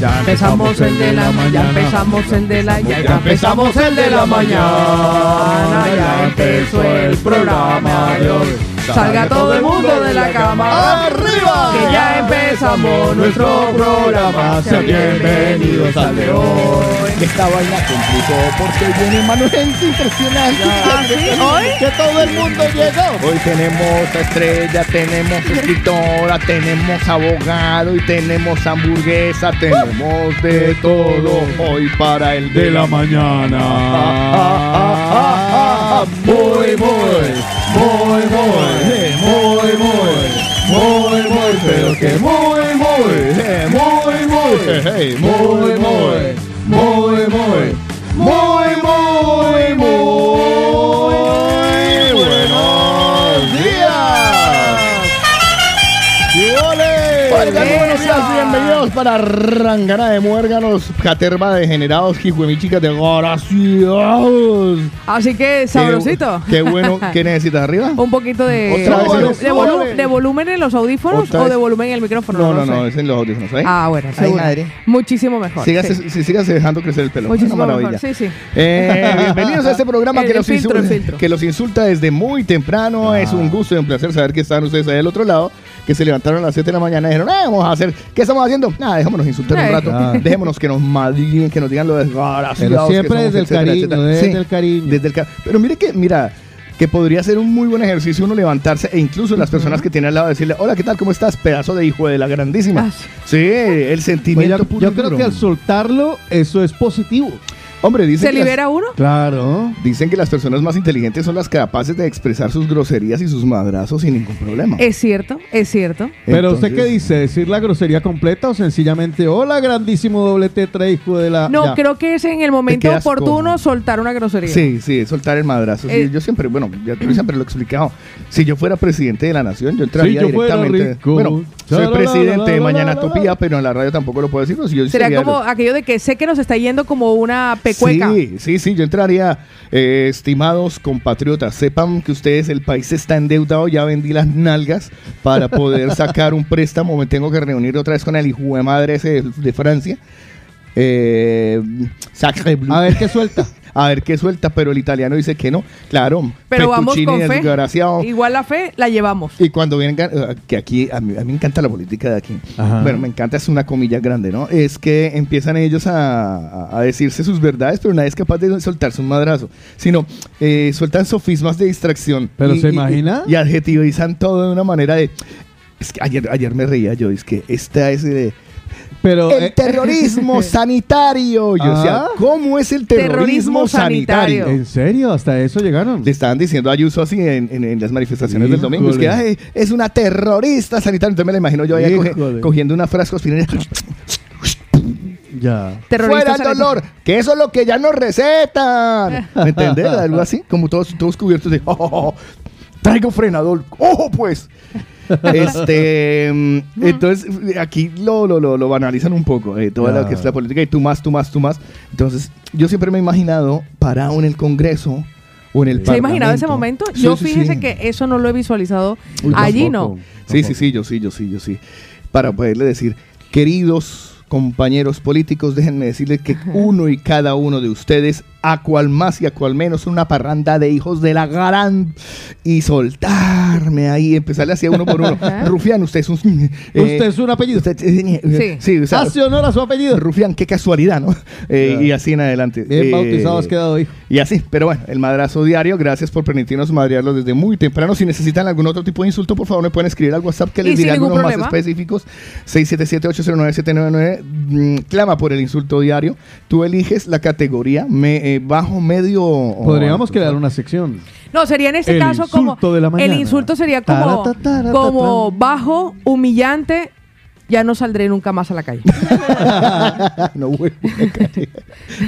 Ya Empezamos el de la mañana, ya empezamos el de la ya empezamos el de la mañana, ya empezó el programa de hoy. Salga todo el mundo de la cama, ¡Arriba! Que ya empezamos nuestro programa. Sean bienvenidos al de hoy. Esta vaina complicó porque viene gente impresionante. ¿Ah, sí? ¿Hoy? Que todo el mundo llegó. Hoy tenemos estrella, tenemos escritora, tenemos abogado y tenemos hamburguesa, tenemos de todo hoy para el de la mañana. Muy, muy, muy, muy, muy, muy, muy, muy, pero que muy, muy, eh, muy, muy, hey, muy, muy, muy, para Rangana de Muérganos, caterva de generados, chicas de gracias. Así que sabrosito. Qué, qué bueno, ¿qué necesitas arriba? Un poquito de, Otra vez, volu- de, volu- de volumen en los audífonos o de volumen en el micrófono. No, no, sé. no, es en los audífonos, ¿eh? Ah, bueno, madre. Muchísimo mejor. Sígase, sí. sí, sígase dejando crecer el pelo. Muchísimo Una mejor. maravilla. Sí, sí. Eh, bienvenidos a este programa El- que, el los filtro, insulta, que los insulta desde muy temprano. Es un gusto y un placer saber que están ustedes ahí del otro lado, que se levantaron a las 7 de la mañana y dijeron, "Eh, vamos a hacer, ¿qué estamos haciendo? Nada, dejémonos insultar un rato. Ah. Dejémonos que nos maldiguen, que nos digan lo desgraciados. Pero siempre desde el cariño, etcétera. desde Sí, el cariño. desde el ca- Pero mire que, mira, que podría ser un muy buen ejercicio uno levantarse e incluso las personas que tienen al lado decirle, hola, ¿qué tal? ¿Cómo estás? Pedazo de hijo de la grandísima. Ah, sí. el Pues sentimiento yo, puro yo y creo duro. que al soltarlo, eso es positivo. Hombre, dicen ¿Se que las- libera uno? Claro. Dicen que las personas más inteligentes son las capaces de expresar sus groserías y sus madrazos sin ningún problema. Es cierto, es cierto. Pero usted qué dice, decir la grosería completa o sencillamente, hola grandísimo doble tetra hijo de la... No, Ya. creo que es en el momento oportuno soltar una grosería. Sí, sí, soltar el madrazo. Sí, Eh. yo siempre, bueno, ya yo siempre lo he explicado. Si yo fuera presidente de la nación, yo entraría Si yo fuera directamente. rico. Bueno, soy presidente de Mañana Topía, pero en la radio tampoco lo puedo decir. pues, yo Sería sería como aquello de que sé que nos está yendo como una Sí, sí, sí, yo entraría. eh, estimados compatriotas, sepan que ustedes, el país está endeudado, ya vendí las nalgas para poder sacar un préstamo, me tengo que reunir otra vez con el hijo de madre ese de, de Francia. Eh, Sacre Bleu. A ver qué suelta. A ver qué suelta, pero el italiano dice que no. Claro, Pero vamos con fe. desgraciado. Igual la fe la llevamos. Y cuando eh, que aquí, a mí, a mí me encanta la política de aquí. Ajá. Bueno, me encanta, es una comilla grande, ¿no? Es que empiezan ellos a, decirse sus verdades, pero nadie es capaz de soltarse un madrazo. Sino, eh, sueltan sofismas de distracción. ¿Pero Y- se y- imagina? Y, adjetivizan todo de una manera de. Es que ayer, ayer me reía yo, es que esta es de. Pero... El eh, terrorismo sanitario. Yo decía, Ah. ¿cómo es el terrorismo, Terrorismo sanitario? sanitario. ¿En serio? ¿Hasta eso llegaron? Le estaban diciendo a Ayuso así en, en- en las manifestaciones del domingo. Es que Híjole. "Ay, es una terrorista sanitaria. Entonces me la imagino yo coge- Híjole. cogiendo una hospitalaria. Ya. Terrorista ¡Fuera el dolor! ¡Que eso es lo que ya nos recetan! ¿Me entendés? Algo así, como todos, todos cubiertos de. "Oh, oh, oh, traigo frenador. ¡Ojo, pues! este mm, entonces aquí lo, lo, lo, lo banalizan un poco eh, toda la que es la política y tú más, tú más, tú más entonces yo siempre me he imaginado parado en el Congreso o en el ¿Se ha imaginado ese momento? Sí, Yo sí, fíjese sí. que eso no lo he visualizado. Uy, Allí tampoco, no. Sí, sí, sí, yo sí, yo sí, yo sí. Para poderle decir, queridos compañeros políticos, déjenme decirles que uno y cada uno de ustedes, a cual más y a cual menos, una parranda de hijos de la gran y soltarme ahí, empezarle así uno por uno. Rufián, usted es un... eh, ¿Usted es un apellido? usted- eh, sí, o sea, Hace honor a su apellido. Rufián, qué casualidad, ¿no? Eh. Y así en adelante. Bien Eh, bautizado has quedado, hijo. y así, pero bueno, el madrazo diario, gracias por permitirnos madrearlo desde muy temprano. Si necesitan algún otro tipo de insulto, por favor me pueden escribir al WhatsApp que les diré algunos más específicos. 677-809-799. Mm, Clama por el insulto diario. Tú eliges la categoría, me, eh, bajo, medio Podríamos crear una sección. No, sería en este El caso como. insulto de la mañana. El insulto sería como, como bajo, humillante ya no saldré nunca más a la calle. no, vuelvo a caer.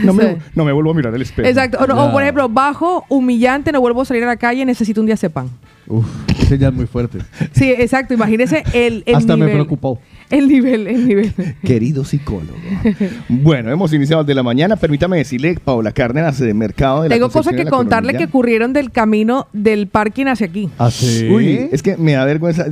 no, me, Sí. no me vuelvo a mirar el espejo. Exacto. O, no, o, Ya. por ejemplo, bajo, humillante, no vuelvo a salir a la calle, necesito un diazepam. Uf, ese ya es muy fuerte. Sí, exacto. Imagínese el, el Hasta me preocupó. El nivel, el nivel. Querido psicólogo. bueno, hemos iniciado de la mañana. Permítame decirle, Paola Cárdenas, de Mercado de la Tengo cosas que contarle que ocurrieron del camino del parking hacia aquí. ¿Ah, sí? Uy, es que me da vergüenza.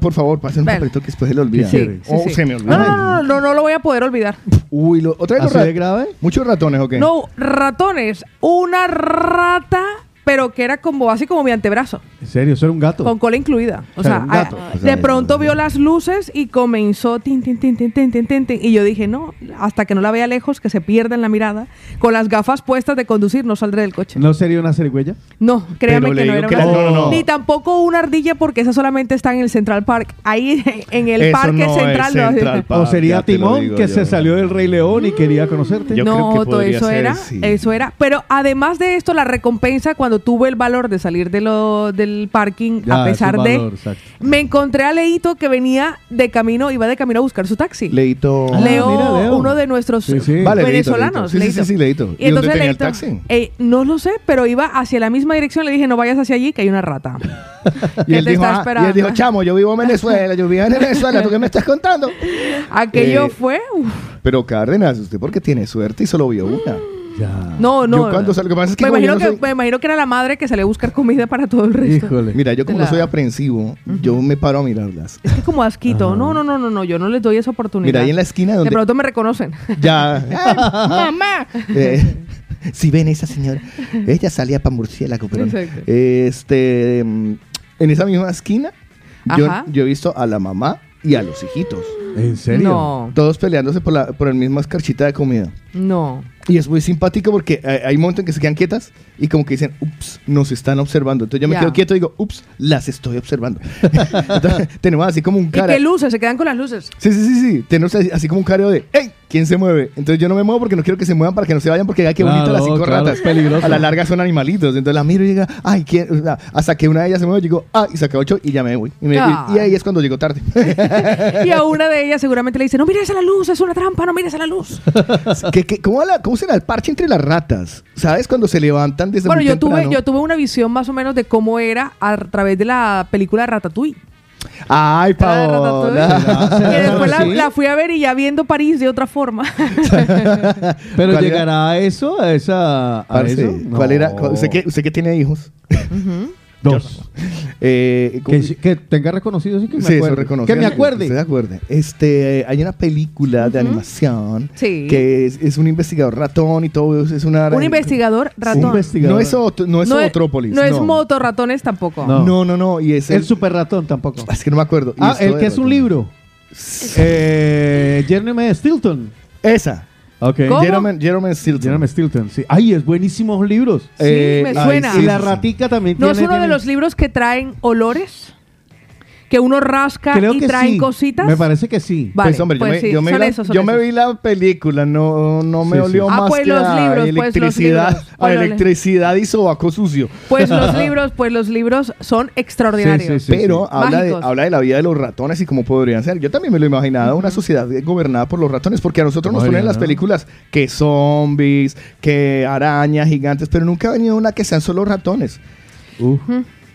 Por favor, pasen un papelito que después se le olvida. Sí, Sí, o sí. se me olvida. No, no, no, no, no, no lo voy a poder olvidar. Uy, lo, otra vez ¿Así de grave? ¿Muchos ratones o qué? No, ratones. Una rata, pero que era como así como mi antebrazo. ¿En serio? ¿Eso era un gato? Con cola incluida. O O sea, sea, un gato. a- O sea, de pronto vio las luces y comenzó tin, tin, tin, tin, tin, tin, tin, tin. Y yo dije, no, hasta que no la vea lejos, que se pierda en la mirada, con las gafas puestas de conducir, no saldré del coche. No, ¿No sería una cerigüeya? créame Pero le que no era que una no, no, no. Ni tampoco una ardilla, porque esa solamente está en el Central Park. Ahí en el Eso parque no es central. no. Central Park. ¿O sería Timón que yo. se salió del Rey León y quería conocerte? Yo creo no, que todo eso ser, era, sí. eso era. Pero además de esto, la recompensa cuando tuve el valor de salir de lo, del parking, Ya, a pesar de, valor, me encontré a Leito que venía de camino, iba de camino a buscar su taxi. Leito. Ah, Leo, mira, Leo. uno de nuestros Sí, sí. Vale, venezolanos. Leito. Sí, sí, Leito. sí, sí, Leito. Y ¿Y entonces dónde tenía el taxi? eh, no lo sé, pero iba hacia la misma dirección. Le dije, no vayas hacia allí, que hay una rata. Y él, te dijo, ah, y él dijo, chamo, yo vivo en Venezuela, yo vivo en Venezuela, ¿tú qué me estás contando? Aquello Eh, fue... uf. Pero Cárdenas, usted porque tiene suerte y solo vio una. Ya. No, no. Yo cuando salgo- es que me, imagino no que, soy- me imagino que era la madre que salió a buscar comida para todo el resto. Híjole. Mira, yo como De soy aprensivo, yo me paro a mirarlas. Es que como asquito. No, no, no, no, no. Yo no les doy esa oportunidad. Mira, ahí en la esquina De donde... pronto me reconocen. Ya. ¡Ay, ¡Mamá! Eh, si ven esa señora, ella salía para murciélago, pero. Exacto. este, mm, en esa misma esquina, yo, yo he visto a la mamá y a los hijitos, ¿En serio? No, todos peleándose por, la, por el mismo escarchita de comida. no. Y es muy simpático porque hay, hay momentos en que se quedan quietas y como que dicen, ups, nos están observando. Entonces yo me Ya. quedo quieto y digo, ups, las estoy observando. Entonces, tenemos así como un ¿Y cara. qué luces? Se quedan con las luces. Sí, sí, sí, sí. Tenemos así, así como un careo de, ¡Ey! ¿Quién se mueve? Entonces yo no me muevo porque no quiero que se muevan para que no se vayan porque, ¡ay, qué bonito Claro, las cinco claro, ratas! es peligroso. A la larga son animalitos. Entonces la miro y digo, ¡ay! ¿quién? O sea, hasta que una de ellas se mueve, yo digo, ¡ah! Y saca ocho y ya me voy. Y, me- y- Ah. y ahí es cuando llego tarde. Y a una de ellas seguramente le dice, no mires a la luz, es una trampa, no mires a la luz. ¿Qué- qué- cómo, la- ¿Cómo será el parche entre las ratas? ¿Sabes? Cuando se levantan desde bueno, muy yo tuve, temprano. yo tuve una visión más o menos de cómo era a través de la película Ratatouille. ¡Ay, La de Paola! Ratatouille. Que después la, fui a ver y ya viendo París de otra forma. ¿Pero llegará a eso? ¿A esa...? A Parce, eso? ¿Cuál No. era? cu- ¿Usted que, usted que tiene hijos? Dos. Eh, Que, tenga reconocido, sí que me Sí, acuerde. reconoce. Que me acuerde. Se acuerde. Este, eh, hay una película de animación Sí. que es, es un investigador ratón y todo. Es, es una Un investigador ratón. Un investigador. No es, ot- no es no, es, Zootropolis, no es motorratones tampoco. No. No, no, no. Y es El el, super ratón tampoco. Es que no me acuerdo. Y Ah, el que es un libro. Eh, Jeremy Stilton. Esa. Ok. ¿Cómo? Jerome, Jerome Stilton. Jeremy Stilton, sí. Ay, es buenísimos libros. Sí, Eh, me ay, suena. sí, y la sí, sí. ratica también ¿No es tiene- uno de tiene- los libros que traen olores? Que uno rasca Creo y que traen sí. cositas. Me parece que sí. Vale, pues hombre, yo, pues me, sí, yo me vi esos, yo me vi la película, no, no me Sí, sí. olió Ah, más pues que los a libros, pues los electricidad, libros. a electricidad y sobaco sucio. Pues los libros, pues los libros son extraordinarios. Sí, sí, Pero habla de, habla de la vida de los ratones y cómo podrían ser. Yo también me lo imaginaba, una sociedad gobernada por los ratones, porque a nosotros nos ponen en las películas que zombies, que arañas gigantes, pero nunca ha venido una que sean solo ratones.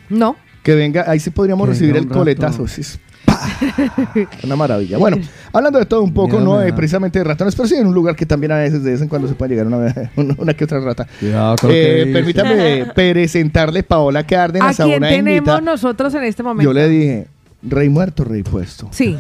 No. Que venga, ahí sí podríamos Que recibir el coletazo. sí. Una maravilla. Bueno, hablando de todo un poco, no da. precisamente de ratones, pero sí en un lugar que también a veces de vez en cuando se puede llegar una, una, una que otra rata. Cuidado Eh, permítame presentarle Paola ¿A Cárdenas a, quién una tenemos invita. nosotros en este momento? Yo le dije, rey muerto, rey puesto. Sí.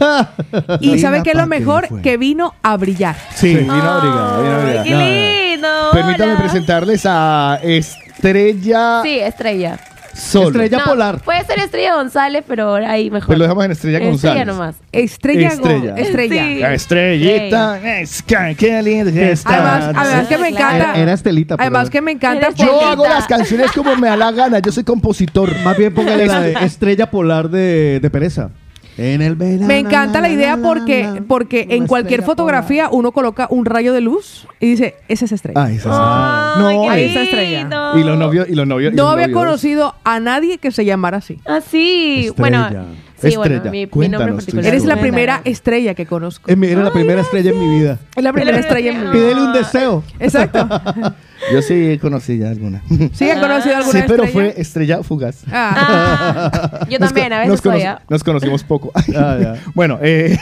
y ¿sabe qué es lo que mejor? Que vino a brillar. Sí, vino abrigada, vino abrigada. ¡Qué lindo! Permítame hola. presentarles a Estrella Sí, Estrella. Estrella No, Polar. Puede ser Estrella González, pero ahí mejor. Pues lo dejamos en Estrella Estrella González. nomás. Estrella. Go- Estrella. Estrella. Sí. La estrellita, es que- qué linda que está. Además, además que me Claro. encanta. Era, era Estelita. pero- Además que me encanta. Eres Yo hago las canciones como me da la gana, yo soy compositor. Más bien póngale la de Estrella Polar de, de Pereza. En el verano. Me encanta la idea porque, porque en cualquier fotografía uno coloca un rayo de luz y dice, esa es estrella. Ay, esa es Ay, No, qué ahí es- está Estrella. y los novios, y los novios. y no los había novios. conocido a nadie que se llamara así. Ah, sí. Estrella. Bueno, Sí, bueno, Estrella, mi, mi nombre particular. Eres la Bueno, primera estrella que conozco. Es mi- Era la primera estrella en mi vida. Es la primera estrella en mi vida. Pídele un deseo. Exacto. Yo sí conocí ya alguna. ¿Sí han conocido alguna Sí, pero estrella? fue estrella fugaz. Ah. Ah, yo Nos también, a nos veces soy. conoci- ah. Nos conocimos poco. Ah, ya. bueno, eh,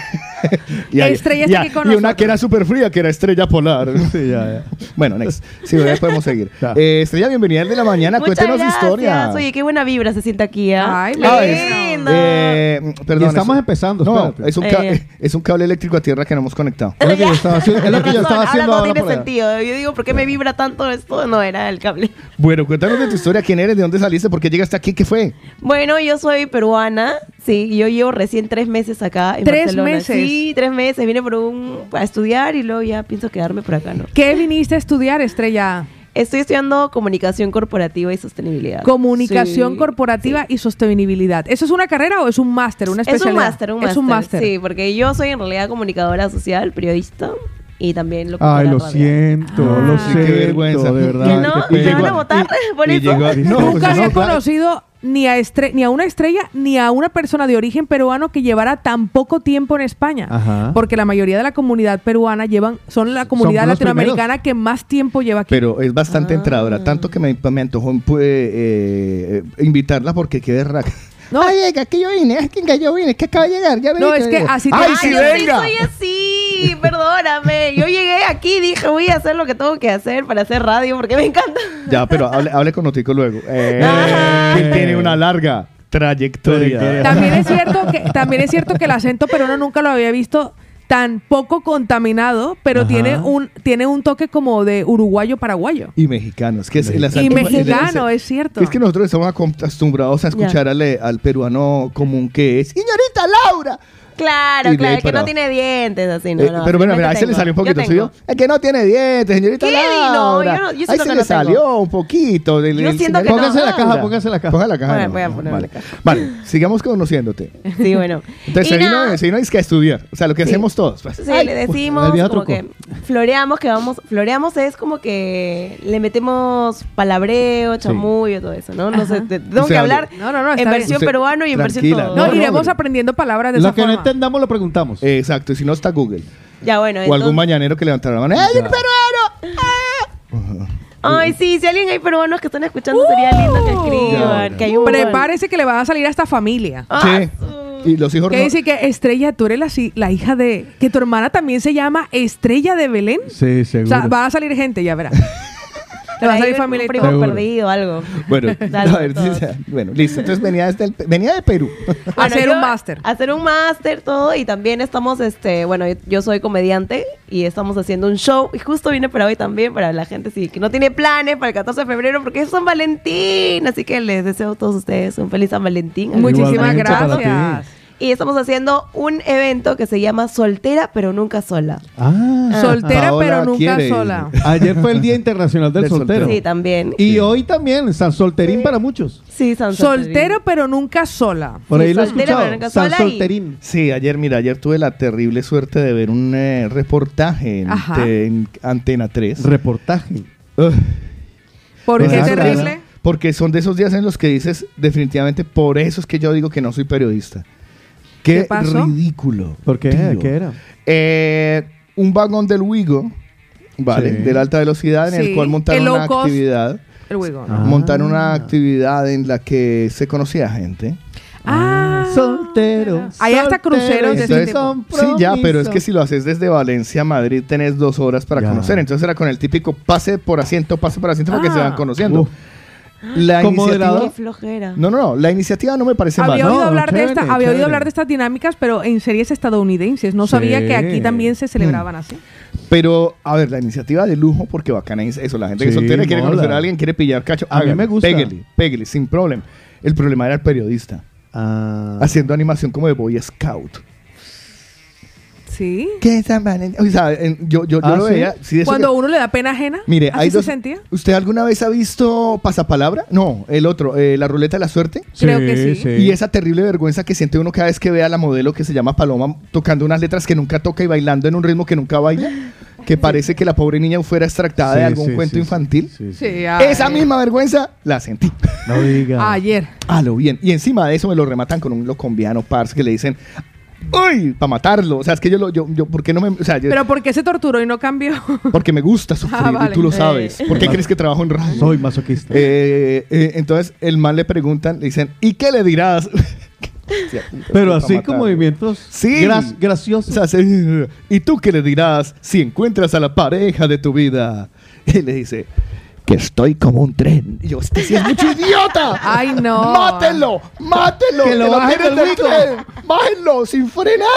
y, hay- Estrella y con una que era súper fría, que era estrella polar. Sí, ya, ya. bueno, next. Sí, ya podemos seguir. Ya. Eh, estrella, bienvenida al de la mañana. Muchas Cuéntenos gracias. historia. Oye, qué buena vibra se siente aquí, ¿ah? Ay, Ah, Qué es- lindo. eh, perdón, Y estamos es- empezando, No, es un, Eh. es un cable eléctrico a tierra que no hemos conectado. Es lo que yo estaba haciendo, es lo que yo estaba haciendo ahora no tiene sentido. Yo digo, ¿por qué me vibra tanto esto? No, era el cable. Bueno, cuéntanos de tu historia. ¿Quién eres? ¿De dónde saliste? ¿Por qué llegaste aquí? ¿Qué fue? Bueno, yo soy peruana, sí, yo llevo recién tres meses acá en ¿Tres Barcelona. meses? Sí, tres meses, vine por un, a estudiar y luego ya pienso quedarme por acá, ¿no? ¿Qué viniste a estudiar, estrella? Estoy estudiando comunicación corporativa y sostenibilidad. Comunicación Sí, corporativa y sostenibilidad. ¿Eso es una carrera o es un máster, una Es especialidad? un máster, un máster. Es un máster. Sí, porque yo soy en realidad comunicadora social, periodista y también locutora Ay, lo siento, Ah. lo Sí, qué siento, vergüenza. de verdad. ¿Que no? qué ¿Me pena. van a votar por y eso? llegó a- no, Nunca pues había no, claro. conocido ni a, estre- ni a una estrella ni a una persona de origen peruano que llevara tan poco tiempo en España. Ajá. Porque la mayoría de la comunidad peruana llevan, son la comunidad latinoamericana que más tiempo lleva aquí. Pero es bastante Ah. entradora. Tanto que me, me antojó pues, eh, eh, invitarla porque qué berraca. No. Ay, venga, que yo vine, es que yo vine, es que acaba de llegar. Ya No, es que así te- ¡Ay, Ay, sí, yo sí venga! soy así, perdóname. Yo llegué aquí y dije, voy a hacer lo que tengo que hacer para hacer radio porque me encanta. Ya, pero hable, hable con Notico luego. Eh, que tiene una larga trayectoria. También es cierto que también es cierto que el acento peruano nunca lo había visto tan poco contaminado, pero Ajá. tiene un tiene un toque como de uruguayo paraguayo. Y mexicanos, que es el Y acento- mexicano, el- es cierto. Es que nosotros estamos acostumbrados a escuchar al, al peruano común que es Señorita Laura. Claro, Y claro, el que no tiene dientes, así, no, Eh, no. pero bueno, mira, ahí se le salió un poquito, ¿sí? Es que no tiene dientes, señorita ¿Qué? Laura. No, yo no- yo ahí siento se que le no tengo. salió un poquito. Del, Yo siento que señor- no. Póngase la caja, póngase la caja. Ponga la caja. Voy a- no, voy a no, ponerme vale. la caja. Vale, sigamos conociéndote. Sí, bueno. Entonces, Y se vino, nada, se vino es que a estudiar. O sea, lo que Sí. hacemos todos. pues. Sí, Ay, le el decimos como que floreamos, que vamos, floreamos es como que le metemos palabreo, chamullo, todo eso, ¿no? No sé, te- tengo que hablar en versión peruano y en versión todo. No, No, no, iremos aprendiendo palabras de esa forma. Entendamos lo preguntamos. Exacto, y si no está Google. Ya, bueno, O entonces- algún mañanero que levantara la mano. ¡Ay, un peruano! Ay, sí, si alguien hay peruanos que están escuchando, sería lindo que escriban, Ya, que hay un Prepárese que le va a salir a esta familia. Ah, Sí. Y los hijos Que no- dice que Estrella, tú eres la, si- la hija de... Que tu hermana también se llama Estrella de Belén. Sí, O seguro. sea, va a salir gente, ya verá. Le va a salir familia y primo todo. Perdido, algo. Bueno, Dale, a ver, sí, bueno, listo. Entonces venía, desde el- venía de Perú. Hacer yo- un máster. Hacer un máster, todo. Y también estamos, este, bueno, yo, soy comediante y estamos haciendo un show. Y justo vine para hoy también, para la gente sí, que no tiene planes para el 14 de febrero, porque es San Valentín. Así que les deseo a todos ustedes un feliz San Valentín. Muchísimas gracias. Y estamos haciendo un evento que se llama Soltera pero nunca sola. Ah, Soltera Paola pero nunca quiere. sola. ayer fue el Día Internacional del, Del Soltero. soltero. Sí, también. Y hoy también, San Solterín para muchos. Sí, San Soltero pero nunca sola. Por Sí, ahí lo he soltera, pero escuchado. nunca San sola y- Solterín. Sí, ayer, mira, ayer tuve la terrible suerte de ver un eh, reportaje en, Ajá. te- en Antena 3. Reportaje. ¿Por qué terrible? porque son de esos días en los que dices, definitivamente, por eso es que yo digo que no soy periodista. Qué, ¿Qué pasó? ridículo. ¿Por qué? tío. ¿Qué era? Eh, un vagón del Wigo, ¿vale? Sí. De la alta velocidad, en Sí, el cual montaron el una cost. actividad. El Wigo. Ah. Montaron una actividad en la que se conocía gente. Ah. Soltero. Hay hasta cruceros de ese Entonces, tipo. sí, ya, pero es que si lo haces desde Valencia a Madrid tenés dos horas para Ya. conocer. Entonces era con el típico pase por asiento, pase por asiento, porque Ah. se van conociendo. Uf. La Como iniciativa... moderador. Qué flojera. No, no, no. La iniciativa no me parece mal. Había No, oído hablar de esta, había chévere. oído hablar de estas dinámicas, pero en series estadounidenses. No Sí. sabía que aquí también se celebraban así. Pero, a ver, la iniciativa de lujo, porque bacana es eso. La gente que Sí, es soltera quiere mola. conocer a alguien, quiere pillar cacho. A mí me gusta. Pégale, pégale, sin problema. El problema era el periodista, Ah. haciendo animación como de Boy Scout. Sí. ¿Qué es San Valentín? O sea, en- yo, yo, yo Ah, lo ¿sí? veía. sí, eso Cuando que- uno le da pena ajena. Mire, ¿así hay se dos. sentía? ¿Usted alguna vez ha visto Pasapalabra? No, el otro, eh, La Ruleta de la Suerte. Creo que sí. Y esa terrible vergüenza que siente uno cada vez que ve a la modelo que se llama Paloma tocando unas letras que nunca toca y bailando en un ritmo que nunca baila. que parece que la pobre niña fuera extractada de Sí, algún sí, cuento sí, infantil. sí, sí. Sí, ay. Esa misma vergüenza la sentí. No diga. Ayer. A lo bien. Y encima de eso me lo rematan con un locombiano, parce, que le dicen, ¡Uy! Para matarlo. O sea, es que yo lo, yo, yo, ¿por qué no me, o sea, yo- Pero ¿por qué se torturó y no cambió? porque me gusta sufrir Ah, vale. y tú lo sabes. Eh. ¿Por qué crees que trabajo en radio? Soy masoquista. Eh, eh, entonces el man le preguntan, le dicen, ¿y qué le dirás? Pero Pa' así con matarlo. movimientos Sí. gra- O graciosos. sea, se- ¿y tú qué le dirás si encuentras a la pareja de tu vida? Y le dice, que estoy como un tren. Y yo, este sí es mucho idiota. Ay, no. ¡Mátenlo! ¡Mátenlo! Que lo del micro. tren! ¡Bájenlo sin frenar!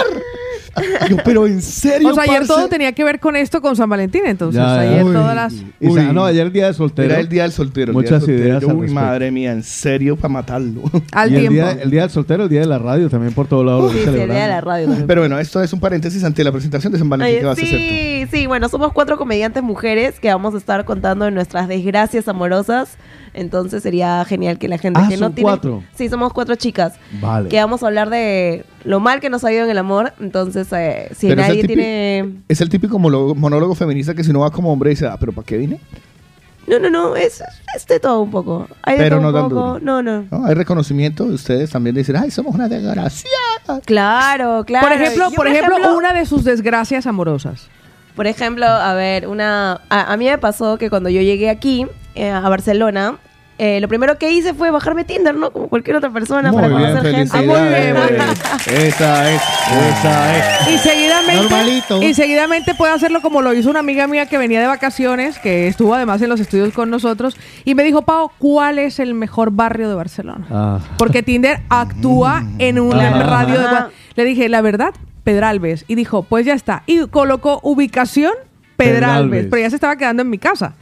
Yo, pero en serio, O sea, ayer parce? todo tenía que ver con esto, con San Valentín, entonces. Ya, ya. ayer Uy. todas las... Uy. no, ayer el día de soltero. Era el día del soltero. el Muchas día del soltero. ideas Yo, uy, madre mía, en serio, para matarlo. Al y el tiempo. día, el día del soltero, el día de la radio, también por todos lados. lo Sí, sí, el día de la radio también. Pero bueno, esto es un paréntesis ante la presentación de San Valentín Oye, que vas a hacer tú. sí, sí, bueno, somos cuatro comediantes mujeres que vamos a estar contando nuestras desgracias amorosas. Entonces sería genial que la gente Ah, que no son tiene. cuatro. Sí, somos cuatro chicas. Vale. Que vamos a hablar de lo mal que nos ha ido en el amor. Entonces, eh, si Pero es nadie típico- tiene. Es el típico monólogo, monólogo feminista que si no va como hombre dice, ah, pero ¿para qué vine? No, no, no, es, es de todo un poco. Hay de Pero todo no un tan poco. duro. No, no. ¿No? Hay reconocimiento de ustedes también de decir, ay, somos una desgraciada. Claro, claro. por ejemplo, Yo, por ejemplo, una de sus desgracias amorosas. Por ejemplo, a ver, una. A, a mí me pasó que cuando yo llegué aquí, eh, a Barcelona, eh, lo primero que hice fue bajarme Tinder, ¿no? Como cualquier otra persona para Muy bien, conocer gente. felicidades. Ah, muy bien, muy bien. Esa es, esa es. Y seguidamente, Normalito. y seguidamente puede hacerlo como lo hizo una amiga mía que venía de vacaciones, que estuvo además en los estudios con nosotros, y me dijo, Pau, ¿cuál es el mejor barrio de Barcelona? Ah. Porque Tinder actúa en un Ajá. radio de... Le dije, la verdad, Pedralbes. Y dijo, pues ya está. Y colocó ubicación Pedralbes, Pedralbes. pero ya se estaba quedando en mi casa.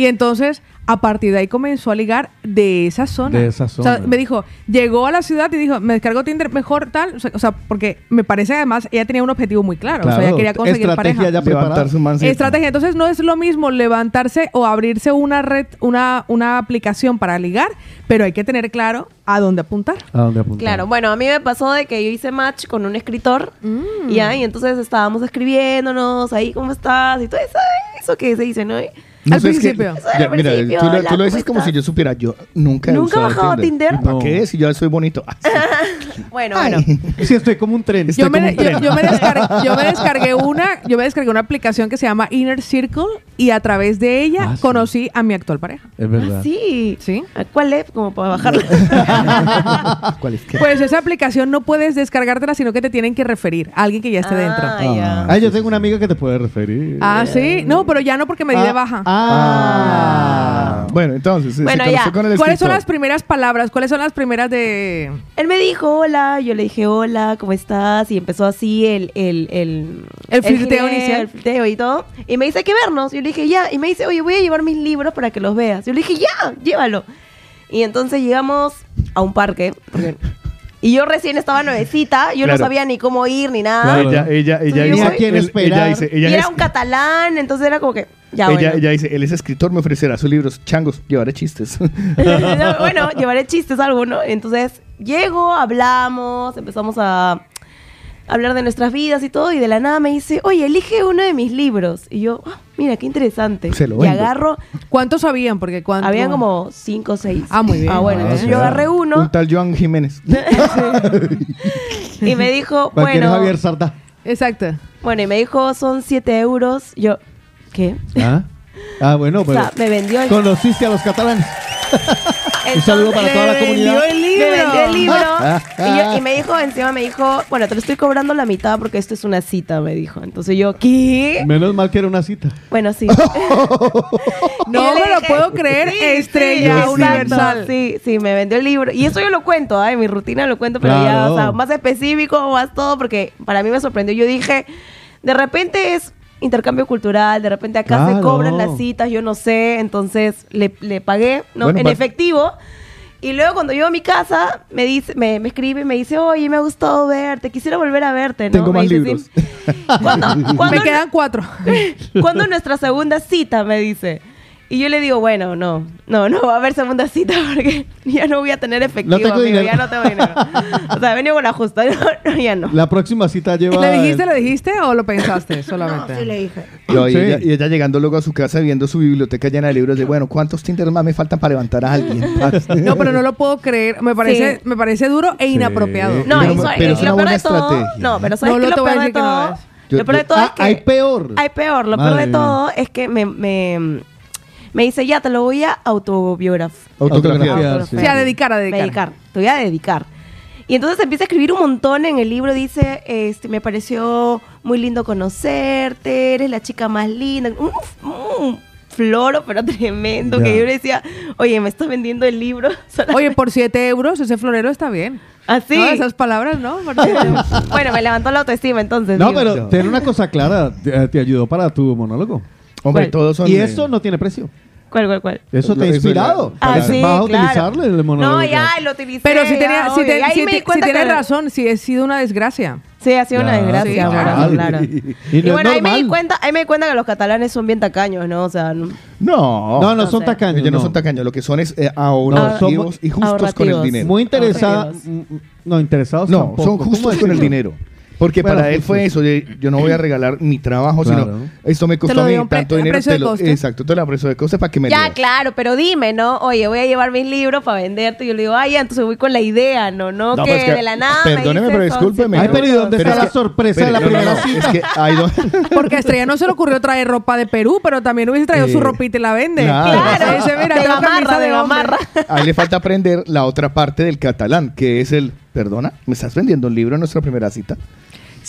Y entonces, a partir de ahí comenzó a ligar de esa zona. De esa O sea, zona. me dijo, llegó a la ciudad y dijo, me descargo Tinder mejor tal. O sea, porque me parece además, ella tenía un objetivo muy claro. o sea, ella quería conseguir estrategia pareja. ya preparada. Levantar su mancito. Estrategia. Entonces no es lo mismo levantarse o abrirse una red, una, una aplicación para ligar, pero hay que tener claro a dónde apuntar. ¿A dónde apuntar? Claro, bueno, a mí me pasó de que yo hice match con un escritor, Mm. ya, y entonces estábamos escribiéndonos, ahí, ¿cómo estás? Y todo eso, eso que se dice, ¿no? No Al sé, es que- principio. Ya, al mira, principio, tú, lo- tú lo dices ¿cómo como si yo supiera. Yo nunca he ¿Nunca usado has bajado Tinder? ¿Para No. qué? Si yo soy bonito. Ah, Bueno, Ay. bueno. Sí, estoy como un tren. Yo me, yo, tren. yo me descargué, yo me descargué una, yo me descargué una aplicación que se llama Inner Circle y a través de ella Ah, sí. conocí a mi actual pareja. Es verdad. Ah, sí. Sí. ¿A ¿Cuál es? Como para bajarlo. ¿Cuál es? Pues esa aplicación no puedes descargártela, sino que te tienen que referir a alguien que ya esté dentro. Ah, ya. Ah, yo tengo una amiga que te puede referir. Ah, sí. No, pero ya no porque me di de Ah, baja. Ah. Bueno, entonces, se Bueno, conoció ya. con el ¿Cuáles son las primeras palabras? ¿Cuáles son las primeras de...? Él me dijo hola, yo le dije hola, ¿cómo estás? Y empezó así el... El, el, El flirteo inicial. El flirteo y todo. Y me dice, hay que vernos. Yo le dije, ya. Y me dice, oye, voy a llevar mis libros para que los veas. Yo le dije, ya, llévalo. Y entonces llegamos a un parque. porque- y yo recién estaba nuevecita, yo Claro. no sabía ni cómo ir ni nada. Claro. Ella, ella, ella dice, quién esperar. ella dice, ella y era un catalán, entonces era como que, ya ella, bueno. ella dice, él es escritor, me ofrecerá sus libros. Changos, llevaré chistes. bueno, llevaré chistes algo, ¿no? Entonces, llego, hablamos, empezamos a hablar de nuestras vidas y todo, y de la nada me dice, oye, elige uno de mis libros. Y yo, "Ah, mira, qué interesante. Se lo y vendo. agarro, ¿Cuántos habían? Porque cuánto... habían como cinco o seis. Ah, muy bien. Ah, bueno, Ah, entonces yo agarré uno Un tal Joan Jiménez. y me dijo, bueno, Javier Sardá. Exacto. bueno, y me dijo, son siete euros. Yo, ¿qué? ¿Ah? Ah, bueno, O pero. sea, me vendió el, Conociste a los catalanes. Un saludo para toda la comunidad. vendió el libro. Me vendió el libro Ah, y, yo- y me dijo, encima me dijo, bueno, te lo estoy cobrando la mitad porque esto es una cita, me dijo. Entonces yo, ¿qué? Menos mal que era una cita. Bueno, sí. No me lo puedo creer, estrella universal. Sí, sí, me vendió el libro. Y eso yo lo cuento, ¿ah? en mi rutina lo cuento, pero ya, o sea, más específico, más todo, porque para mí me sorprendió. Yo dije, de repente es intercambio cultural, de repente acá se cobran las citas, yo no sé, entonces le, le pagué, ¿no? Bueno, en pa- efectivo. Y luego cuando llego a mi casa, me dice, me, me escribe y me dice, oye, me ha gustado verte, quisiera volver a verte, ¿no? Tengo Me más dice, libros. sí. ¿Cuándo, cuándo- Me quedan cuatro. ¿Cuándo nuestra segunda cita? Me dice. Y yo le digo, bueno, no, no, no va a haber segunda cita porque ya no voy a tener efectivo, No tengo amigo, dinero. ya no tengo dinero. O sea, he venido con la justa, no, no, ya no. La próxima cita lleva. ¿Le dijiste, le dijiste o lo pensaste solamente? Sí le dije. Y, Sí. ella, y ella llegando luego a su casa viendo su biblioteca llena de libros de, bueno, ¿cuántos Tinder más me faltan para levantar a alguien? No, pero no lo puedo creer. Me parece, Sí. me parece duro e inapropiado. No, Pero- y so- pero es una lo peor buena de todo, estrategia. no, pero ¿sabes No, lo voy a peor de decir que no todo? lo peor de yo- todo Ah, es que hay peor. Hay peor, lo peor de mía. todo es que me, me, dice, ya, te lo voy a autobiografar. Autografiar, sí. Sí, a dedicar, a dedicar. dedicar. Te voy a dedicar. Y entonces empieza a escribir un montón en el libro. Dice, este, me pareció muy lindo conocerte, eres la chica más linda. Un, un floro, pero tremendo. Ya. Que yo le decía, oye, me estás vendiendo el libro. Oye, por 7 euros ese florero está bien. Así. No, esas palabras, ¿no? Bueno, me levantó la autoestima entonces. No, digo. pero ten una cosa clara. Te, te ayudó para tu monólogo. Hombre, ¿Cuál? todos son... Y eso no tiene precio. ¿Cuál, cuál, cuál? Eso te ha inspirado. ya- Ah, Vas a- sí, Vas a claro. utilizarle el monólogo. No, ya, lo utilicé. Pero si ya, tenía, si, obvio. te- Y ahí si me te- di cuenta si tienes que- razón, si ha sido una desgracia. Sí, ha sido una Claro, desgracia, sí, claro, claro. claro. Y Y, no es bueno, ahí me, di cuenta, ahí me di cuenta que los catalanes son bien tacaños, ¿no? O sea, no- No, No, no No son sé. tacaños. ellos no. no. son tacaños, lo que son es eh, No, ahorrativos y justos con el ahorrativos. dinero. Muy interesados. Ahorrativos. No, interesados No, tampoco. son ¿Cómo justos con el decirlo? dinero. Porque Bueno, para él fue eso, de, yo no voy a regalar mi trabajo, Claro. sino esto me Te costó lo a mí tanto dinero. te lo- exacto, te lo precio de coste para que me Ya, leas. claro, pero dime, ¿no? Oye, voy a llevar mis libros para venderte. Y yo le digo, ay, ya, entonces voy con la idea, ¿no? No, No, que, pero es que- de la nada. me perdóneme, pero discúlpeme. Ay, pero ¿y dónde está es la sorpresa de la no, primera no, cita? Es que hay dos- Porque a Estrella no se le ocurrió traer ropa de Perú, pero también hubiese traído Eh, su ropita y la vende. claro. Claro, Dice, mira, de gamarra, camisa de gamarra. ahí le falta aprender la otra parte del catalán, que es el, perdona, ¿me estás vendiendo un libro en nuestra primera cita?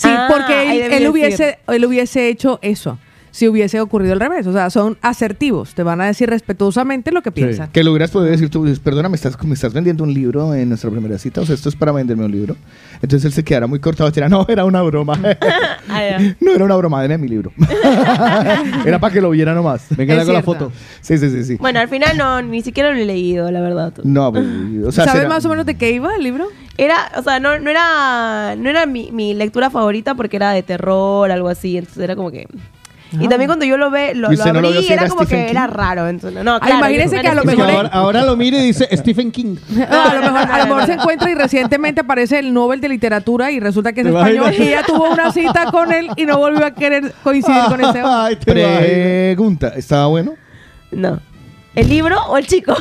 Sí, Ah, porque ahí él, él hubiese, él hubiese hecho eso. Si hubiese ocurrido al revés. O sea, son asertivos. Te van a decir respetuosamente lo que piensan. Que lo hubieras podido decir tú, dices, perdona, ¿me estás, ¿me estás vendiendo un libro en nuestra primera cita? O sea, esto es para venderme un libro. Entonces él se quedará muy cortado y dirá, no, era una broma. Ah, no era una broma, deme mi libro. era para que lo viera nomás. Venga, hago la foto. Sí, sí, sí, sí. Bueno, al final no, ni siquiera lo he leído, la verdad. No, pues, o sea, ¿Sabes será- más o menos de qué iba el libro? Era, o sea, no, no era, no era mi, mi lectura favorita porque era de terror, algo así. Entonces era como que. Y Ah. también cuando yo lo ve, lo, ¿Y lo no abrí vio si era era como Stephen que era raro. Entonces, no, Ah, claro, imagínese que a lo Es que mejor- ahora, ahora lo mire y dice Stephen King. No, a lo mejor, a lo mejor se encuentra y recientemente aparece el Nobel de Literatura y resulta que es ¿Te español imaginas? y ella tuvo una cita con él y no volvió a querer coincidir con ese hombre. Ay, te imaginas. Pregunta, ¿estaba bueno? No. ¿El libro o el chico?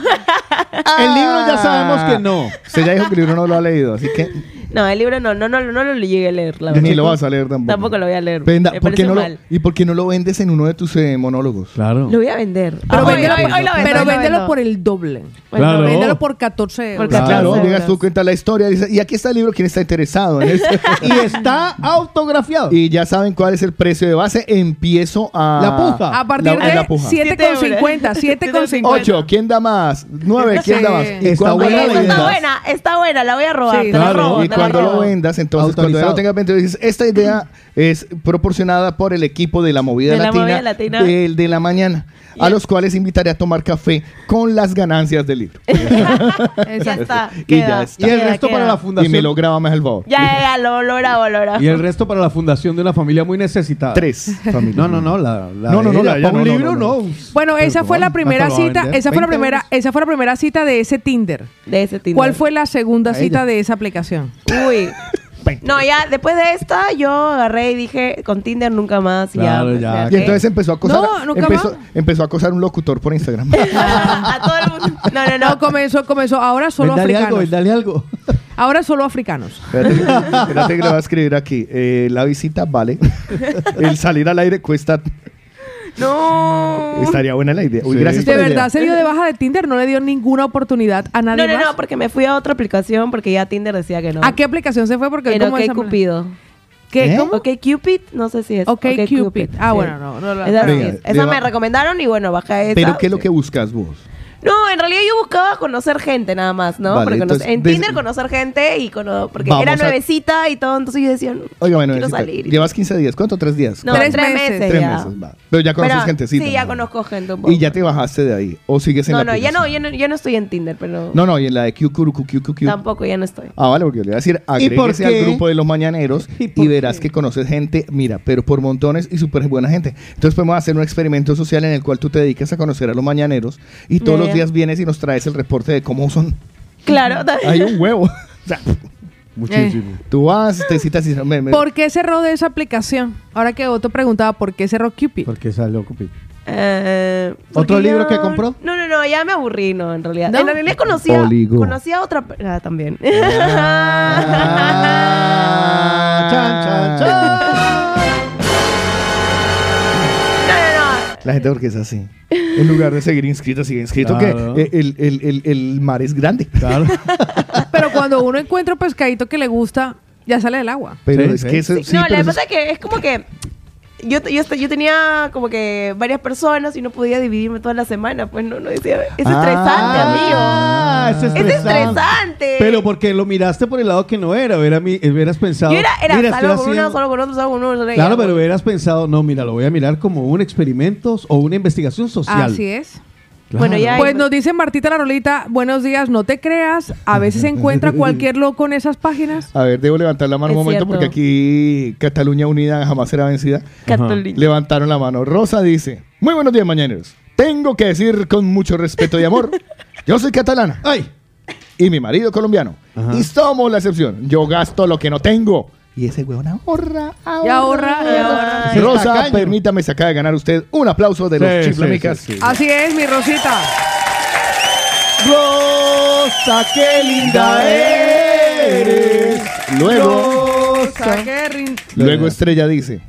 El libro ya sabemos que no. Usted ya dijo que el libro no lo ha leído, así que no, el libro no, no, no, no lo llegué a leer, la ni lo vas a leer tampoco. Tampoco lo voy a leer. Venda, Me ¿por qué no lo- mal. ¿Y por qué no lo vendes en uno de tus eh, monólogos? Claro. Lo voy a vender. Pero, Hoy- véndelo, hoy- por, hoy lo vendo, pero hoy lo véndelo vendo. por el doble. Bueno, Claro. Véndelo por 14 euros. Por 14 Claro, euros. llegas tú, cuenta la historia, dices, y aquí está el libro, ¿quién está interesado en este? Y está autografiado. y ya saben cuál es el precio de base, empiezo a... La puja. A partir La- de la puja. 7,50. 7,50. 8, ¿quién da más? 9, ¿quién da más? Y Está buena la esa está idea. buena, está buena, la voy a robar. Sí. te la Claro, robo, y te la cuando lo vendas, entonces cuando ya lo tengas vendido, dices, esta idea es proporcionada por el equipo de la movida De la latina, Movida Latina. del de la mañana, a los cuales invitaré a tomar café con las ganancias del libro. Ya está. Y queda, ya está. Y el queda, resto queda. para la y fundación. me lo graba más el favor. Ya, ya, lo, lo grabo, lo grabo. Y el resto para la fundación de una familia muy necesitada. Tres familias. No, no, no. La, la No, no, no, ella. la ella, un no, libro, no, no. no. Bueno, esa fue la primera ¿cuánto lo va a cita, esa fue la 20 primera, esa fue la primera cita de ese Tinder. De ese Tinder. ¿Cuál fue la segunda cita de esa aplicación? Uy. No, ya después de esta yo agarré y dije con Tinder nunca más. Claro, pues, ya. Y entonces empezó a acosar, No, nunca empezó, más. empezó a acosar un locutor por Instagram. a todo el mundo. No, no, No, no. comenzó, comenzó. Ahora solo dale algo, africanos. ven, dale algo. Ahora solo africanos. Espérate, que- espérate que le voy a escribir aquí. Eh, la visita vale. El salir al aire cuesta. No. Estaría buena la idea. Uy, Sí. gracias De por la idea. verdad se dio de baja de Tinder, no le dio ninguna oportunidad a nadie No, no, más. no, porque me fui a otra aplicación porque ya Tinder decía que no. ¿A qué aplicación se fue? Porque Pero como OK esa- Cupido. ¿Qué? ¿Eh? ¿Cómo? OK Cupid, no sé si es. OK Cupid. Ah, bueno, no, no, no. Esa sí Venga, es. Esa me recomendaron y bueno, bajé esa. Pero ¿qué es lo que buscas vos? No, en realidad yo buscaba conocer gente nada más, ¿no? Vale, porque en Tinder conocer gente y cono- porque Vamos era a- nuevecita y todo, entonces yo decía, no, Oiga, bueno, quiero necesita- salir. llevas 15 días. ¿Cuánto? ¿Tres días? No, Tres tres, meses. meses. Tres ya. meses, va. Pero ya conoces Pero- gentecita. Sí, ya ¿no? conozco gente un poco. Y ya te bajaste de ahí. ¿O sigues en No, la no, ya no, aplicación? ya no, ya no estoy en Tinder, pero No, no, y en la de QQQQQ. tampoco ya no estoy. Ah, vale, porque yo le voy a decir, por agréguese al grupo de los mañaneros ¿Y y, por verás qué? que conoces gente, mira, pero por montones y súper buena gente. Entonces podemos hacer un experimento social en el cual tú te dedicas a conocer a los mañaneros y todos Ya, los días vienes y nos traes el reporte de cómo son. Claro, Hay un huevo. O sea, Muchísimo. tú vas, te citas y me, me- ¿Por qué cerró de esa aplicación? Ahora que Otto preguntaba por qué cerró Cupid. Porque salió Cupid. Eh, ¿Otro libro que compró? No, no, no, ya me aburrí, no, en realidad. ¿No? En realidad conocía, Oligo. conocía a otra ah, también. Ah, chan, chan, chan. La gente porque es así. En lugar de seguir inscrito, sigue inscrito Claro. que el, el- el- el mar es grande. Claro. Pero cuando uno encuentra un pescadito que le gusta, ya sale del agua. Pero Sí, es sí. que eso, Sí, no, la verdad es que es como que yo, yo, yo tenía como que varias personas y no podía dividirme toda la semana, pues no, no decía, es estresante, Ah, amigo. es Es estresante. estresante. Pero porque lo miraste por el lado que no era, hubiera mi- hubieras pensado. yo era, era mira, con uno, haciendo- solo con otro, solo con uno. solo- Claro, ya, pero hubieras pensado, no, mira, lo voy a mirar como un experimento o una investigación social. Así es. Claro. Bueno, ya- Pues nos dice Martita la Rolita, buenos días, no te creas, a veces se encuentra cualquier loco en esas páginas. A ver, debo levantar la mano un Es momento cierto. porque aquí Cataluña Unida jamás será vencida. Católico. Levantaron la mano. Rosa dice, muy buenos días, mañaneros. Tengo que decir con mucho respeto y amor, yo soy catalana ¡Ay! y mi marido colombiano. Ajá. Y somos la excepción. Yo gasto lo que no tengo. Y ese weón ahorra, ahorra. Y ahorra, y ahorra. Rosa, tacaño. permítame sacar de ganar usted un aplauso de los Sí, sí, chiflamicas. sí, sí. Así es, mi Rosita. Rosa, qué linda eres. Luego, Rosa, qué rin- luego Estrella dice,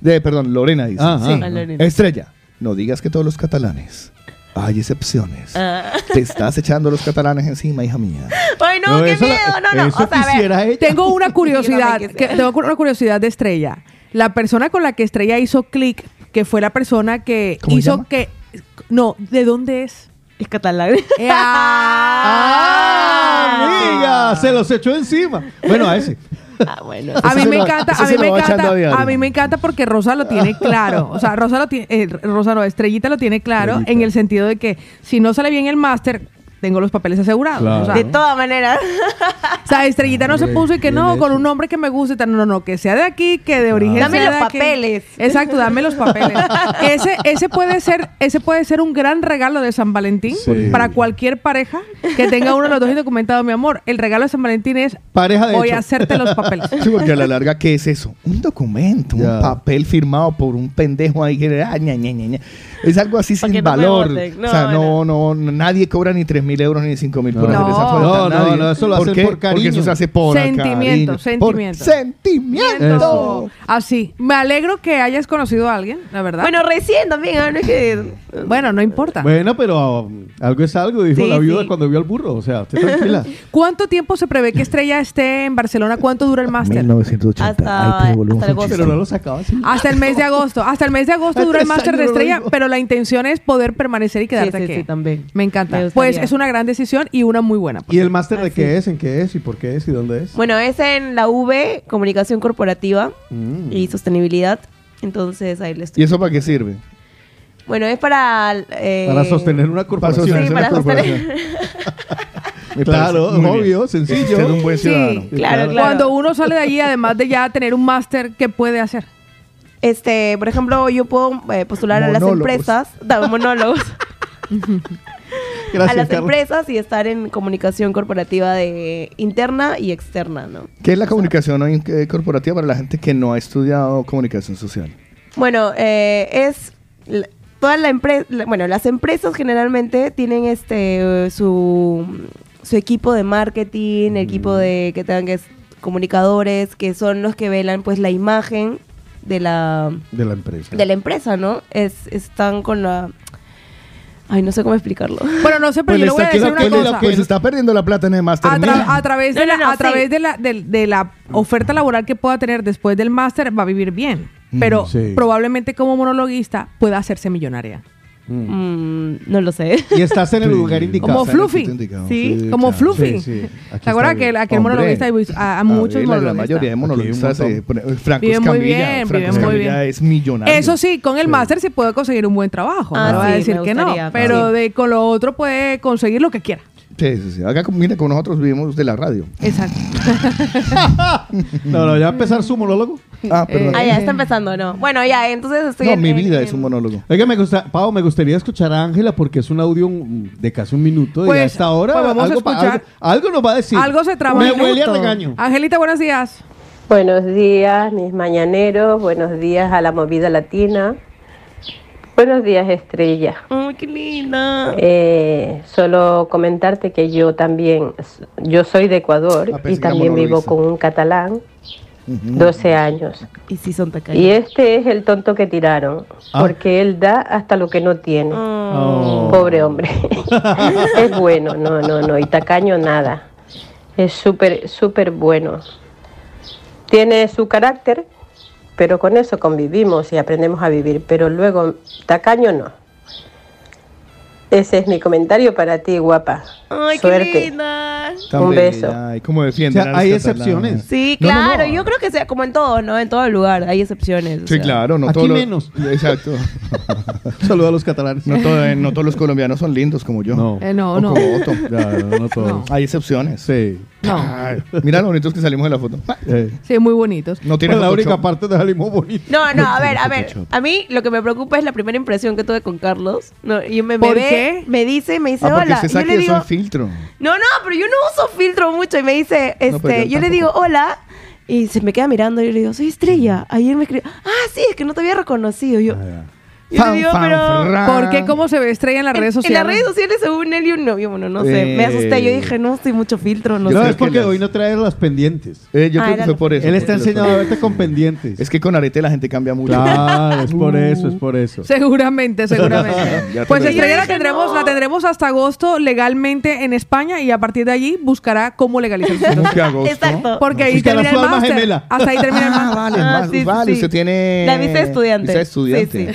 de, perdón, Lorena dice, Ajá. Sí. A Lorena. Estrella, no digas que todos los catalanes. Hay excepciones. Ah. Te estás echando los catalanes encima, hija mía. Ay, no, qué eso miedo, no, no. Eso o sea, quisiera ella. Tengo una curiosidad, que, tengo una curiosidad de Estrella. La persona con la que Estrella hizo clic, que fue la persona que ¿Cómo se hizo llama? que... No, ¿de dónde es? es catalán. Eh, ¡Ah! ¡Amiga! Se los echó encima. Bueno, a ese. Ah, bueno. A mí me lo- encanta, a mí me encanta, a a mí me encanta porque Rosa lo tiene claro. O sea, Rosa lo tiene, eh, Rosa no, Estrellita lo tiene claro Estrellita. en el sentido de que si no sale bien el máster, tengo los papeles asegurados. Claro. O, sea, De todas maneras. o sea, Estrellita no se Hombre, puso y que no, con un nombre que me guste y tal. No, no, no, que sea de aquí, que de origen Dame sea los de aquí. papeles. Exacto, dame los papeles. ese, ese puede ser, ese puede ser un gran regalo de San Valentín Sí. para cualquier pareja que tenga uno de los dos indocumentados, mi amor. El regalo de San Valentín es Pareja de voy hecho. a hacerte los papeles. Sí, porque a la larga, ¿qué es eso? Un documento, un papel firmado por un pendejo ahí que ah, ña, ña, ña, ña. Es algo así sin no valor. o sea, no, No, no, nadie cobra ni 3 mil euros ni 5 mil por No. hacer esa No. falta. No, no, no, eso lo hacen qué? por cariño. Porque eso se hace por Sentimiento, cariño. sentimiento. Por sentimiento. Eso. Así. Me alegro que hayas conocido a alguien, la verdad. Bueno, recién también. Bueno, no importa. Bueno, pero um, algo es algo, dijo Sí, la viuda sí. cuando vio al burro. O sea, usted tranquila. ¿Cuánto tiempo se prevé que Estrella esté en Barcelona? ¿Cuánto dura el máster? 1980. Hasta- Ay, pero volvemos hasta agosto. pero no lo sacaba. Hasta el mes de agosto. Hasta el mes de agosto dura el máster de Estrella, pero la intención es poder permanecer y quedarte sí, aquí. sí, también. Me encanta. Me pues es una gran decisión y una muy buena. ¿Y el máster de Así qué es. es? ¿En qué es? ¿Y por qué es? ¿Y dónde es? Bueno, es en la V, Comunicación Corporativa Mm. y Sostenibilidad. Entonces ahí le ¿Y estoy. eso para qué sirve? Bueno, es para. eh, Para sostener una Para corporación. sostener Sí, una para corporación. Claro, obvio, sencillo. Es un buen Sí. ciudadano. Claro, claro. Cuando uno sale de allí, además de ya tener un máster, ¿qué puede hacer? Este, por ejemplo, yo puedo eh, postular a las empresas. No, monólogos. Gracias, a las Carlos. empresas y estar en comunicación corporativa de interna y externa, ¿no? ¿Qué es la comunicación eh, corporativa para la gente que no ha estudiado comunicación social? Bueno, eh, es toda la empresa, bueno, las empresas generalmente tienen este su, su equipo de marketing, equipo de que tengan que es comunicadores, que son los que velan pues la imagen de la De la empresa. de la empresa, ¿no? Es están con la Ay, no sé cómo explicarlo. Bueno, no sé, pero yo le voy a decir una pues cosa. pues está perdiendo la plata en el máster. A, tra- mira. a través, de, No, no, la, no, a través sí. de, la, de, de la oferta laboral que pueda tener después del máster, va a vivir bien. Pero sí. probablemente como monologuista pueda hacerse millonaria. Mm, no lo sé. Y estás en el lugar indicado. Como Fluffy. indicado, Sí, Como claro. Fluffy. Sí, ¿Te acuerdas que aquel monologuista y a, a A muchos ver, la, la monologuistas? mayoría de monologuistas, un eh, pone- Franco Viven muy bien, Franco viven muy bien. es millonario. Eso sí, con el máster sí puede conseguir un buen trabajo. Ah, no voy a decir que no. Pero de, con lo otro puede conseguir lo que quiera. Sí, sí, sí. Acá, mira, con nosotros vivimos de la radio. Exacto. No, no, ya va a empezar su monólogo. Ah, perdón. Ah, ya está empezando, ¿no? Bueno, ya, entonces estoy no, en- mi vida en- es un monólogo. Oiga, me gusta, Pau, me gustaría escuchar a Ángela porque es un audio de casi un minuto y Pues, a esta hora pues vamos a algo, pa- escuchar. algo, algo nos va a decir. Algo se traba. Me huele a regaño. Angelita, buenos días. Buenos días, mis mañaneros. Buenos días a la movida latina. Buenos días, Estrella. Ay, qué linda. Eh, solo comentarte que yo también, yo soy de Ecuador Ah, y también vivo con un catalán, 12 años. Y sí son tacaños. Y este es el tonto que tiraron, Ah. porque él da hasta lo que no tiene. Oh. Pobre hombre. es bueno, no, no, no. Y tacaño nada. Es súper, súper bueno. Tiene su carácter, pero con eso convivimos y aprendemos a vivir. Pero luego, tacaño no. Ese es mi comentario para ti, guapa. Ay, qué Suerte. Tan Un bella, beso. Ay, cómo O defienden sea, a los hay catalanes. excepciones. Sí, No, no, claro. no. Yo creo que sea como en todo, ¿no? En todo lugar hay excepciones. o Sí, sea. claro. No Aquí todos los- menos. Exacto. Saludos a los catalanes. No, todo- no todos los colombianos son lindos como yo. No. Eh, no, O no. como Otto. Ya, no todos. Hay excepciones. Sí. No. Ay, mira lo bonitos que salimos de la foto. Eh. Sí, muy bonitos. No tiene Pues la única Photoshop. parte de salimos bonito. No, no, a ver, a ver. A mí lo que me preocupa es la primera impresión que tuve con Carlos. No, y me, me ¿Por ve, qué? me dice, me dice, Ah, porque hola. usted Y yo sabe le que yo digo, soy filtro. no, no, pero yo no uso filtro mucho. Y me dice, este, No, yo yo, le digo, hola. Y se me queda mirando y yo le digo, soy estrella. Ayer me escribió, ah, sí, es que no te había reconocido. Yo, Fan, le digo, fan, pero. fran. ¿Por qué? ¿Cómo se ve estrella en las En, redes en sociales? las redes sociales, según él y un novio, bueno, no sé, me asusté. Yo Eh. dije, no, estoy mucho filtro, no Yo No, sé. es porque las- hoy no trae las pendientes. Eh, yo Ah, creo que fue por eso. Él está porque enseñando a verte con pendientes. Es que con arete la gente cambia mucho. Claro, es por eso, es por eso. Seguramente, seguramente. Pues Estrella la tendremos, no. la tendremos hasta agosto legalmente en España y a partir de allí buscará cómo legalizar su ¿Cómo situación. que agosto? Exacto. Porque ahí termina el máster. Hasta ahí termina el Ah, máster. vale, Ah, vale, usted tiene... La visa estudiante. Visa estudiante.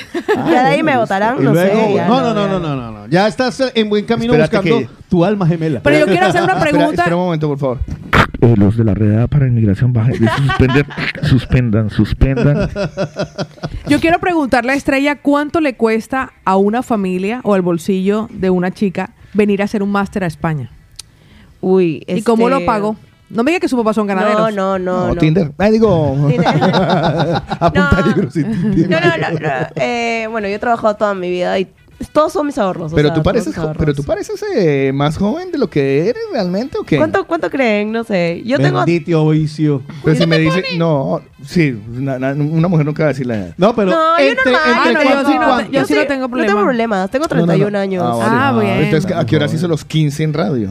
Ya de ahí me votarán, no luego, sé. ya no, no, ya. no, no, no, no, no. Ya estás en buen camino Espérate buscando que- tu alma gemela. Pero yo quiero hacer una pregunta. espera un momento, por favor. Eh, los de la redada para inmigración bajen, suspender, suspendan, suspendan. Yo quiero preguntarle a Estrella cuánto le cuesta a una familia o al bolsillo de una chica venir a hacer un máster a España. Uy, ¿Y cómo este- lo pagó? No me diga que sus papás son ganaderos. No, no, no. No, no. Tinder. Ah, digo... Apunta No. libros. sí, Tinder. No, no, no. no. Eh, bueno, yo he trabajado toda mi vida y todos son mis ahorros. o Pero sea, tú pareces, ahorros. pero tú pareces eh, más joven de lo que eres realmente, ¿o qué? ¿Cuánto, ¿Cuánto creen? No sé. Yo tengo. Bendito vicio. Pero si me dice, no, sí, una, una- una mujer nunca va a decir la edad. No, pero No, yo entre, normal. entre Ah, no, yo sí y no yo sí no tengo No problema. tengo problemas. Tengo No, no, no. 31 años. Ah, Ah, vale. bien. Entonces, ¿a qué hora hizo los 15 en radio?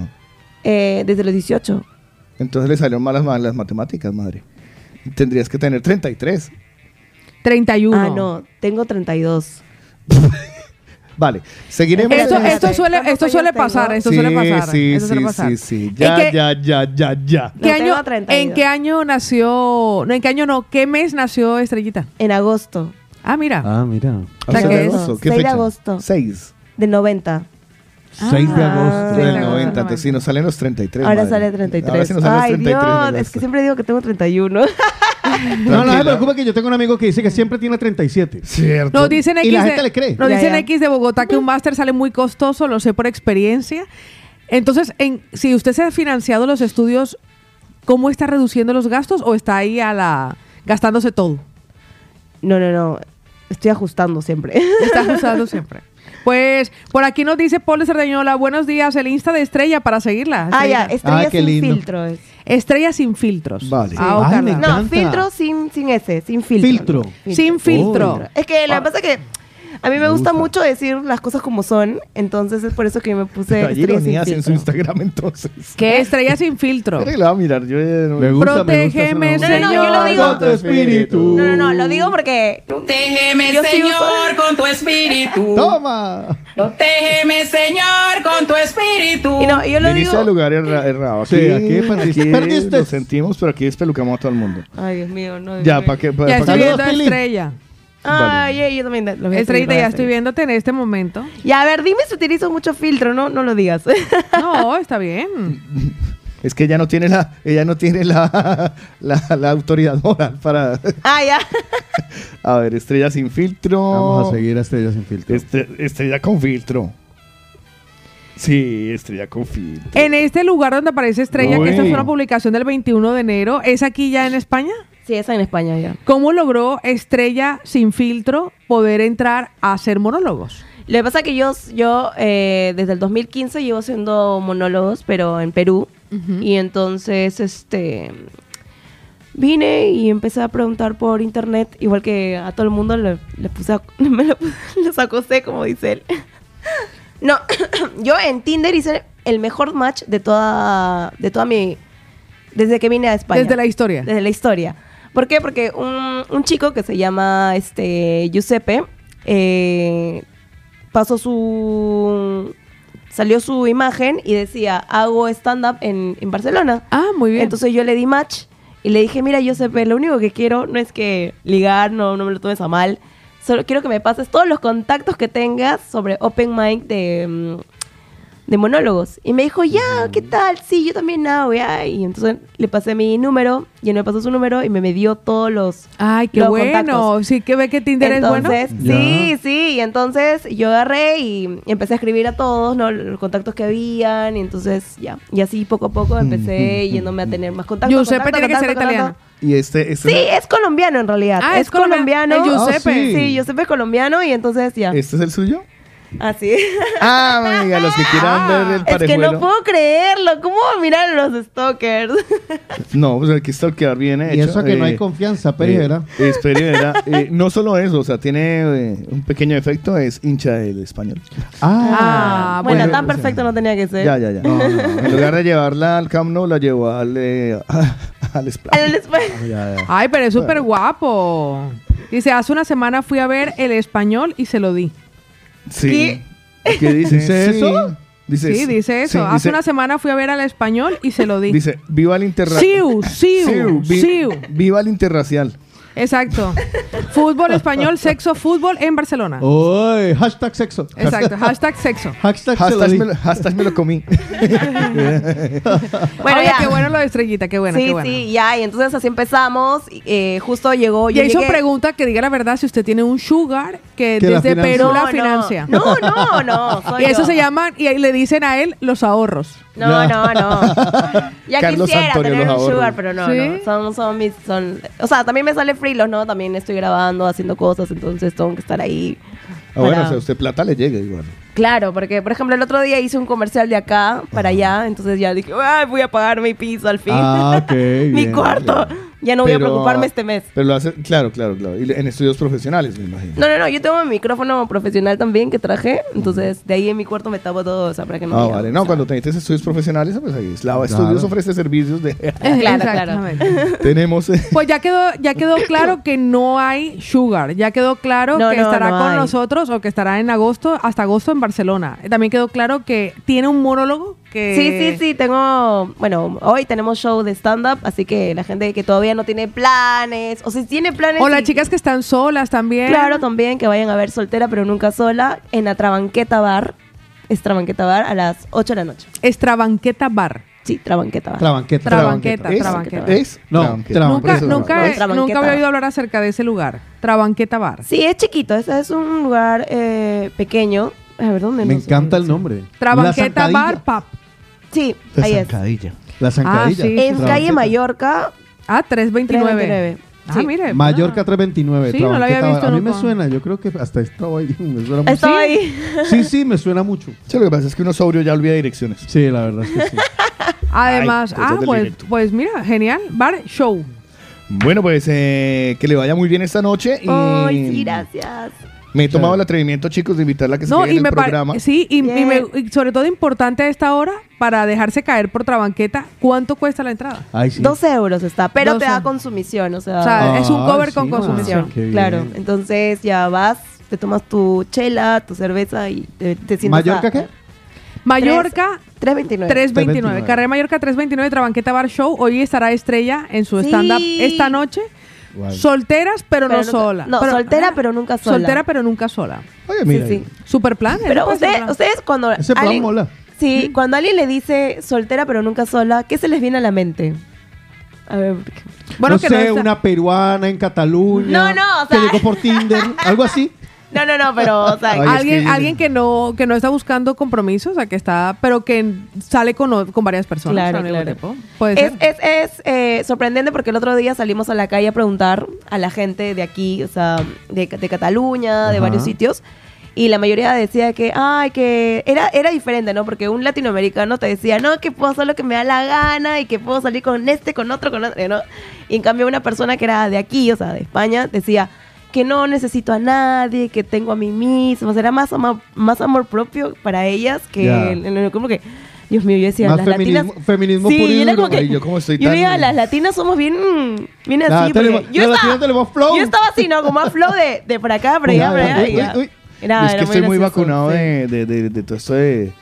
Eh, desde los 18. Entonces le salieron malas ma- las matemáticas, madre. Tendrías que tener 33. 31. Ah, no. Tengo 32. Vale, seguiremos. Esto, esto suele, ¿cuántos esto suele pasar, esto sí, suele pasar. Sí, esto suele sí, pasar. sí, sí. ¿En Ya, qué- ya, ya, ya, ya. ¿Qué No, año, tengo 32. ¿En qué año nació? No, ¿en qué año no? ¿Qué mes nació Estrellita? En agosto. Ah, mira. Ah, mira. O sea, sea, que de es agosto. ¿Qué 6 de agosto. 6 Del 90. 6 de agosto. del de agosto, 90. Entonces, sí, nos salen los 33. Ahora madre. sale Ahora 33. sí nos salen los Ay, 33 en Dios. agosto. Es que siempre digo que tengo 31. No, no me preocupa que yo tengo un amigo que dice que siempre tiene 37. Cierto. Nos dicen X Y la de- gente le cree. Nos Ya, dicen ya. X de Bogotá que un máster sale muy costoso, lo sé por experiencia. Entonces, en, si usted se ha financiado los estudios, ¿cómo está reduciendo los gastos o está ahí a la gastándose todo? No, no, no. Estoy ajustando siempre. Está ajustando siempre. Pues por aquí nos dice Paul de Cerdeñola, buenos días, el Insta de Estrella para seguirla. ah, ya. Estrella, qué sin lindo. filtro es. Estrella sin filtros. Vale. Ah, Ay, Carla. me No, filtro sin, sin S. Sin filtro. Filtro. Sin filtro. Es que lo que pasa es que a mí me, gusta, mucho decir las cosas como son. Entonces es por eso que me puse Hay estrella sin ironías en su filtro. Instagram, entonces. ¿Qué? Estrella sin filtro. Que la va a mirar. Yo ya no- Me gusta, Protégeme, me gusta. No, no, no, yo lo digo. Con tu espíritu. No, no, no. Lo digo porque... Protégeme, Yo sí Señor, uso- con tu espíritu. ¡Toma! Protégeme, Señor, con tu espíritu. Y no, yo lo Viniste digo... al lugar erra- errado. Sí, aquí perdiste. Perdiste. Lo sentimos, pero aquí despelucamos a todo el mundo. Ay, Dios mío, no. Dios Ya. ¿para qué? pa- Ya pa' estoy qué- viendo a Pili. Estrella. Ay, ay, yo también los voy a Estrellita, ya estoy viéndote en este momento. Y a ver, dime si utilizo mucho filtro, no, no lo digas. No, está bien. Es que ella no tiene la, ella no tiene la, la, la autoridad moral para. ah, ya. A ver, estrella sin filtro. Vamos a seguir a Estrella sin filtro. Estre- estrella con filtro. Sí, estrella con filtro. En este lugar donde aparece Estrella, que esta fue una publicación del 21 de enero, ¿es aquí ya en España? Sí, esa en España ya. ¿Cómo logró Estrella sin filtro poder entrar a hacer monólogos? Lo que pasa es que yo, yo eh, desde el 2015 llevo haciendo monólogos, pero en Perú. Y entonces, este... Vine y empecé a preguntar por internet, igual que a todo el mundo le, le puse, a- me lo- los acosé, como dice él. No, yo en Tinder hice el mejor match de toda, de toda mi... Desde que vine a España. Desde la historia. Desde la historia. ¿Por qué? Porque un, un chico que se llama este Giuseppe eh, pasó su... Salió su imagen y decía, hago stand-up en, en Barcelona. Ah, muy bien. Entonces yo le di match y le dije, mira, Giuseppe, lo único que quiero no es que ligar, no, no me lo tomes a mal. Solo quiero que me pases todos los contactos que tengas sobre Open Mic de, mm, de monólogos. Y me dijo, ya, ¿qué tal? Sí, yo también hago, ya. Y entonces le pasé mi número y él me pasó su número y me, me dio todos los... Ay, qué los bueno. contactos. Sí que ve que Tinder Entonces, es bueno. sí, sí, y entonces yo agarré y empecé a escribir a todos, ¿no? Los contactos que habían, y entonces ya, y así poco a poco empecé yéndome a tener más contactos. Giuseppe contacto, tiene que ser contacto, italiano. contacto. Y este, este, Sí, es colombiano en realidad. Ah, es, es colombiano. colombiano. El Giuseppe. Ah, sí. Sí, Giuseppe es colombiano y entonces ya. ¿este es el suyo? Así. Ah, amiga, los que quieran ver el es que parejuelo. no puedo creerlo. ¿Cómo mirar los stalkers? No, pues aquí está el quedar bien hecho. Y eso que no hay eh, confianza, Pereira. Eh, es Pereira. Eh, no solo eso, o sea, tiene eh, un pequeño efecto, es hincha del español. Ah, bueno, bueno, tan perfecto no tenía que ser. Ya, ya, ya. En lugar de llevarla al Camp Nou, la llevó al, eh, al Splash. Al después- Ya, ya. Ay, pero es súper guapo. Dice, hace una semana fui a ver el español y se lo di. Sí. ¿Qué dice? ¿Dice Sí. eso? Dice, Sí, dice eso. sí, hace dice- una semana fui a ver al español y se lo di. Dice, viva el interracial. Siu, siu, vi- siu. Viva el interracial. Exacto. Fútbol español, sexo, fútbol en Barcelona. Uy, hashtag sexo. Exacto. Hashtag sexo. Hashtag, se lo Hashtag me, lo, hashtag me lo comí. Bueno, Oye, ya. qué bueno lo de estrellita, qué bueno, sí, qué bueno. sí, ya. Y entonces así empezamos. eh, justo llegó. Y yo eso llegué- pregunta que diga la verdad si usted tiene un sugar que, Que desde financia. Perú la No, no. financia. No, no, no. soy Y eso yo. se llaman, y le dicen a él los ahorros. No, no, no. Ya Carlos quisiera Antonio tener un ahorros. sugar, pero no, ¿Sí? no. Son, son mis, son, o sea, también me sale free los, ¿no? También estoy grabando, haciendo cosas, entonces tengo que estar ahí. Ah, bueno, o sea, usted plata le llega igual. Claro, porque, por ejemplo, el otro día hice un comercial de acá para allá, entonces ya dije, Ay, voy a pagar mi piso al fin. Ah, mi bien, cuarto. Ya no voy a preocuparme este mes. Pero lo hace, claro, claro, claro. Y en estudios profesionales, me imagino. No, no, no, yo tengo mi micrófono profesional también que traje, entonces de ahí en mi cuarto me tapo todo, o sea, para que no Ah, vale. o No, sea, cuando tenéis estudios profesionales, pues ahí es. La Claro. Estudios ofrece servicios de... Claro, claro. Exactamente. Tenemos... eh, Pues ya quedó, ya quedó claro que no hay sugar. Ya quedó claro No, que no, estará no con hay. nosotros o que estará en agosto, hasta agosto en Barcelona. También quedó claro que tiene un monólogo que. Sí, sí, sí, tengo, bueno, hoy tenemos show de stand-up, así que la gente que todavía no tiene planes, o si tiene planes... O las y- chicas que están solas también. Claro, también, que vayan a ver Soltera pero nunca sola, en la Trabanqueta Bar, es Trabanqueta Bar, a las 8 de la noche. Estrabanqueta Bar. Sí, Trabanqueta Bar. Trabanqueta. Trabanqueta, ¿Es? trabanqueta. ¿Es? No, Trabanqueta. Nunca, nunca, es Trabanqueta. nunca había oído hablar acerca de ese lugar. Trabanqueta Bar. Sí, es chiquito, este es un lugar eh, pequeño. A ver, ¿dónde Me nos encanta el nombre. Trabanqueta Bar. Pub. Sí, La ahí es. zancadilla. La zancadilla. Ah, sí. En calle Mallorca, Ah, 329. 329. Ah, Sí. mire. Mallorca ah. 329. Sí, no lo había visto. A mí me nunca. suena, yo creo que hasta estaba ahí. Me suena mucho. Estaba ahí. Sí, sí, me suena mucho. Sí, lo que pasa es que uno sobrio ya olvida direcciones. Sí, la verdad es que sí. Además, Ay, cosas ah, del pues, directo. pues mira, genial. Bar Show. Bueno, pues eh, que le vaya muy bien esta noche. Y Ay, sí, gracias. Me he tomado el atrevimiento, chicos, de invitarla a que se No, quede y en me el programa. Sí, y, me- y sobre todo importante a esta hora, para dejarse caer por Trabanqueta, ¿cuánto cuesta la entrada? Ay, sí. 12 euros está, pero te 12. da consumición, o sea, O sea, es un Ah, cover sí, con consumición. claro. Entonces ya vas, te tomas tu chela, tu cerveza y te, te sientas ¿Mallorca a- qué? Mallorca 329. 329. 329. Carrera Mallorca 329, Trabanqueta Bar Show. Hoy estará Estrella en su Sí. stand-up esta noche Guay. Solteras, pero, no nunca- sola. No, Pero- soltera, ah, pero nunca sola. Soltera, pero nunca sola. Oye, Sí, mira. sí. Super plan. Pero usted- plan. ustedes cuando Ese plan alguien, mola. sí, cuando alguien le dice soltera pero nunca sola, ¿qué se les viene a la mente? A ver, Bueno, no que sé, no está- una peruana en Cataluña. No, no, o sea- Que llegó por Tinder, algo así. No, no, no, pero o sea, Ay, es alguien, que- alguien que no que no está buscando compromisos, o sea, que está, pero que sale con, con varias personas. Claro, claro. Puede es, ser. es, es eh, sorprendente porque el otro día salimos a la calle a preguntar a la gente de aquí, o sea, de, de Cataluña, de varios sitios. Y la mayoría decía que, ay, que era, era diferente, ¿no? Porque un latinoamericano te decía, no, que puedo hacer lo que me da la gana y que puedo salir con este, con otro, con otro, ¿no? Y en cambio una persona que era de aquí, o sea, de España, decía que no necesito a nadie, que tengo a mí mismo. O sea, era más, amor- más amor propio para ellas que... Ya. el- el- como que, Dios mío, yo decía, Más las feminismo- latinas... feminismo sí, puro y y era duro. como que... Ay, yo como estoy yo tan- diga, las latinas somos bien, bien así. yo, estaba, tenemos flow. yo estaba así, ¿no? Como más flow de, de por acá, por allá, por allá. Era- es que estoy muy vacunado sí. de, de, de, de todo esto de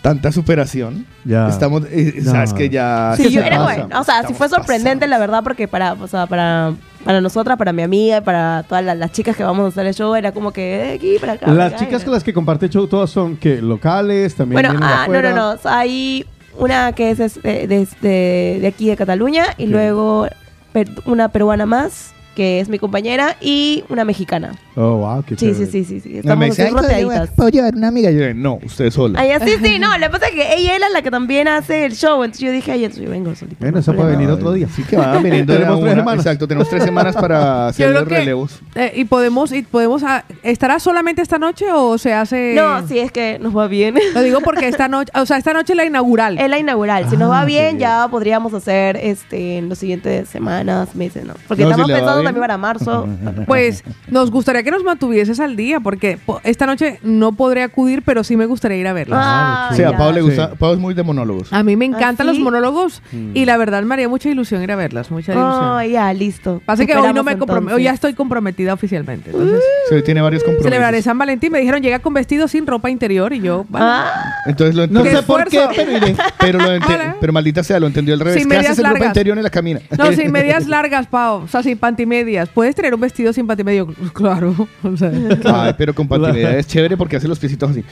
tanta superación. Ya. Estamos, eh, No. sabes que ya... Sí, ¿Qué yo era bueno. O sea, sí fue sorprendente, la verdad, porque para, o sea, para, para nosotras, para mi amiga para todas las, las chicas que vamos a hacer el show, era como que eh, aquí, para acá. Las chicas con las que comparte show todas son que locales, también Bueno, de ah, no, no, no. Hay una que es es de, de- de- de aquí de Cataluña y luego per- una peruana más, que es mi compañera, y una mexicana. Oh, wow, qué Sí, sí, sí, sí, sí. Me Estamos así "Ay, ¿puedo llevar- rodeaditas. ¿Puedo llevar una amiga? Yo, no, usted sola. Ay, así sí, no, lo que pasa es que ella era la que también hace el show, entonces yo dije, ay, entonces yo vengo solita. Bueno, no esa puede problema". venir otro día. Sí que van viniendo de Tenemos a tres semanas. Exacto, tenemos tres semanas para hacer los que- relevos. Eh, y podemos, y podemos ah, ¿estará solamente esta noche o se hace...? No, sí, es que nos va bien. Lo digo porque esta noche, o sea, esta noche es la inaugural. Es la inaugural. Si nos Ah, va bien, ya podríamos hacer este en las siguientes semanas, meses, ¿no? Porque No, si estamos va pensando. También para marzo. Pues nos gustaría que nos mantuvieses al día porque po- esta noche no podré acudir, pero sí me gustaría ir a verla. Ah, Sí, a ya. Pau le gusta. Sí. Pau es muy de monólogos. A mí me encantan ¿Ah, los sí? monólogos y la verdad me haría mucha ilusión ir a verlas, mucha ilusión. Oh, ya, listo. Pasa que hoy no me comprometo, hoy ya estoy comprometida oficialmente. Entonces, Sí, tiene varios compromisos. celebraré San Valentín. Me dijeron llega con vestido sin ropa interior y yo, Ah, Entonces lo No entiendo. ¡Qué sé por qué, pero iré. Pero, lo pero maldita sea, lo entendió al revés. Sin ¿Qué medias haces en ropa largas. interior en la camina? no, sin medias largas, Pau. O sea, sin pantimedias. ¿Puedes tener un vestido sin pantimedio? Claro. O sea, Ay, pero con pantimedad es chévere porque hace los piecitos así.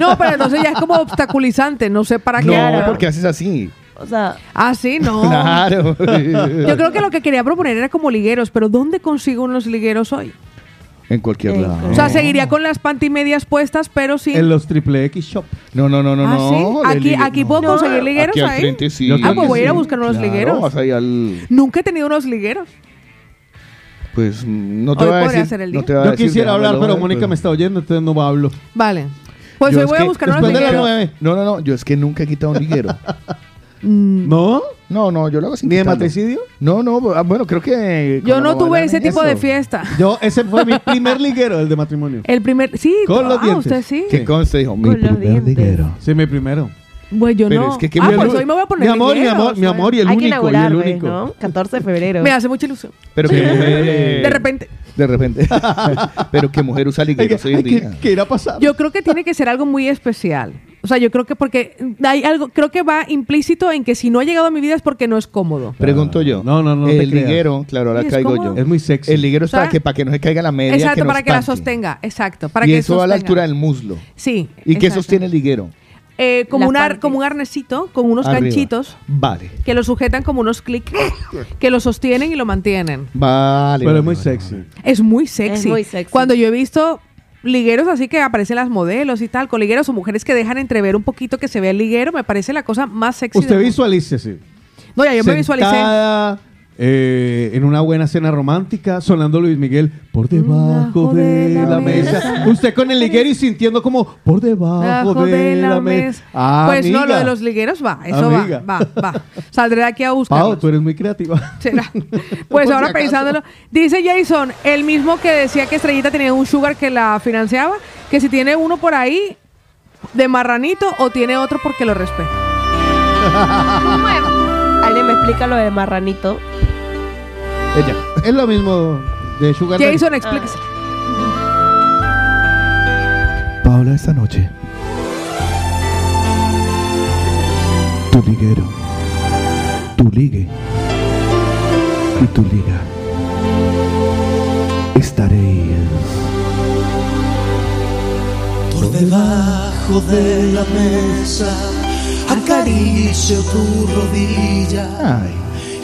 no, pero entonces ya es como obstaculizante. No sé para qué. No, porque haces así. o sea, Ah, sí, no. Claro. Yo creo que lo que quería proponer era como ligueros, pero ¿dónde consigo unos ligueros hoy? En cualquier Eh, lado. O sea, seguiría con las pantimedias puestas, pero sin... En los triple X Shop. No, no, no, no, Ah, no. Aquí, ligue- aquí no. puedo conseguir ligueros Aquí al ahí. frente sí. Ah, pues voy a ir a buscar unos Claro, ligueros. vas ahí al... Nunca he tenido unos ligueros. Pues no te Hoy voy a podría decir. ser el no día. te voy a Yo decir, quisiera hablar, déjamelo, pero Mónica pues. me está oyendo, entonces no hablo. Vale. Pues Yo hoy es voy a que buscar unos después de las ligueros. nueve. No, no, no. Yo es que nunca he quitado un liguero. Mm, ¿No? No, no, yo lo hago sin ¿Ni de quitarlo. matricidio? No, no, ah, bueno, creo que... Yo con no tuve ese en tipo eso. de fiesta. Yo, ese fue mi primer liguero, el de matrimonio. El primer... Sí, Con los ah, dientes. usted sí. Que conste, dijo, mi Con los primer dientes. liguero. Sí, mi primero. Bueno, yo Pero no. es que qué ah, pues lu- hoy me voy a poner Mi amor, mi amor, mi amor y el hay que único, y inaugurar, el pues, único. ¿no? 14 de febrero. Me hace mucha ilusión. Pero que mujer... De repente. De repente. pero que mujer usa ligueros hoy en ¿qué, día. ¿Qué irá a pasar? Yo creo que tiene que ser algo muy especial. O sea, yo creo que porque hay algo, creo que va implícito en que si no ha llegado a mi vida es porque no es cómodo. Pregunto yo. No, no, no te El creas. liguero, claro, ahora Sí, es caigo cómodo. yo. Es muy sexy. El liguero es para que, para que no se caiga la media. Exacto, que para que la sostenga. Exacto. Para y que eso a la sostenga. altura del muslo. Sí. ¿Y qué exacto. sostiene el liguero? Eh, como, un ar- como un arnesito, con unos Arriba. ganchitos Vale. que lo sujetan como unos clics que lo sostienen y lo mantienen. Vale. Pero vale, es muy vale, sexy. vale. Es muy sexy. Es muy sexy. Cuando yo he visto ligueros así que aparecen las modelos y tal, con ligueros o mujeres que dejan entrever un poquito que se vea el liguero, me parece la cosa más sexy. Usted visualice, sí. No, ya yo me visualicé. Eh, en una buena cena romántica, sonando Luis Miguel por debajo de, la, mesa. Usted con el liguero y sintiendo como por debajo de, la, mesa. Ah, pues no, lo de los ligueros va, eso Amiga. va, va, va. Saldré de aquí a Pau, buscar. tú eres muy creativa. Será. Pues ahora si pensándolo, dice Jason, el mismo que decía que Estrellita tenía un sugar que la financiaba, que si tiene uno por ahí de marranito o tiene otro porque lo respeta. Alguien me explica lo de marranito. Ella. es lo mismo de Sugar Daddy. Jason, explíquese. Paula, esta noche. Tu liguero. Tu ligue. Y tu liga. estaréis. Por debajo de la mesa acaricio tu rodilla Ay,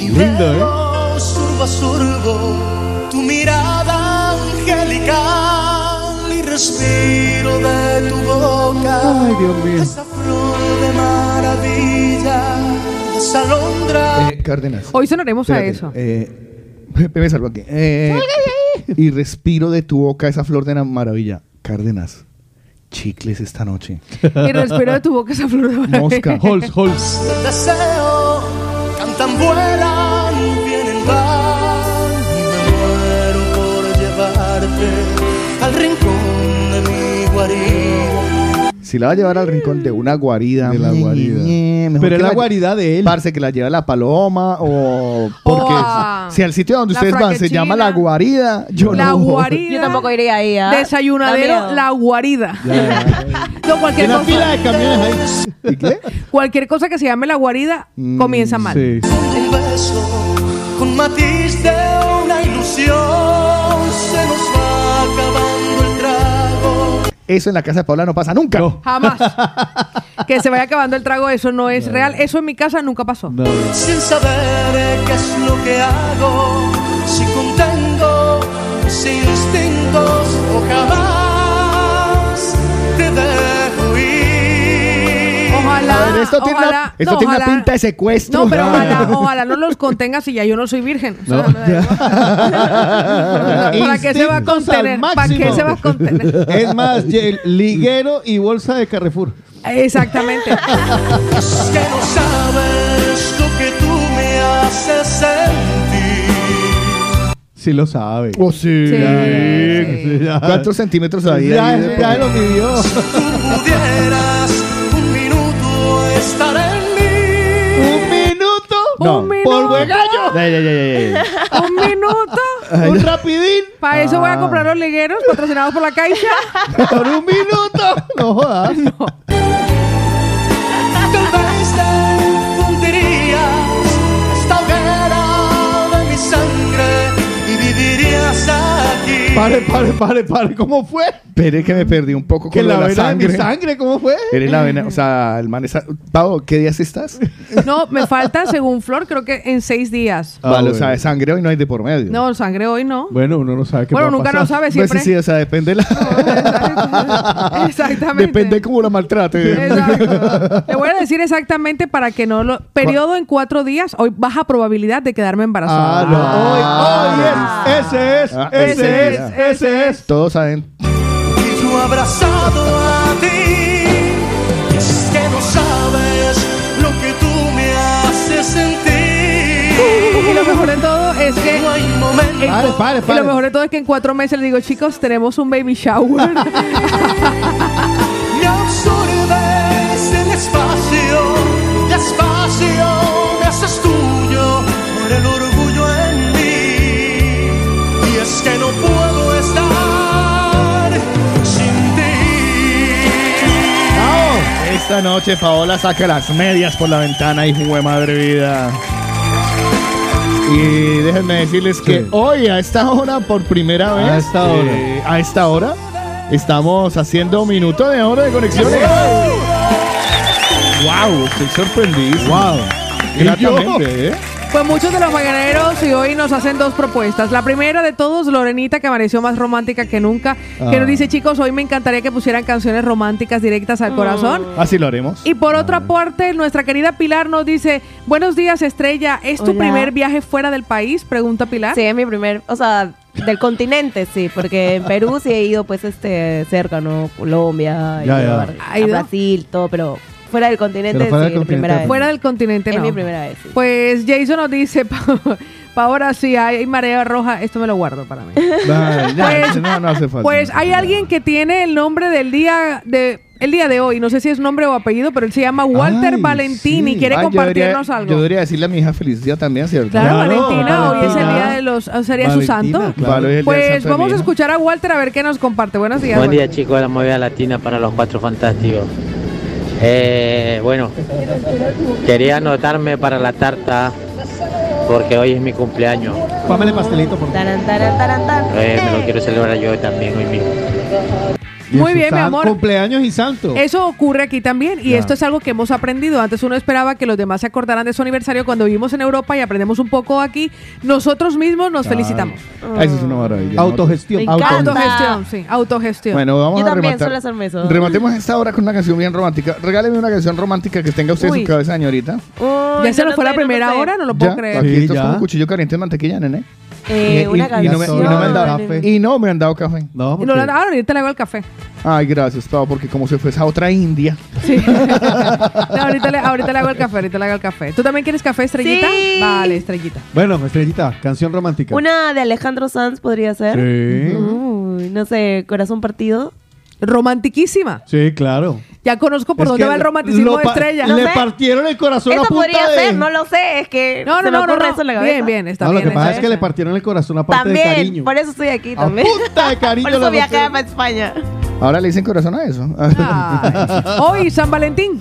y lindo, veo surbo a surbo tu mirada angelical y respiro de tu boca Ay, Dios mío. esa flor de maravilla, esa alondra. eh, Cárdenas. Hoy sonaremos a Espérate, eso. Eh, me salgo aquí. Eh, y respiro de tu boca esa flor de la maravilla. Cárdenas, chicles esta noche. Y respiro de tu boca esa flor de maravilla. Mosca. Holz, Holz. El deseo cantan, vuelan, al rincón de mi guarida. Si la va a llevar al rincón de una guarida. De la ñe, guarida. ñe, mejor Pero es que la guarida de él. Parce, que la lleva la paloma o... Porque a si al sitio donde la ustedes van se llama la guarida, yo La no... guarida. Yo tampoco iría ahí. ¿ah? Da Desayunadero, la guarida. No, cualquier Una cosa, fila de camiones ahí. ¿Y qué? cualquier cosa que se llame la guarida Mm, comienza mal. Sí. Un beso con matiz de una ilusión Eso en la casa de Paula no pasa nunca. No. Jamás. que se vaya acabando el trago, eso no es real. Eso en mi casa nunca pasó. No, no. sin saber qué es lo que hago, si contengo mis instintos o jamás Ojalá. Ver, esto tiene, una, esto no, tiene una ojalá- pinta de secuestro. No, pero ojalá, ojalá no los contengas y ya yo no soy virgen. O sea, No. ¿Para qué se va a contener? ¿Para qué se va a contener? Es más, liguero y bolsa de Carrefour. Exactamente. Es que no sabes lo que tú me haces sentir. Sí lo sabe. Oh, sí. Sí. Sí, ya. ¿Cuántos centímetros hay? Ya, ya lo midió. Tú pudieras No. Un minuto. Gallo. Ya, ya, ya, ya, ya. Un minuto. Un rapidín. Para eso voy a Ah. comprar los ligueros patrocinados por la Caixa. Por un minuto. No jodas. Tal Pare, pare, pare, pare. ¿Cómo fue? Espere que me perdí un poco con Que lo la de la vena de mi sangre. sangre, ¿cómo fue? Eres la vena, o sea, el man está... Pau, ¿qué días estás? No, me falta, según Flor, creo que en seis días. Ah, vale, o bueno. sea, de sangre hoy no hay de por medio. No, sangre hoy no. Bueno, uno no sabe qué Bueno, va a nunca pasar. lo sabe, Pues siempre. sí, sí, o sea, depende de la... Exactamente. Depende de cómo la maltrate. Exacto. Le voy a decir exactamente para que no lo. Periodo en cuatro días, hoy baja probabilidad de quedarme embarazada. Ah, no. Ah. Hoy, hoy es. Ese es. Ah, ese ese es. es. Ese es. Todos saben. Y yo abrazado a ti. Es que no sabes lo que tú me haces sentir. Y lo mejor de todo es que. No hay momento. Pare, pare, Y lo pare. mejor de todo es que en cuatro meses le digo, chicos, tenemos un baby shower. Esta noche Paola saca las medias por la ventana y de madre vida. Y déjenme decirles que Sí. hoy a esta hora, por primera vez, A esta hora. eh, a esta hora, estamos haciendo minuto de oro de conexiones. ¡Wow! Estoy sorprendido. Wow. Gratamente, ¿eh? Pues muchos de los mañaneros y hoy nos hacen dos propuestas. La primera de todos, Lorenita, que amaneció más romántica que nunca, que Ah. nos dice, chicos, hoy me encantaría que pusieran canciones románticas directas al corazón. Así lo haremos. Y por otra parte, nuestra querida Pilar nos dice, buenos días, Estrella, ¿es tu primer viaje fuera del país? Pregunta Pilar. Sí, es mi primer, o sea, del continente, sí, porque en Perú sí he ido pues este cerca, ¿no? Colombia. Brasil, todo, pero fuera del continente Pero fuera sí, del la primera continente. vez. Fuera del continente, Es no. mi primera vez, sí. Pues Jason nos dice, pa, pa ahora sí hay marea roja, esto me lo guardo para mí. Ya, Pues- no, no hace falta. Pues hay alguien que tiene el nombre del día de el día de hoy, no sé si es nombre o apellido, pero él se llama Walter Ay, Valentín y sí. quiere Ah, yo compartirnos debería- algo. Yo debería decirle a mi hija feliz día también, ¿cierto? Claro, Claro, Valentina, hoy es el día de los sería su Valentina, santo. claro. Pues vamos a escuchar a Walter a ver qué nos comparte. Buenos días. Buen día Walter. chicos de la movida latina para los cuatro fantásticos. Eh, bueno, quería anotarme para la tarta porque hoy es mi cumpleaños. Pámele pastelito, por favor. Taran, taran, taran, tan. Eh, me lo quiero celebrar yo también hoy mismo. Muy bien, mi amor. Cumpleaños y santo. Eso ocurre aquí también y Ya. esto es algo que hemos aprendido. Antes uno esperaba que los demás se acordaran de su aniversario cuando vivimos en Europa y aprendemos un poco aquí. Nosotros mismos nos Claro. felicitamos. Ah, Eso es una maravilla. Autogestión. Me encanta. Autogestión, sí, autogestión. Bueno, vamos Yo a también rematar. suelo hacerme eso. Rematemos esta hora con una canción bien romántica. Regáleme una canción romántica que tenga usted en su cabeza, señorita. Uy, ya se no nos fue sé, la primera hora, no lo puedo Ya, creer. Aquí Sí, esto es como cuchillo caliente de mantequilla, nene. Eh, Y- una y- y no me- canción. y no me han dado café. Y no me han dado café. No, Y no, porque- ahora ahorita le hago el café. Ay, gracias, Pau, porque como se fue esa otra India. Sí. No, ahorita, le, ahorita le hago el café, ahorita le hago el café. ¿Tú también quieres café, estrellita? Sí. Vale, estrellita. Bueno, estrellita, canción romántica. Una de Alejandro Sanz podría ser. Sí. Uy, no sé, corazón partido. Romantiquísima. Sí, claro. Ya conozco por Es dónde va el romanticismo de estrella. No Le sé. partieron el corazón a Eso punta podría de... ser, no lo sé, es que No, no, se me no, no, no. eso en la cabeza. Bien, bien, está No, lo bien. que pasa es que le bien. partieron el corazón a parte de También, cariño. por eso estoy aquí A también. punta de cariño. por eso viajé para España. Ahora le dicen corazón a eso. Ay. Hoy, San Valentín.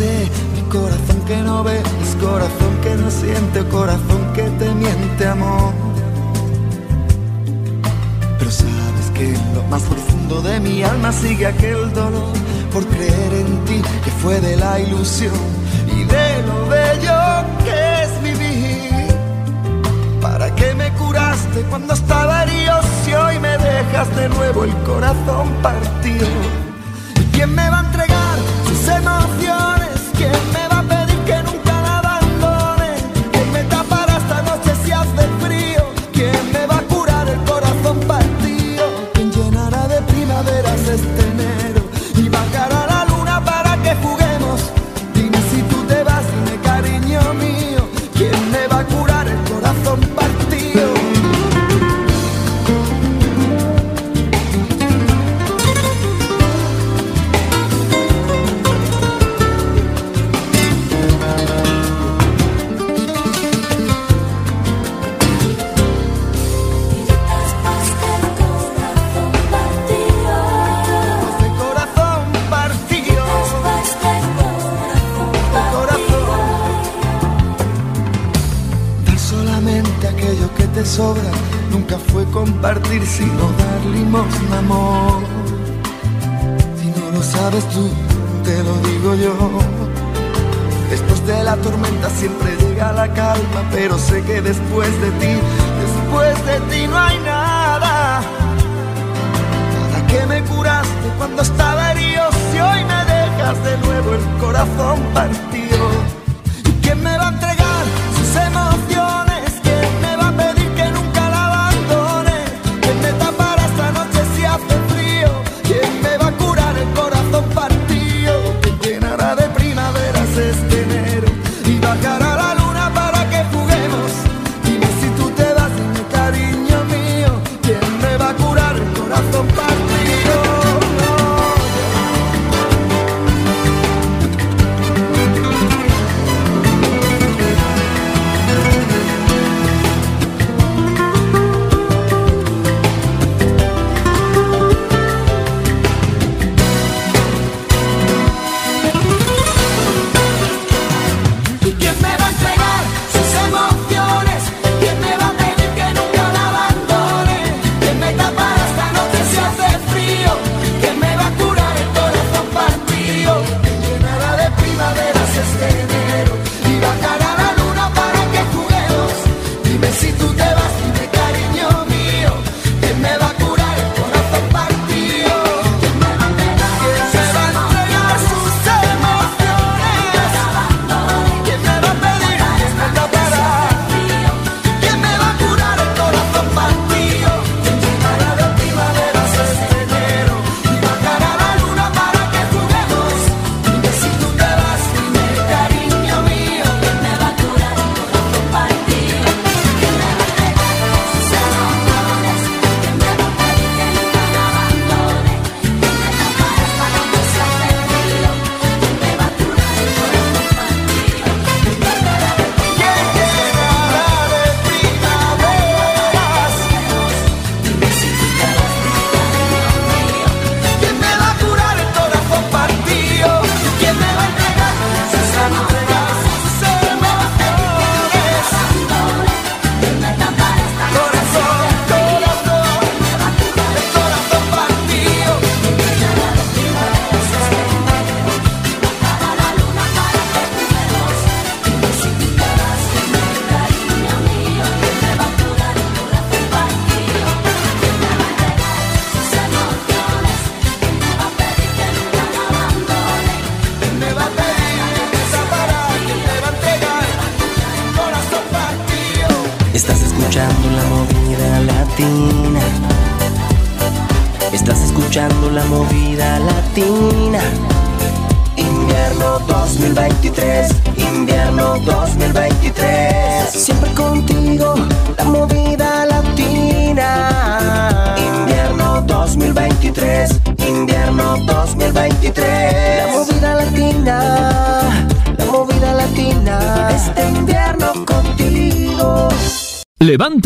Mi corazón que no ve, es corazón que no siente, corazón que te miente, amor. Pero sabes que en lo más profundo de mi alma sigue aquel dolor por creer en ti que fue de la ilusión y de lo bello que es vivir. ¿Para qué me curaste cuando estaba herido si hoy me dejas de nuevo el corazón partido? ¿Y quién me va a entregar sus emociones? ¿Quién me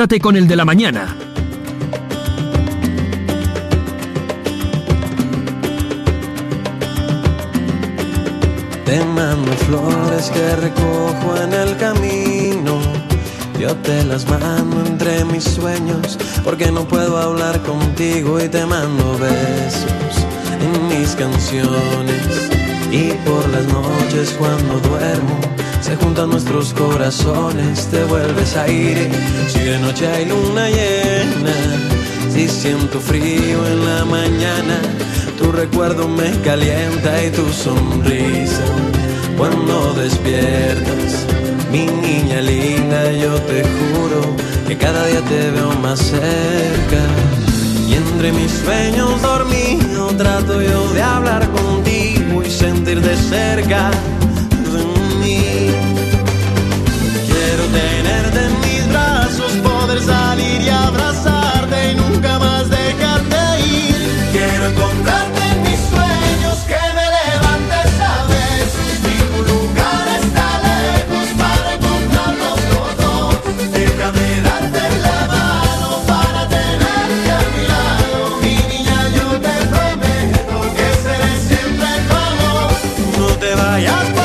Levántate con el de la mañana. Te mando flores que recojo en el camino. Yo te las mando entre mis sueños porque no puedo hablar contigo y te mando besos en mis canciones. Y por las noches cuando duermo se juntan nuestros corazones, te vuelves aire. Si de noche hay luna llena, si siento frío en la mañana, tu recuerdo me calienta y tu sonrisa. Cuando despiertas, mi niña linda, yo te juro que cada día te veo más cerca. Y entre mis sueños dormido trato yo de hablar contigo y sentir de cerca salir y abrazarte y nunca más dejarte ir. Quiero encontrarte en mis sueños, que me levantes a veces. Ningún lugar está lejos para encontrarnos los dos. Déjame darte la mano para tenerte a mi lado. Mi niña, yo te prometo que seré siempre tu amor. No te vayas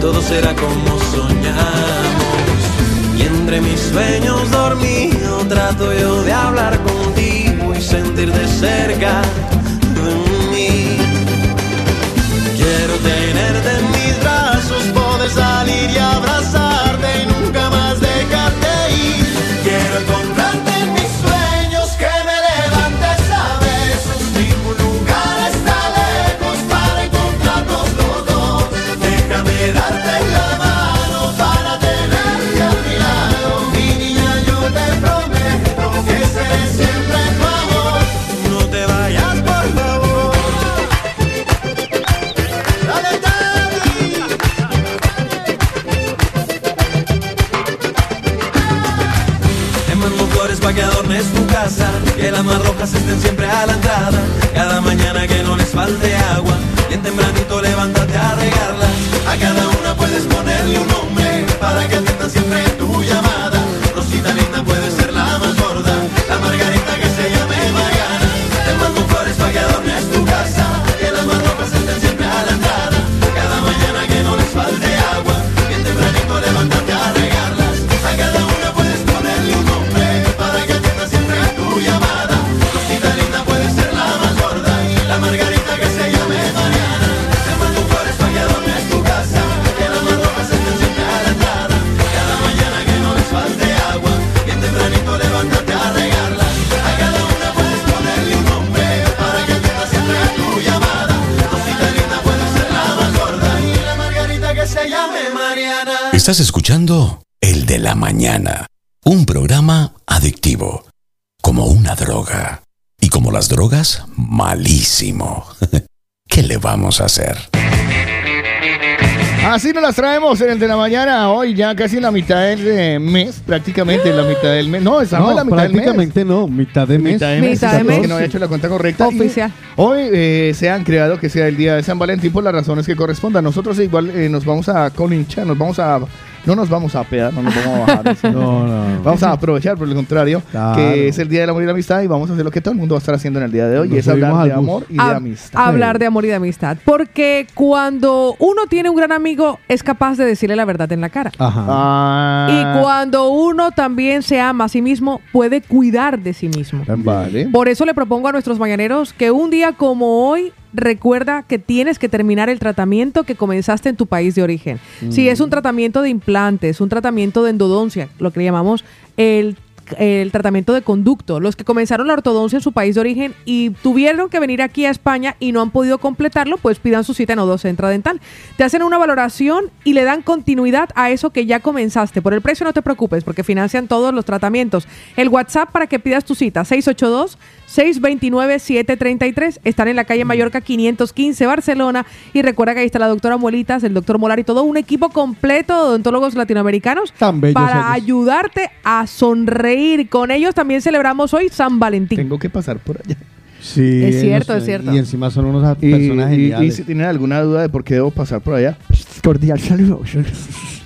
todo será como soñamos. Y entre mis sueños dormido trato yo de hablar contigo y sentir de cerca las más rojas estén siempre a la entrada Cada mañana que no les falte agua Bien tempranito levántate a regarlas. A cada una puedes ponerle un Estás escuchando El de la Mañana, un programa adictivo, como una droga. Y como las drogas, malísimo. ¿Qué le vamos a hacer? Así nos las traemos en el de la mañana, hoy ya casi en la mitad del eh, mes, prácticamente en la mitad del mes. No, estamos en la mitad del mes. prácticamente no, mitad de mes. Mitad de mes, Mitad de exacto, mes. que no había hecho la cuenta correcta. Y Oficial. Hoy eh, se han creado que sea el día de San Valentín por las razones que correspondan. Nosotros igual eh, nos vamos a colinchar, nos vamos a No nos vamos a pegar, no nos vamos a bajar. No, no. Vamos a aprovechar, por el contrario, Claro. que es el Día del Amor y la Amistad y vamos a hacer lo que todo el mundo va a estar haciendo en el día de hoy, y es hablar de amor y de amistad. Hablar de amor y de amistad. Porque cuando uno tiene un gran amigo, es capaz de decirle la verdad en la cara. Ajá. Ah, Y cuando uno también se ama a sí mismo, puede cuidar de sí mismo. Vale. Por eso le propongo a nuestros mañaneros que un día como hoy recuerda que tienes que terminar el tratamiento que comenzaste en tu país de origen. Si es un tratamiento de implantes, un tratamiento de endodoncia, lo que le llamamos el el tratamiento de conducto, los que comenzaron la ortodoncia en su país de origen y tuvieron que venir aquí a España y no han podido completarlo, pues pidan su cita en O2 Centra Dental. Te hacen una valoración y le dan continuidad a eso que ya comenzaste. Por el precio no te preocupes porque financian todos los tratamientos. El WhatsApp para que pidas tu cita, 682 629-733. Están en la calle Mallorca 515, Barcelona. Y recuerda que ahí está la doctora Molitas, el doctor Molar y todo un equipo completo de odontólogos latinoamericanos Tan para ellos. ayudarte a sonreír. Con ellos también celebramos hoy San Valentín. Tengo que pasar por allá. Sí, Es cierto, no es cierto. Y encima son unos Y, personas y- y si tienen alguna duda de por qué debo pasar por allá, cordial saludo.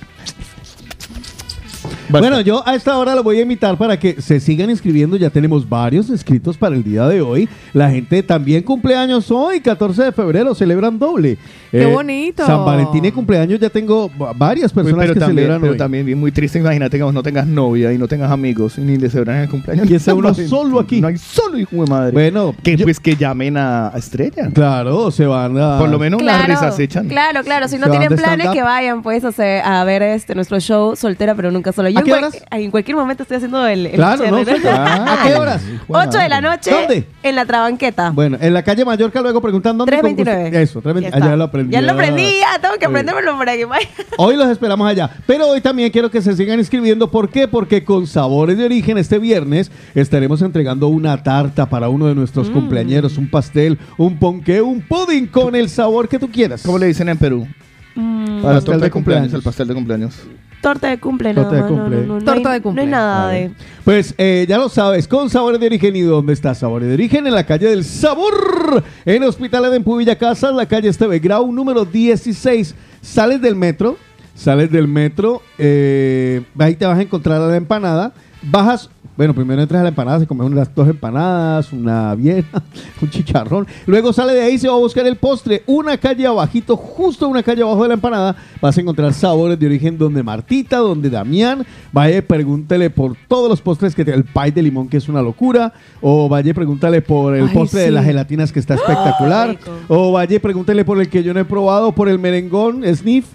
Bueno, yo a esta hora lo voy a invitar para que se sigan inscribiendo. Ya tenemos varios inscritos para el día de hoy. La gente también cumpleaños hoy, 14 de febrero, celebran doble. Eh, ¡Qué bonito! San Valentín y cumpleaños ya tengo va- varias personas pero que también, celebran pero hoy. también bien muy triste, imagínate que vos no tengas novia y no tengas amigos y ni le celebran el cumpleaños. Y ese uno solo aquí. No hay solo hijo de madre. Bueno, que yo- pues que llamen a, Estrella. Claro, se van a... Por lo menos las risas echan. Claro, claro. Si no tienen planes, que vayan pues a, hacer- a ver este nuestro show soltera, pero nunca solo. Yo ¿A en, qué cual- horas? en cualquier momento estoy haciendo el, el Claro, no, sé. ¿A qué horas? 8 de la noche ¿Dónde? en la Trabanqueta. Bueno, en la calle Mallorca luego preguntan dónde. 329. con- Eso, 329. Ya Ah, ya está. lo aprendí. Ya lo aprendí, ya tengo que aprendérmelo para que vaya. Hoy los esperamos allá. Pero hoy también quiero que se sigan inscribiendo. ¿Por qué? Porque con Sabores de Origen este viernes estaremos entregando una tarta para uno de nuestros Mm. cumpleañeros, un pastel, un ponqué, un pudding con el sabor que tú quieras. ¿Cómo le dicen en Perú? Mm, A la Pastel torta de de cumpleaños, cumpleaños. el pastel de cumpleaños. torta de cumple, Torta nada de más, no, cumple. no, no, no Torta hay- de cumple. No hay nada de... Pues eh, ya lo sabes, con Sabores de Origen. ¿Y dónde está Sabores de Origen? En la calle del Sabor, en Hospital de Villa Casas, la calle Esteve Grau, número 16. Sales del metro, sales del metro, eh, ahí te vas a encontrar a la empanada. Bajas, bueno, primero entras a la empanada, se comen unas dos empanadas, una vieja, un chicharrón. Luego sale de ahí, se va a buscar el postre. Una calle abajito, justo una calle abajo de la empanada, vas a encontrar sabores de origen donde Martita, donde Damián. Vaya pregúntele por todos los postres que te, el pie de limón, que es una locura. O vaya pregúntale por el Ay, postre de las gelatinas, que está espectacular. rico. O vaya pregúntele por el que yo no he probado, por el merengón, sniff.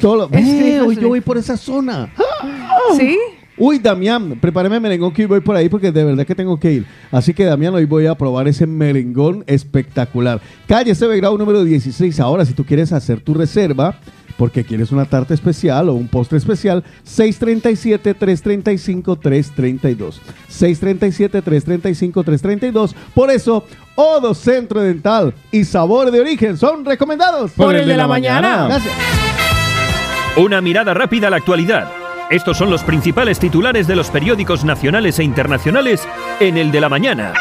Todo lo- Eh, hoy yo voy por esa zona. ¿Sí? Uy, Damián, prepárame merengón que hoy voy por ahí porque de verdad que tengo que ir. Así que, Damián, hoy voy a probar ese merengón espectacular. Calle CB Grau número 16. Ahora, si tú quieres hacer tu reserva, porque quieres una tarta especial o un postre especial, 637-335-332. 637-335-332. Por eso, Odo Centro Dental y Sabor de Origen son recomendados Por el de la mañana. Gracias. Una mirada rápida a la actualidad. Estos son los principales titulares de los periódicos nacionales e internacionales en el de la mañana.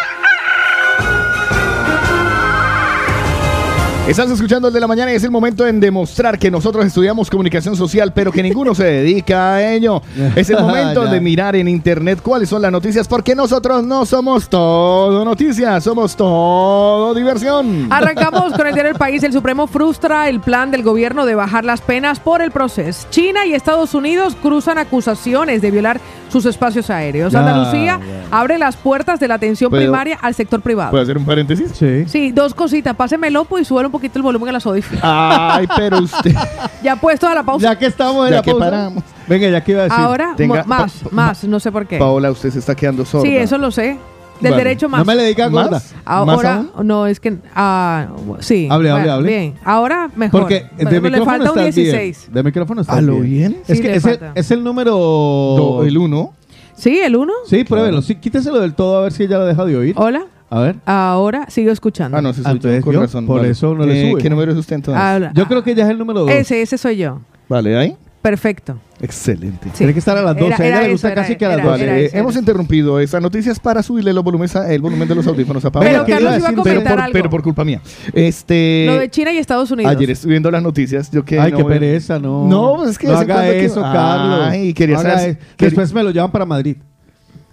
Estás escuchando el de la mañana y es el momento en demostrar que nosotros estudiamos comunicación social, pero que ninguno se dedica a ello. Es el momento de mirar en internet cuáles son las noticias, porque nosotros no somos todo noticias, somos todo diversión. Arrancamos con el diario El País. El Supremo frustra el plan del gobierno de bajar las penas por el proceso. China y Estados Unidos cruzan acusaciones de violar sus espacios aéreos. Ya, Andalucía ya. abre las puertas de la atención ¿Puedo- primaria al sector privado. ¿Puedo hacer un paréntesis? Sí. Sí, dos cositas. Pásemelo pues, y súbele un poquito el volumen a las audífonos. Ay, pero usted. Ya puesto a la pausa. Ya que estamos en Ya la que pausa. paramos. Venga, ya que iba a decir. Ahora, tenga- más, pa- pa- más, no sé por qué. Paola, usted se está quedando sorda. Sí, eso lo sé. Del Vale. derecho más. No me le diga ¿Más? gorda. ¿Más Ahora, aún? no, es que. ah, sí. Hable, hable, bueno, hable. Bien. Ahora mejor. Porque Bueno, de le micrófono falta un está 16. bien. De micrófono está ¿A lo bien. bien? Es Sí, que le es el, falta. es el número... Do- el uno. Sí, el 1. Sí, pruébelo. Sí, quíteselo del todo a ver si ella lo deja de oír. Hola. A ver. Ahora sigo escuchando. Ah, no, ese soy yo, entonces con razón. por vale. eso no le Eh, sube. ¿Qué número es usted entonces? Habla. Yo creo que ya es el número dos. Ese, ese soy yo. Vale, ahí. Perfecto. Excelente. Sí. Tiene que estar a las 12. Era- a ella era le eso, gusta era- casi que a las era- 12. Vale, eh, eso, hemos era. interrumpido estas noticias para subirle los volúmenes a- el volumen de los audífonos a Pablo. Pero ¿Qué Carlos iba a comentar pero por, algo. pero por culpa mía. Este, Lo de China y Estados Unidos. ayer estuve viendo las noticias. Yo que Ay, no qué pereza, no. No, pues es que no haga cuando que- eso, Carlos. Ay, quería No saber- eso. quería- Después me lo llevan para Madrid.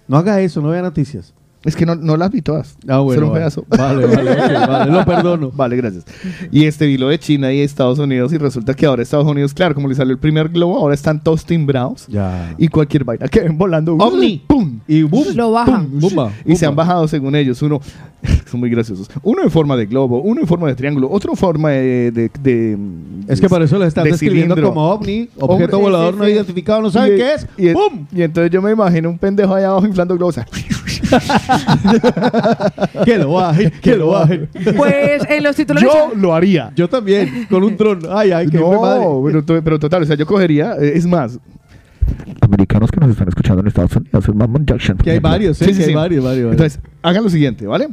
No haga eso, no vea noticias. Es que no, no las vi todas. Ah, bueno, Solo un vale. pedazo. Vale, vale, vale, lo perdono. Vale, gracias. Y este vi lo de China y Estados Unidos y resulta que ahora Estados Unidos, claro, como le salió el primer globo, ahora están todos timbrados Ya. y cualquier vaina que ven volando. ¡Ovni! ¡Pum! Y boom. Lo bajan. Pum, bumba, Y se han bajado según ellos, uno, son muy graciosos, uno en forma de globo, uno en forma de triángulo, otro en forma de... de- de- Es que por eso lo están de describiendo cilindro. como ovni, objeto Hombre, volador sí, no sí. identificado, no saben qué es. Y, ¡Pum! y entonces yo me imagino un pendejo allá abajo inflando globos. Que lo bajen, que lo bajen. Pues en los titulares. yo lo haría. Yo también, con un dron. Ay, ay, qué madre. No, pero, to- pero total, o sea, yo cogería, eh, es más, Americanos que nos están escuchando en Estados Unidos, el Mammon Jackson. Que hay varios, ¿eh? Sí, sí, que hay varios. varios. Entonces, hagan lo siguiente, ¿vale?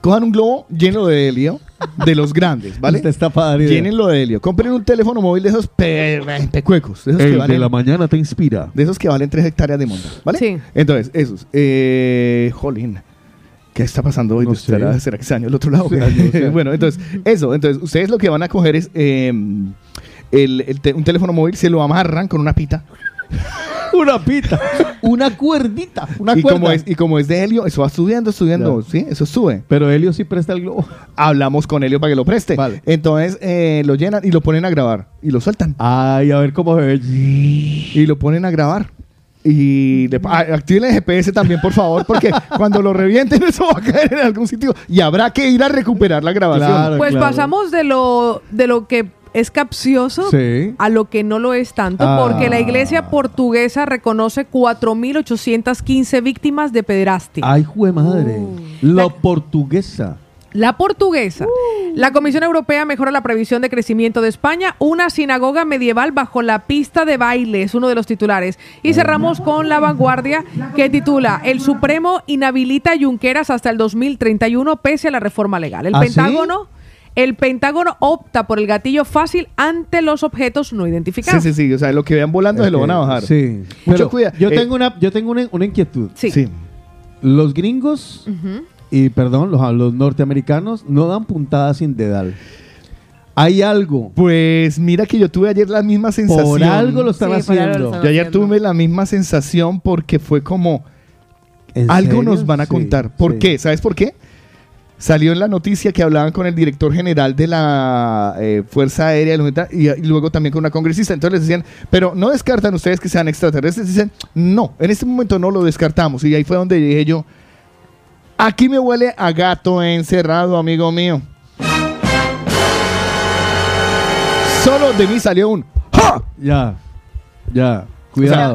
Cojan un globo lleno de helio, de los grandes, ¿vale? Esta está padre idea. Llénenlo de helio. Compren un teléfono móvil de esos pe- pecuecos, de esos, que El de valen, la mañana te inspira. de esos que valen 3 hectáreas de monta, ¿vale? Sí. Entonces, esos. Eh, jolín. ¿Qué está pasando hoy? No ¿Será, sé. será que se dañó el otro lado? Se dañó, se dañó. bueno, entonces, eso. Entonces, ustedes lo que van a coger es eh, el- el te- un teléfono móvil, se lo amarran con una pita. Una pita, una cuerdita, una y, cuerda. como es, y como es de helio, eso va subiendo, subiendo, Ya. ¿sí? Eso sube. Pero Helio sí presta el globo. Hablamos con Helio para que lo preste. Vale. Entonces, eh, lo llenan y lo ponen a grabar. Y lo sueltan. Ay, a ver cómo se ve. Y lo ponen a grabar. Y ah, activen el GPS también, por favor, porque cuando lo revienten eso va a caer en algún sitio y habrá que ir a recuperar la grabación. Claro. Pues pasamos de lo, de lo que es capcioso Sí. a lo que no lo es tanto, Ah. porque la iglesia portuguesa reconoce 4.815 víctimas de pederastia. Ay, jue madre. La portuguesa. La portuguesa. Uh. La Comisión Europea mejora la previsión de crecimiento de España. Una sinagoga medieval bajo la pista de baile es uno de los titulares. Y cerramos con la vanguardia que titula El Supremo inhabilita a Junqueras hasta el 2031 pese a la reforma legal. El ¿Ah, sí? El Pentágono opta por el gatillo fácil ante los objetos no Sí, identificados. sí, sí. O sea, lo que vean volando se lo van a bajar. Sí. Mucho cuidado. Yo Eh, tengo una, yo tengo una, una inquietud. Sí. Sí. Los gringos y perdón, los, los norteamericanos no dan puntadas sin dedal. Hay algo. Pues mira que yo tuve ayer la misma sensación. Por algo lo están Sí, lo haciendo. Yo ayer haciendo. tuve la misma sensación porque fue como ¿En algo serio? nos van a Sí, contar. ¿Por sí. qué? ¿Sabes por qué? Salió en la noticia que hablaban con el director general de la eh, Fuerza Aérea y, y luego también con una congresista. Entonces les decían, pero no descartan ustedes que sean extraterrestres. Dicen, no, en este momento no lo descartamos. Y ahí fue donde dije yo, aquí me huele a gato encerrado, amigo mío. Solo de mí salió un ¡Ja! Ya, ya.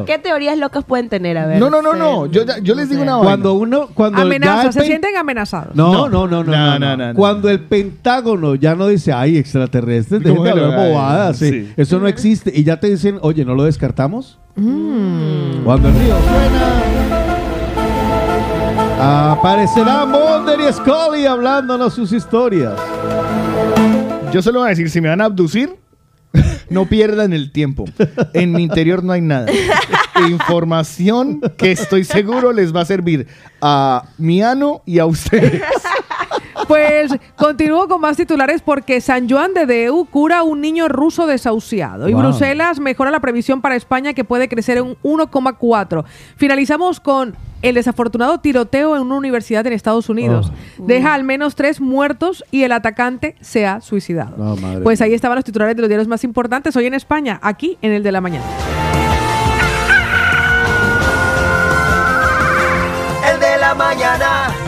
¿Qué teorías locas pueden tener? A ver. No, no, no, Sí, no. Yo, yo les digo una vaina. Cuando uno, cuando Amenazas, se pen- sienten amenazados. No, no, no, no. Cuando el Pentágono ya no dice, ay, extraterrestres, ¿Cómo dejen de hablar bobadas. sí. sí. Eso no existe. Y ya te dicen, oye, ¿no lo descartamos? Mm. Cuando el río suena, aparecerá Mulder y Scully hablándonos sus historias. Yo solo voy a decir, si me van a abducir, no pierdan el tiempo. En mi interior no hay nada. Información que estoy seguro les va a servir a mi ano y a ustedes. Pues continúo con más titulares porque San Juan de Deu cura a un niño ruso desahuciado y. Bruselas mejora la previsión para España que puede crecer en un 1,4. Finalizamos con el desafortunado tiroteo en una universidad en Estados Unidos. Deja al menos tres muertos y el atacante se ha suicidado. Madre pues ahí estaban los titulares de los diarios más importantes hoy en España, aquí en el de la mañana. El de la mañana.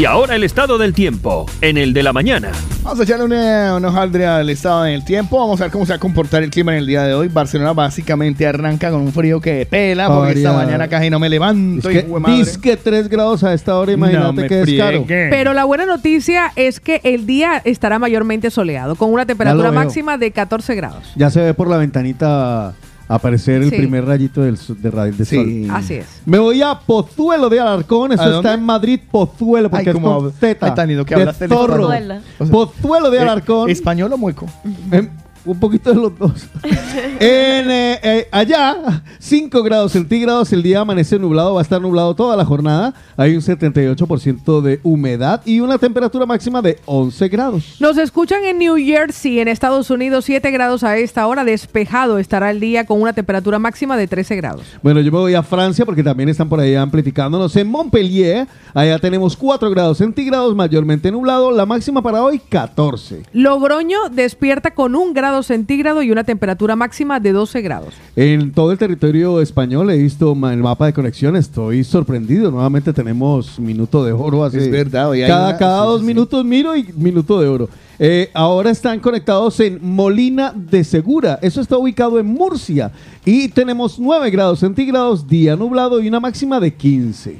Y ahora el estado del tiempo, en el de la mañana. Vamos a echarle una, un hojaldre al estado del tiempo. Vamos a ver cómo se va a comportar el clima en el día de hoy. Barcelona básicamente arranca con un frío que pela, porque esta mañana casi no me Es levanto. que, madre. disque 3 grados a esta hora, imagínate No que descaro. friegue. Pero la buena noticia es que el día estará mayormente soleado, con una temperatura máxima de 14 grados. Ya se ve por la ventanita aparecer el Sí. primer rayito del, sol- de, ra- de Sí. sol. Así es. Me voy a Pozuelo de Alarcón, eso ¿A está en Madrid, Pozuelo, porque Ay, es como con Z, Ay, tan lindo que de hablaste el zorro. Pozuelo. O sea, Pozuelo de eh, Alarcón. ¿Español o mueco? Em, un poquito de los dos. En, eh, eh, allá, 5 grados centígrados, el día amanece nublado, va a estar nublado toda la jornada. Hay un 78% de humedad y una temperatura máxima de 11 grados. Nos escuchan en New Jersey, en Estados Unidos, 7 grados a esta hora. Despejado estará el día con una temperatura máxima de 13 grados. Bueno, yo me voy a Francia porque también están por ahí amplificándonos. En Montpellier, allá tenemos 4 grados centígrados, mayormente nublado. La máxima para hoy, 14. Logroño despierta con un grado centígrado y una temperatura máxima de 12 grados. En todo el territorio español he visto el mapa de conexión, estoy sorprendido. Nuevamente tenemos minuto de oro. Hace Es verdad, hoy hay cada una- cada sí, dos sí. minutos miro y minuto de oro. Eh, ahora están conectados en Molina de Segura. Eso está ubicado en Murcia. Y tenemos 9 grados centígrados, día nublado y una máxima de 15.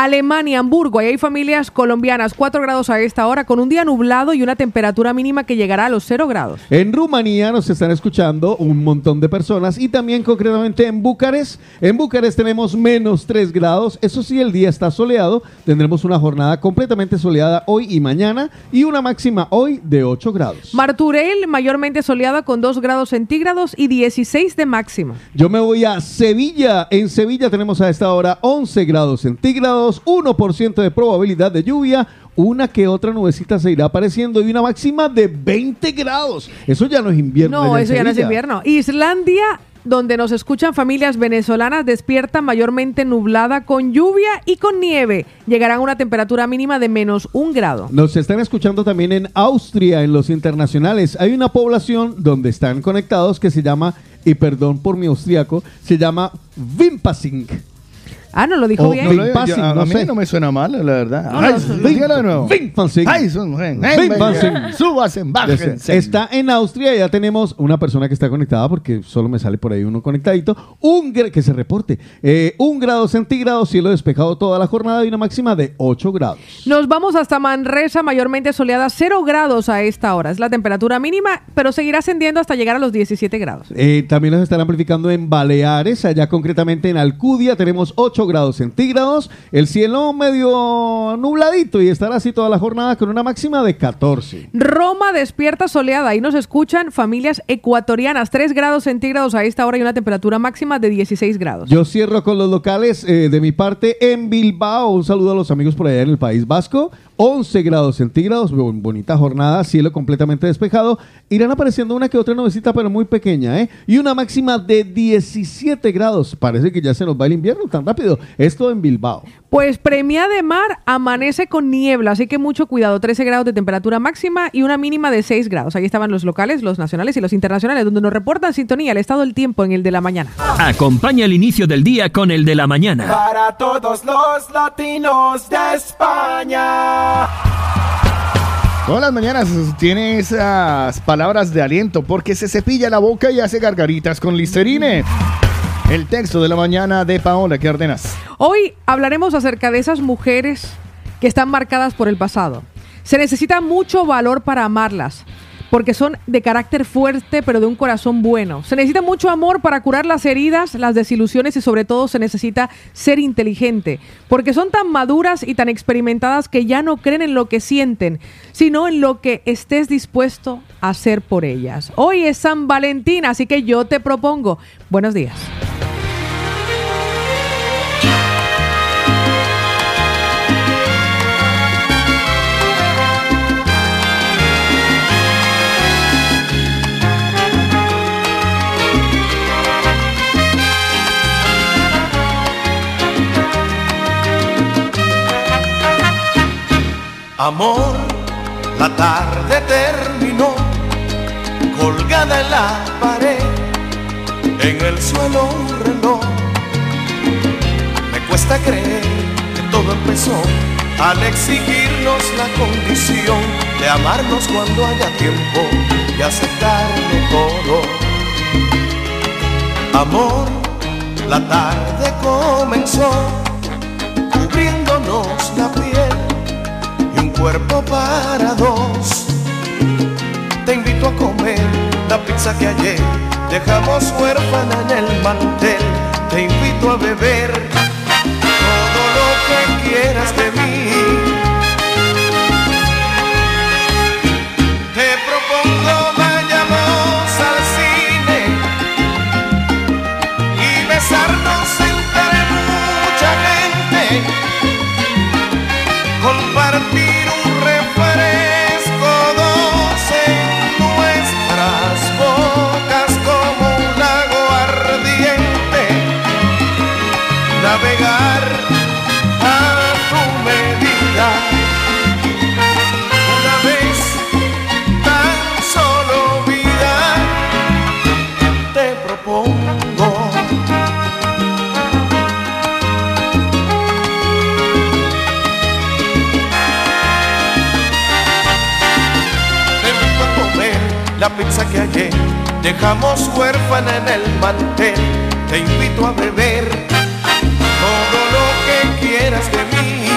Alemania, Hamburgo, ahí hay familias colombianas, 4 grados a esta hora, con un día nublado y una temperatura mínima que llegará a los 0 grados. En Rumanía nos están escuchando un montón de personas y también concretamente en Bucarest. En Bucarest tenemos menos 3 grados. Eso sí, el día está soleado. Tendremos una jornada completamente soleada hoy y mañana y una máxima hoy de 8 grados. Marturell, mayormente soleada con 2 grados centígrados y 16 de máxima. Yo me voy a Sevilla. En Sevilla tenemos a esta hora 11 grados centígrados, 1% de probabilidad de lluvia. Una que otra nubecita se irá apareciendo y una máxima de 20 grados. Eso ya no es invierno. No, eso ya no es invierno. Islandia, donde nos escuchan familias venezolanas, despierta mayormente nublada con lluvia y con nieve. Llegarán a una temperatura mínima de menos un grado. Nos están escuchando también en Austria, en los internacionales. Hay una población donde están conectados que se llama, y perdón por mi austriaco, se llama Wimpasing. Ah, no lo dijo bien. no, lo- yo- a, no a mí sé. no me suena mal, la verdad. No, Ay, dígalo de nuevo. Ay, son bájense. Está en Austria, ya tenemos una persona que está conectada porque solo me sale por ahí uno conectadito. Un que se reporte. Eh, un grado centígrado, cielo despejado toda la jornada y una máxima de 8 grados. Nos vamos hasta Manresa, mayormente soleada, 0 grados a esta hora. Es la temperatura mínima, pero seguirá ascendiendo hasta llegar a los 17 grados. Eh, también nos están amplificando en Baleares, allá concretamente en Alcudia tenemos 8 grados centígrados, el cielo medio nubladito y estará así toda la jornada con una máxima de 14. Roma despierta soleada. Ahí nos escuchan familias ecuatorianas, 3 grados centígrados a esta hora y una temperatura máxima de 16 grados. Yo cierro con los locales eh, de mi parte en Bilbao. Un saludo a los amigos por allá en el País Vasco. 11 grados centígrados, bon- bonita jornada, cielo completamente despejado. Irán apareciendo una que otra nubecita, pero muy pequeña, ¿eh? Y una máxima de 17 grados. Parece que ya se nos va el invierno tan rápido. Esto en Bilbao. Pues Premia de Mar amanece con niebla, así que mucho cuidado. 13 grados de temperatura máxima y una mínima de 6 grados. Ahí estaban los locales, los nacionales y los internacionales, donde nos reportan sintonía el estado del tiempo en el de la mañana. Acompaña el inicio del día con el de la mañana. Para todos los latinos de España. Todas las mañanas tiene esas palabras de aliento porque se cepilla la boca y hace gargaritas con Listerine. El texto de la mañana de Paola, ¿qué ordenas? Hoy hablaremos acerca de esas mujeres que están marcadas por el pasado. Se necesita mucho valor para amarlas, porque son de carácter fuerte, pero de un corazón bueno. Se necesita mucho amor para curar las heridas, las desilusiones y sobre todo se necesita ser inteligente, porque son tan maduras y tan experimentadas que ya no creen en lo que sienten, sino en lo que estés dispuesto a hacer por ellas. Hoy es San Valentín, así que yo te propongo, buenos días. Amor, la tarde terminó, colgada en la pared, en el suelo un reloj. Me cuesta creer que todo empezó al exigirnos la condición de amarnos cuando haya tiempo y aceptarlo todo. Amor, la tarde comenzó cubriéndonos la piel cuerpo para dos. Te invito a comer la pizza que ayer dejamos huérfana en el mantel. Te invito a beber todo lo que quieras pizza que ayer dejamos huérfana en el mantel. Te invito a beber todo lo que quieras de mí.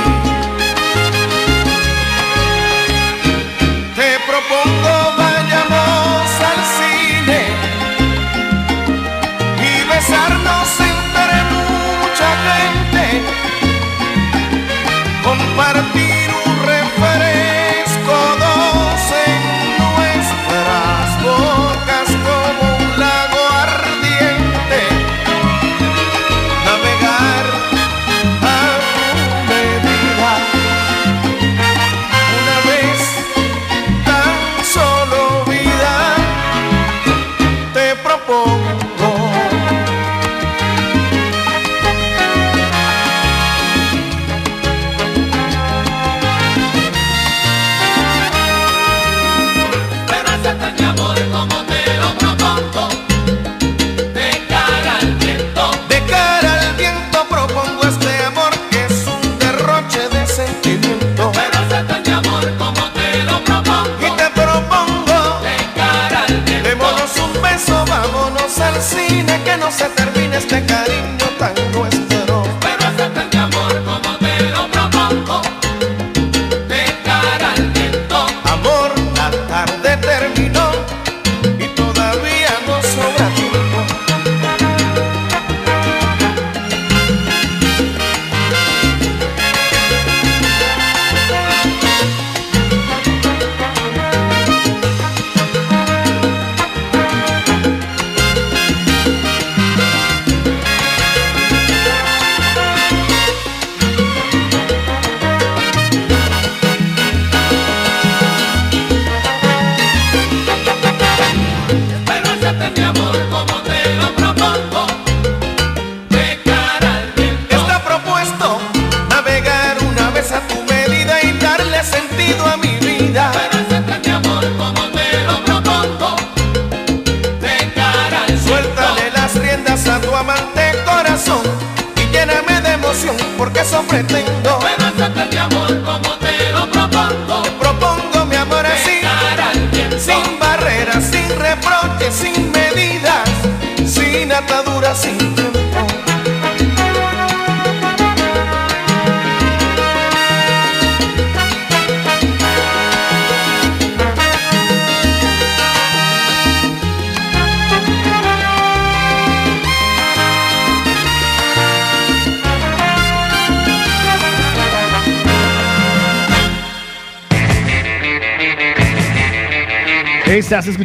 Te propongo vayamos al cine y besarnos entre mucha gente, compartir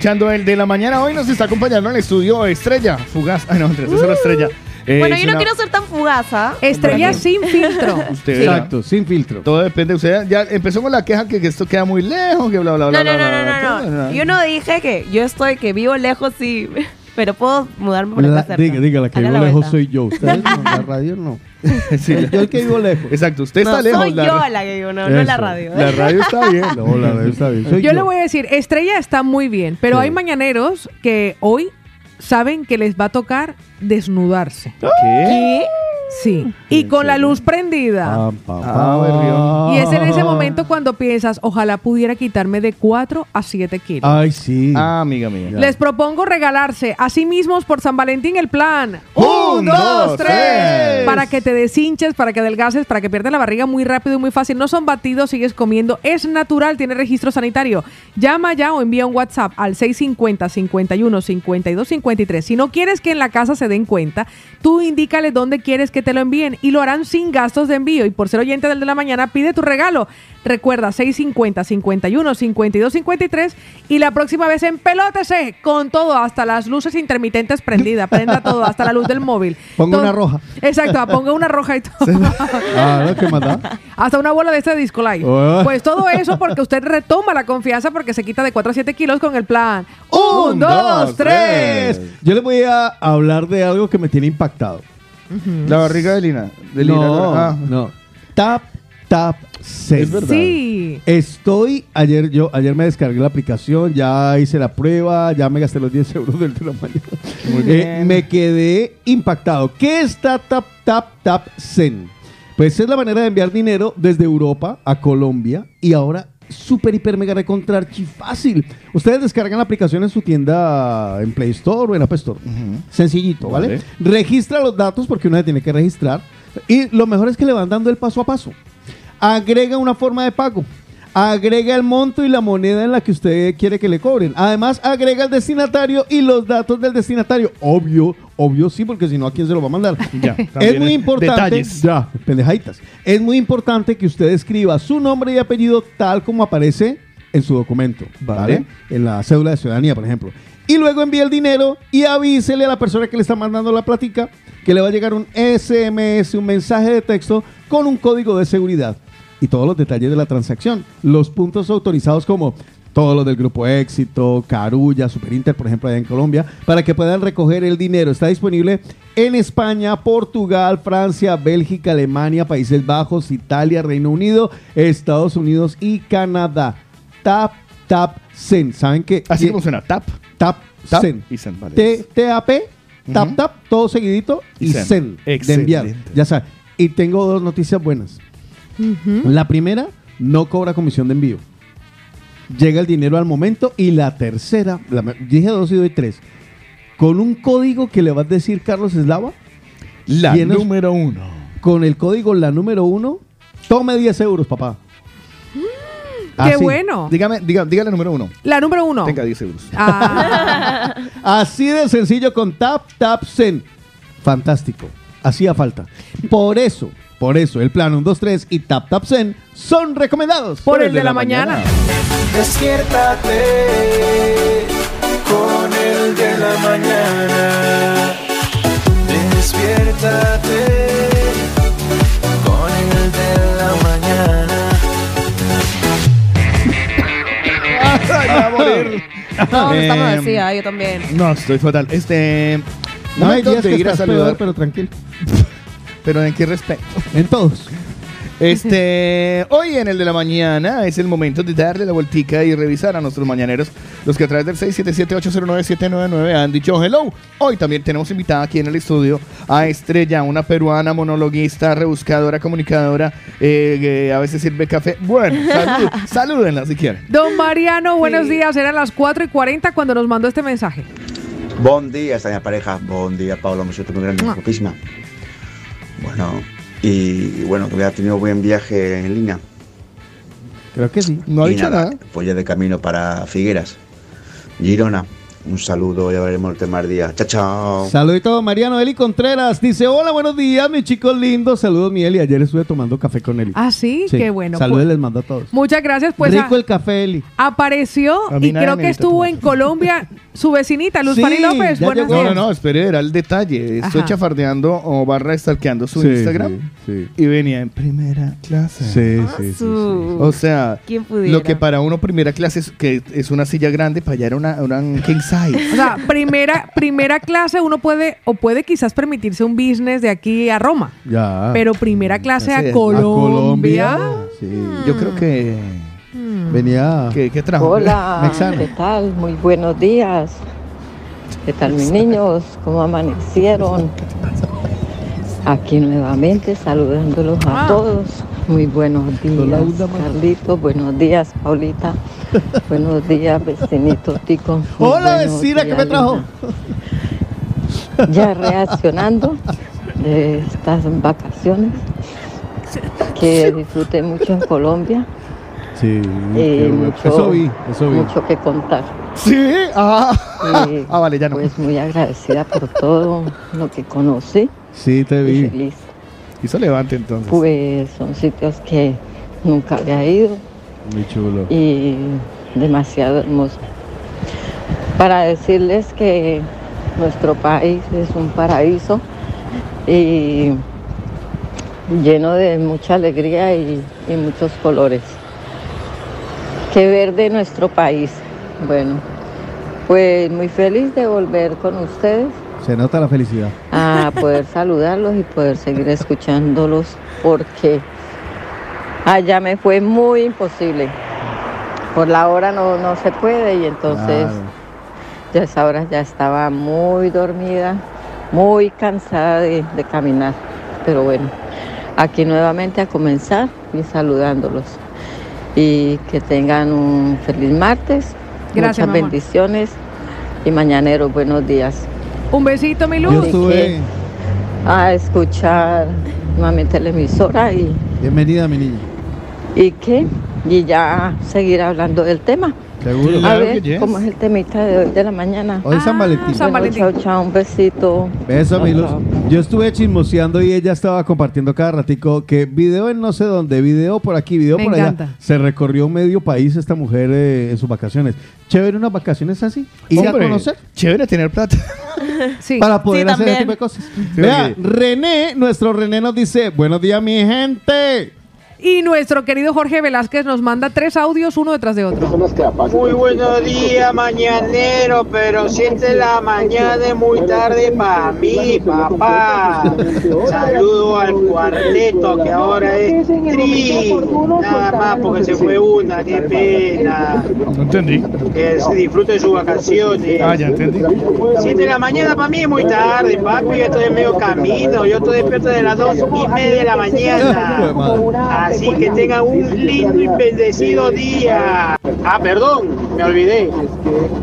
escuchando el de la mañana. Hoy nos está acompañando en el estudio Estrella Fugaz. Ay, no, estrella. Eh, bueno, yo no una- quiero ser tan fugaza. Estrella sin filtro. Usted. Exacto, sin filtro. Todo depende. Usted ya empezó con la queja que, que esto queda muy lejos, que bla, bla, bla. No, no, bla, no, bla, no, bla, no, bla. no. Yo no dije que yo estoy, que vivo lejos, sí. Pero puedo mudarme por La- acá cerca. diga, diga, la que Haga vivo la lejos vuelta. soy yo. Ustedes no, la radio no. Sí, yo el que vivo lejos. Exacto, usted está No, lejos. soy la yo la que vivo, no, no la radio. La radio está bien. No, la radio está bien. Soy Yo yo. le voy a decir, Estrella está muy bien, pero Sí. hay mañaneros que hoy saben que les va a tocar desnudarse. ¿Qué? Sí. Y con la luz prendida. Ah, Y es en ese momento cuando piensas, ojalá pudiera quitarme de 4 a 7 kilos. Ay, sí. Ah, amiga mía. Les propongo regalarse a sí mismos por San Valentín el plan. Un, dos, tres. Para que te deshinches, para que adelgaces, para que pierdas la barriga muy rápido y muy fácil. No son batidos, sigues comiendo. Es natural, tiene registro sanitario. Llama ya o envía un WhatsApp al 650 51 52 53. Si no quieres que en la casa se den cuenta, tú indícale dónde quieres que te lo envíen y lo harán sin gastos de envío. Y por ser oyente del de la mañana, pide tu regalo. Recuerda 650 51 52 53 y la próxima vez empelótese con todo, hasta las luces intermitentes prendidas, prenda todo, hasta la luz del móvil. Ponga Todo- una roja. Exacto, ponga una roja y todo. Ah, ¿qué más da? Hasta una bola de este disco light. Oh. Pues todo eso porque usted retoma la confianza porque se quita de 4 a 7 kilos con el plan. Un, dos, tres. Yo les voy a hablar de algo que me tiene impactado. La barriga de Lina. De Lina no, ah. no. Tap, tap, Zen. Es verdad. Sí. Estoy, ayer yo, ayer me descargué la aplicación, ya hice la prueba, ya me gasté los 10 euros del de la mañana. Muy Eh, bien. me quedé impactado. ¿Qué está Tap Tap Tap Zen? Pues es la manera de enviar dinero desde Europa a Colombia y ahora súper, hiper, mega recontra archi fácil. Ustedes descargan la aplicación en su tienda en Play Store o en App Store. Sencillito, ¿vale? Vale. Registra los datos porque uno se tiene que registrar. Y lo mejor es que le van dando el paso a paso. Agrega una forma de pago. Agrega el monto y la moneda en la que usted quiere que le cobren. Además, agrega el destinatario y los datos del destinatario. Obvio, obvio sí, porque si no, ¿a quién se lo va a mandar? Ya, es muy importante. detalles. Ya, pendejaditas. Es muy importante que usted escriba su nombre y apellido tal como aparece en su documento. ¿vale? Vale. En la cédula de ciudadanía, por ejemplo. Y luego envíe el dinero y avísele a la persona que le está mandando la platica que le va a llegar un SMS, un mensaje de texto con un código de seguridad y todos los detalles de la transacción. Los puntos autorizados como todos los del Grupo Éxito, Carulla, Superinter, por ejemplo, allá en Colombia, para que puedan recoger el dinero. Está disponible en España, Portugal, Francia, Bélgica, Alemania, Países Bajos, Italia, Reino Unido, Estados Unidos y Canadá. Tap, tap, zen. ¿Saben qué? Así como suena. Tap. Tap, Tap zen. y zen, vale. T, T-A-P, tap, Ujú. tap, todo seguidito y Y zen. zen. De Excelente. enviar. Ya saben. Y tengo dos noticias buenas. La primera, no cobra comisión de envío. Llega el dinero al momento. Y la tercera, la dije dos y doy tres. Con un código que le vas a decir Carlos Eslava. La tienes- número uno. Con el código la número uno, tome 10 euros, papá. Qué Así. bueno. Dígame, diga, diga la número uno. La número uno. Tenga 10 euros. Ah, Así de sencillo con Tap Tap Zen. Fantástico. Hacía falta. Por eso, por eso, el plan 1, 2, 3 y Tap Tap Zen son recomendados. por el de la mañana. Despiértate con el de la mañana. Despiértate con el de la mañana. Ay, va a morir. No, Eh, estamos así, ah, yo también. No, estoy fatal. Este. No hay días que ir a saludar. pero tranquilo. Pero en qué respecto. En todos. Este, hoy en el de la mañana es el momento de darle la vueltica y revisar a nuestros mañaneros, los que a través del 677-809-799 han dicho hello. Hoy también tenemos invitada aquí en el estudio a Estrella, una peruana monologuista, rebuscadora, comunicadora, eh, que a veces sirve café. Bueno, salud, salúdenla si quieren. Don Mariano, buenos días. Eran las 4 y 40 cuando nos mandó este mensaje. Bon día, extraña pareja. Bon día, Pablo. Me siento muy grande, Mua. guapísima. Bueno, y bueno, que había tenido buen viaje en línea. Creo que sí. No ha y dicho nada. Pues ya de camino para Figueras, Girona. Un saludo, ya veremos el tema del día. Chao, chao. Saludito, Mariano Eli Contreras. Dice: Hola, buenos días, mis chicos lindos. Saludos, mi Eli. Ayer estuve tomando café con Eli. Ah, sí, qué bueno. Saludos, Pues- les mando a todos. Muchas gracias. Pues Rico a- el café, Eli. apareció y creo que estuvo en Colombia su vecinita, Luz Sí, Fanny López. ya llegó. No, no, no, espere, era el detalle. Estoy Ajá. chafardeando o barra stalkeando su Sí, Instagram sí, y venía en primera clase. Sí, sí, sí. sí, Su- O sea, ¿Quién pudiera? lo que para uno primera clase es, que es una silla grande, para allá era una, una king size. O sea, primera, primera clase uno puede, o puede quizás permitirse un business de aquí a Roma. Ya. Pero primera clase Así es. A Colombia. Sí. Yo creo que... Venía. ¿Qué, qué trajo? Hola. ¿qué tal? Muy buenos días. ¿Qué tal mis niños? ¿Cómo amanecieron? Aquí nuevamente saludándolos a Ah. todos. Muy buenos días, Carlitos. Buenos días, Paulita. buenos días, vecinito Tico. Muy Hola, vecina que días, me trajo. Lina. Ya reaccionando de estas vacaciones que disfruté mucho en Colombia. Sí, y mucho, eso vi, eso vi. mucho que contar. Sí, ah, Y, ah, vale, ya no. Pues muy agradecida por todo lo que conocí. Sí, te y vi. feliz. Hizo levante entonces. Pues son sitios que nunca había ido Muy chulo. y demasiado hermoso. Para decirles que nuestro país es un paraíso y lleno de mucha alegría y, y muchos colores. ¿Qué ver de nuestro país? Bueno, pues muy feliz de volver con ustedes Se nota la felicidad. a poder saludarlos y poder seguir escuchándolos porque allá me fue muy imposible. Por la hora no, no se puede y entonces Claro. ya a esa hora ya estaba muy dormida, muy cansada de, de caminar. Pero bueno, aquí nuevamente a comenzar y saludándolos. Y que tengan un feliz martes, Gracias, muchas mamá. bendiciones y mañaneros buenos días. Un besito, mi Yo luz. estuve. a escuchar nuevamente la emisora y, Bienvenida, mi niña. y qué, y ya seguir hablando del tema. Seguro. a Claro ver, que yes. ¿cómo es el temita de hoy de la mañana? Hoy es San Valentín. San Bueno, Valentín. chao, chao, un besito. Beso, chao. Yo estuve chismoseando y ella estaba compartiendo cada ratico que video en no sé dónde, video por aquí, video Me por encanta. allá. Se recorrió medio país esta mujer eh, en sus vacaciones. Chévere unas vacaciones así. Ir a Hombre, conocer Chévere tener plata. Sí. para poder Sí, hacer ese tipo de cosas. Vea, porque- René, nuestro René nos dice, buenos días mi gente. Y nuestro querido Jorge Velázquez nos manda tres audios uno detrás de otro. Muy buenos días, mañanero, pero siete de la mañana es muy tarde para mí, papá. Saludo al cuarteto que ahora es tri. Nada más porque se fue una, qué pena. No entendí. Que se disfrute sus vacaciones. Ah, ya entendí. Siete de la mañana para mí es muy tarde, papi. Yo estoy en medio camino. Yo estoy despierto de las dos y media de la mañana. Así que tengan un lindo y bendecido día. Ah, perdón, me olvidé.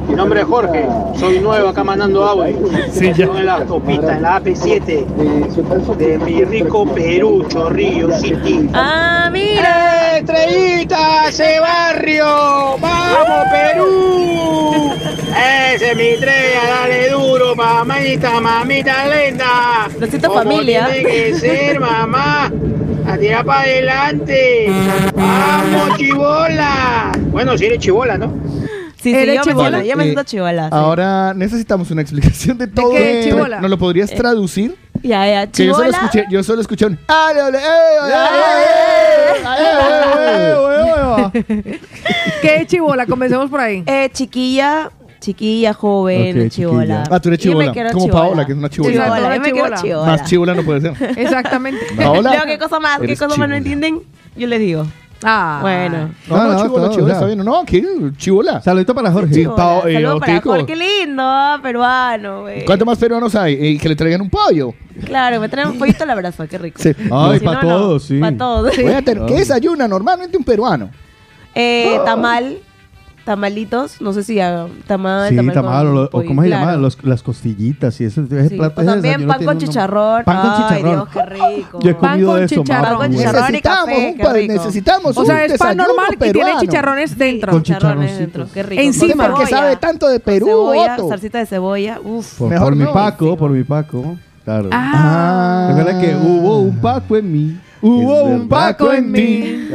Mi nombre es Jorge. Soy nuevo acá mandando audio. Sí, ya. En la en la AP7 de mi rico Perú, Chorrillo City. Ah, mira. ¡Eh, estrellita, ese barrio! ¡Vamos, Perú! Ese es mi estrella, dale duro, mamita, mamita lenta. Besito Como familia. tiene que ser, mamá. A tirar para adelante. ¡Vamos, chibola! Bueno, si eres chibola, ¿no? Sí, sí, ¿Eres yo me yo me Eh, siento chivola. sí. Ahora necesitamos una explicación de todo. qué, esto. chibola? ¿Nos lo podrías Eh, traducir? Ya, ya, Que yo solo chivola. escuché, yo solo escuché un. "Ah, no, no, eh, eh, eh, eh, eh, eh". ¿Qué es chibola? Comencemos por ahí. Eh, chiquilla, chiquilla, joven, chivola. Ah, tú eres quiero Como chibola. Paola, que es una chibola. Chivola, yo me quiero chivola. chivola. Más chibola no puede ser. Exactamente. Paola. Leo, ¿qué cosa más? ¿Qué cosa más no chivola. entienden? Yo les digo. Ah. Bueno. No, No, no, chibola, todo, chibola, está bien. No, aquí, chibola. Saludito para Jorge. Sí, Chivola. Pao- eh, Saludos para. Jorge, qué lindo, ah, peruano, güey. ¿Cuántos más peruanos hay? Y que le traigan un pollo. Claro, me traen un pollito al abrazo, qué rico. Sí. Ay, Si para todos, sí. Para todos. Voy a tener- ¿Qué desayuna normalmente un peruano? Eh, tamal, tamalitos, no sé si hagan tamal, Sí, tamal, tamal, con o, pollo, ¿cómo se claro. llama? Los- las costillitas y ese, ese Sí, plato. o también pan tiene con un chicharrón. Pan con Ay, chicharrón. Dios, qué rico. Yo he Pan comido con de eso, chicharrón. Pan con chicharrón y Necesitamos café, un qué rico. necesitamos O sea, un es pan normal y tiene peruano. chicharrones dentro. Con Chicharrones dentro, qué rico. Encima. Porque cebolla, sabe tanto de Perú, cebolla, Otto. salsita de cebolla, uf. Por, Mejor por mi. Paco, por mi Paco. Claro. Ah. Recuerda que hubo un Paco en mí. Hubo un Paco en mí.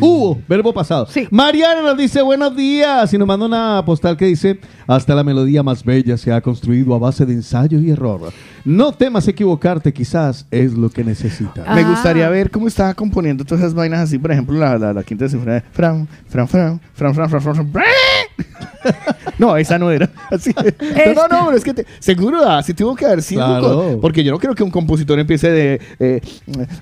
Hubo, verbo pasado. Sí. Mariana nos dice buenos días y nos manda una postal que dice, hasta la melodía más bella se ha construido a base de ensayo y error. No temas equivocarte, quizás es lo que necesitas. Ah. Me gustaría ver cómo estaba componiendo todas esas vainas así, por ejemplo, la, la, la quinta sinfonía de Fran, Fran, Fran, Fran, Fran, Fran, Fran, Fran. fran, fran, fran no, esa no era. Así. No, no, no, pero es que te- seguro así tuvo que haber sido. Claro. Porque yo no creo que un compositor empiece de. eh,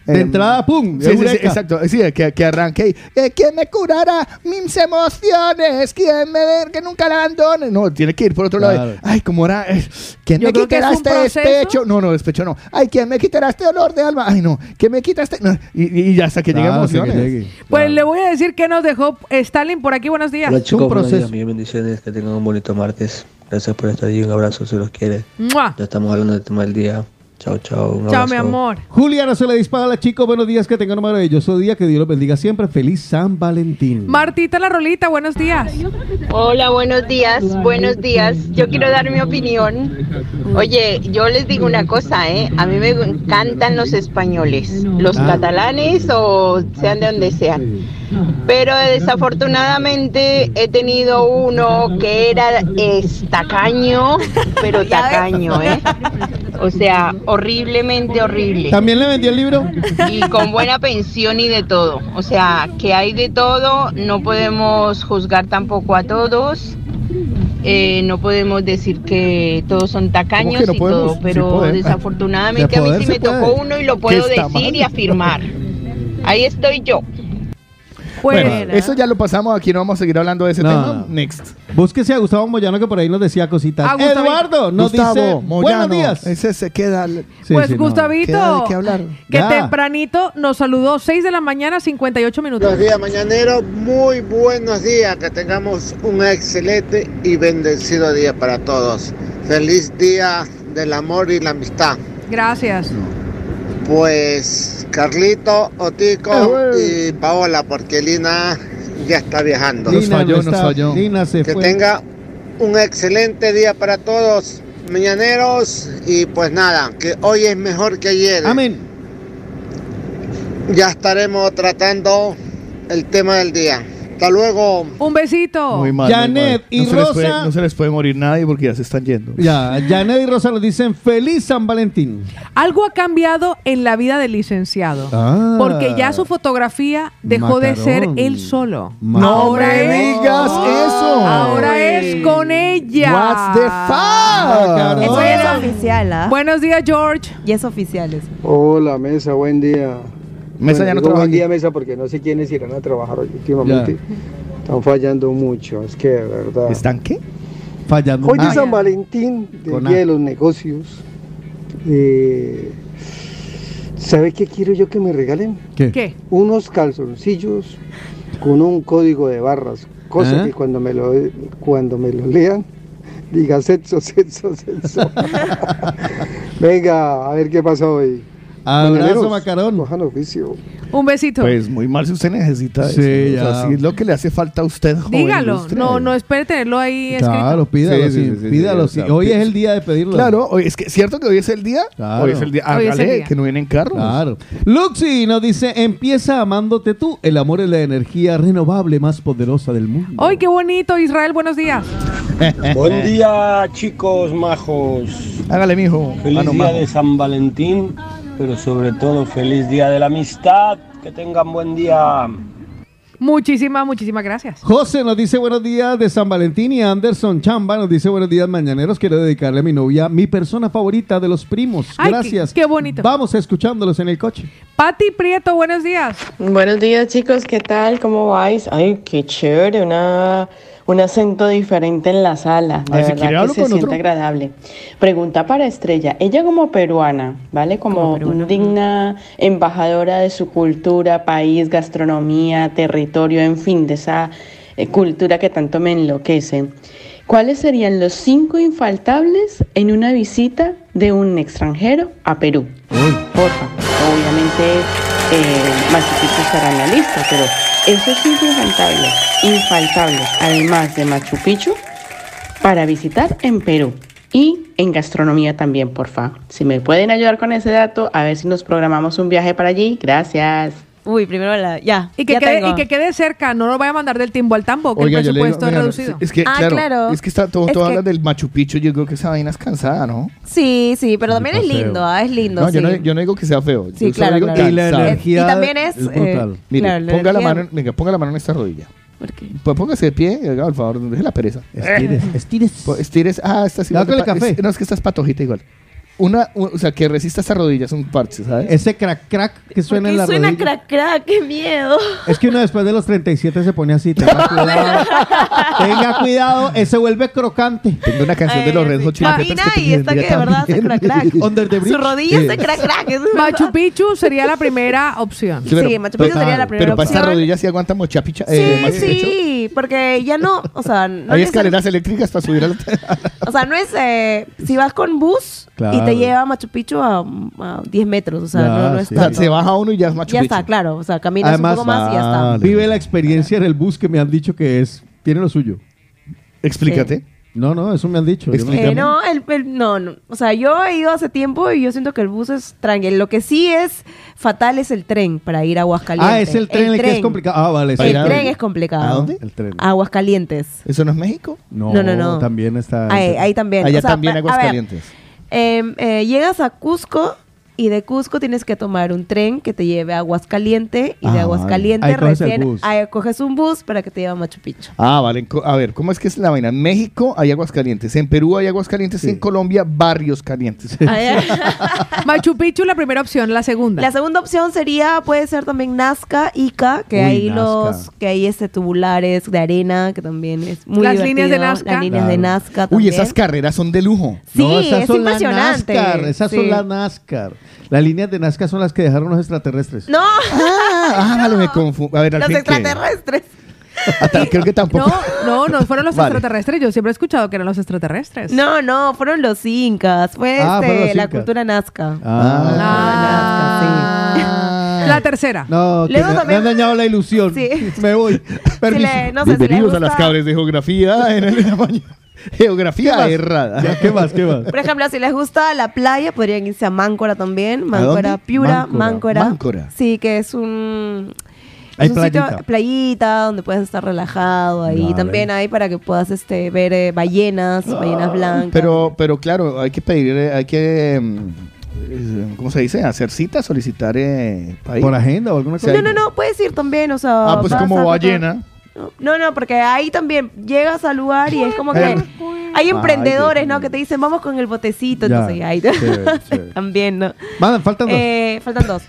De entrada, pum, Sí, sí, sí, exacto. Sí, que, que arranque y. eh, ¿Quién me curará mis emociones? ¿Quién me que nunca la abandone? No, tiene que ir por otro Claro. lado. Ay, ¿cómo era? Eh, ¿Quién Yo me que quitará este proceso. despecho? No, no, despecho no. Ay, ¿quién me quitará este dolor de alma? Ay, no. ¿Quién me quita este.? no. Y, y ya hasta que llegue Claro, que emociones. llegue. Pues le voy a decir que nos dejó Stalin por aquí. Buenos días. Hola chicos, un buenos proceso. días, mil bendiciones, que tengan un bonito martes. Gracias por estar ahí, un abrazo, se los quiere. ¡Mua! Ya estamos hablando del tema del día. Chao, chao, un Chao, mi amor. Juliana se le dispara a la chicos. Buenos días, que tengan un maravilloso día. Que Dios los bendiga siempre. Feliz San Valentín. Martita la Rolita, buenos días. Hola, buenos días, buenos días. Yo quiero dar mi opinión. Oye, yo les digo una cosa, ¿eh? A mí me encantan los españoles, los Ah. catalanes o sean de donde sean. Pero desafortunadamente he tenido uno que era es tacaño, pero tacaño, ¿eh? O sea, horriblemente horrible. ¿También le vendió el libro? y con buena pensión y de todo. O sea, que hay de todo, no podemos juzgar tampoco a todos. eh, no podemos decir que todos son tacaños ¿Cómo que no y podemos? todo, pero desafortunadamente De a mí sí me tocó uno y lo puedo decir mal. y afirmar. Ahí estoy yo. Bueno, eso ya lo pasamos. Aquí no vamos a seguir hablando de ese No, tema. no. Next. Búsquese a Gustavo Moyano que por ahí nos decía cositas. Ah. Eduardo nos Gustavo dice Moyano, buenos días. Ese se queda. Sí, pues sí, no. Gustavito, Queda de qué hablar. que Ya. tempranito nos saludó 6 de la mañana, 58 minutos. Buenos días, mañanero. Muy buenos días. Que tengamos un excelente y bendecido día para todos. Feliz día del amor y la amistad. Gracias. Pues Carlito, Otico y Paola, porque Lina ya está viajando. Nos Lina falló, no nos está. falló. Lina se que fue. tenga un excelente día para todos, mañaneros. Y pues nada, que hoy es mejor que ayer. Amén. Ya estaremos tratando el tema del día. Hasta luego. Un besito. Muy mal. muy Janet mal. y les puede- Rosa- no se les puede morir nadie porque ya se están yendo. Ya, Janet y Rosa nos dicen feliz San Valentín. Algo ha cambiado en la vida del licenciado. Ah. Porque ya su fotografía dejó de ser él solo. No ahora me es, digas eso. Ahora es con ella. What's the fuck? Eso ya es oficial, ¿ah? Buenos días, George. Y es oficial eso. Hola, Mesa, buen día. Mesa ya no trabaja Buen aquí. día, Mesa, porque no sé quiénes irán a trabajar hoy últimamente. Están fallando mucho, es que de verdad. ¿Están qué? Fallando. Hoy es San Valentín, del Con Día A. de los Negocios. Eh, ¿Sabe qué quiero yo que me regalen? ¿Qué? ¿Qué? Unos calzoncillos con un código de barras, cosa ¿Ah? que cuando me lo cuando me lo lean diga sexo, sexo, sexo. Venga, a ver qué pasa hoy. Abrazo, Macarón. cojan oficio. Un besito. Pues muy mal si usted necesita Sí, eso. O sea, si es lo que le hace falta a usted, joven Dígalo. ilustre. No, no espere tenerlo ahí escrito. Claro, pídalo, Sí, sí, sí, sí, sí, pídalo. sí, sí. o sea, Hoy es el día de pedirlo. Claro, hoy, es que es cierto que hoy es el día. Claro. Hoy es el día. Hoy es el Hágale, día. que no vienen carros. Claro. Luxi nos dice, empieza amándote tú. El amor es la energía renovable más poderosa del mundo. ¡Ay, qué bonito! Israel, buenos días. Buen día, chicos majos. Hágale, mijo. Feliz Ah, no, día majo. de San Valentín, pero sobre todo feliz día de la amistad. Que tengan buen día. Muchísimas, muchísimas gracias. José nos dice buenos días de San Valentín y Anderson Chamba nos dice buenos días mañaneros. Quiero dedicarle a mi novia, mi persona favorita de los primos. Ay, Gracias. qué- qué bonito. Vamos escuchándolos en el coche. Pati Prieto, buenos días. Buenos días chicos, ¿qué tal? ¿Cómo vais? Ay, qué chévere, una, un acento diferente en la sala. De si verdad que se siente otro. agradable. Pregunta para Estrella. Ella como peruana, ¿vale? Como, digna embajadora de su cultura, país, gastronomía, territorio, en fin, de esa eh, cultura que tanto me enloquece. ¿Cuáles serían los cinco infaltables en una visita de un extranjero a Perú? Porfa. Obviamente eh, estará en la lista, pero esos cinco infaltables, infaltables, además de Machu Picchu, para visitar en Perú y en gastronomía también, porfa. Si me pueden ayudar con ese dato, a ver si nos programamos un viaje para allí. Gracias. Uy, primero la. Ya. Y que, ya quede, tengo. y que quede cerca, no lo vaya a mandar del timbo al tambo, que Oiga, el yo le digo, presupuesto es reducido. Es que, Ah, claro, claro. es que está todo, Es todo que- habla del Machu Picchu. Yo creo que esa vaina es cansada, ¿no? Sí, sí, pero también es paseo. lindo, ah, es lindo. No, sí. yo, no, yo no digo que sea feo. Sí, yo solo claro, digo claro. que Y la cansado. energía Y también es, es brutal. eh, Mire, claro, ponga, la energía- mano, venga, ponga la mano en esta rodilla. Pues póngase de pie, haga el favor, deje la pereza. Estires, estires. Po- Estires. Ah, esta sí. Ya con el café. es- no, es que esta es patojita igual. Una, o sea, que resista esa rodilla, es un parche, ¿sabes? Ese crack crack que suena en la suena rodilla. crack crack, qué miedo. Es que uno después de los 37 se pone así. Tenga cuidado. Tenga cuidado, ese vuelve crocante. Tengo una canción de los Red Hot Chili Peppers Camina que y está que de verdad hace crack crack. Under the bridge. Su rodilla Eh. hace crack crack. es Machu Picchu sería la primera opción. Sí, pero- Sí, Machu Picchu sería la primera Pero para esta opción. rodilla sí aguanta mochapicha. Sí, eh, Machu Picchu. Sí, porque ya no, o sea, no Hay es- escaleras eléctricas para subir a la... o sea, no es, eh, si vas con bus y Claro. te lleva a Machu Picchu a, a 10 metros, o sea, Ya, no, no es sí. O sea, tanto. se baja uno y ya es Machu Ya Picchu. está, claro, o sea, caminas Además, un poco más y ya está. vive la experiencia en el bus que me han dicho que es. Tiene lo suyo. Explícate. No, no, eso me han dicho. Eh, no, el, el- no, no, o sea, yo he ido hace tiempo y yo siento que el bus es tranquilo. Lo que sí es fatal es el tren para ir a Aguascalientes. Ah, es el tren el, que es complicado. Ah, vale. sí. El tren es complicado. ¿A dónde? El tren. Aguascalientes. ¿Eso no es México? No, No, no, no. También está. Ahí, ahí también. Allá O sea, también pa- a ver, Aguascalientes. eh, eh, llegas a Cusco y de Cusco tienes que tomar un tren que te lleve a Aguascaliente y de Ah, Aguascaliente vale. Ahí coges el recién bus. ahí coges un bus para que te lleve a Machu Picchu. Ah, vale. A ver, ¿cómo es que es la vaina? En México hay aguas calientes, en Perú hay aguas calientes y en Colombia barrios calientes. Machu Picchu la primera opción, la segunda. La segunda opción sería, puede ser también Nazca, Ica, que Uy, hay Nazca. los, que hay este tubulares de arena, que también es muy Las líneas de. Nazca. Las líneas de. Nazca Uy, esas carreras son de lujo. Sí, no, esas es son las impresionante. NASCAR. Esas Sí. son las NASCAR. Las líneas de Nazca son las que dejaron los extraterrestres. No, Ah, vale, me confundo. A ver, al los fin, ¿qué? extraterrestres. Hasta- creo que tampoco. No, no, no fueron los Vale. extraterrestres. Yo siempre he escuchado que eran los extraterrestres. No, no, fueron los incas. Fue Ah, este, los la incas. cultura nazca. Ah. La tercera. No, que Luego me, me también- han dañado la ilusión. Sí. Me voy. Permiso. le- no sé, si le Bienvenidos a las cabres de geografía en el la mañana. Geografía errada. Ya, ¿Qué más? ¿Qué más? Por ejemplo, si les gusta la playa, podrían irse a Máncora también. Máncora, Piura, Máncora. Máncora. Sí, que es un... Hay es un sitio- playita. playita donde puedes estar relajado ahí. Vale. También hay para que puedas este, ver eh, ballenas, ballenas blancas. Pero, pero claro, hay que pedir, eh, hay que, mm, eh, ¿cómo se dice? Hacer cita, solicitar eh, para ir. ¿Por agenda o alguna cosa? no, no, no, puedes ir también, o sea... Ah, pues como ballena. No, no, porque ahí también llegas al lugar y es como que Ay, hay emprendedores. ¿no? Que te dicen, vamos con el botecito, entonces ahí también, ¿no? Faltan dos. Eh, faltan dos.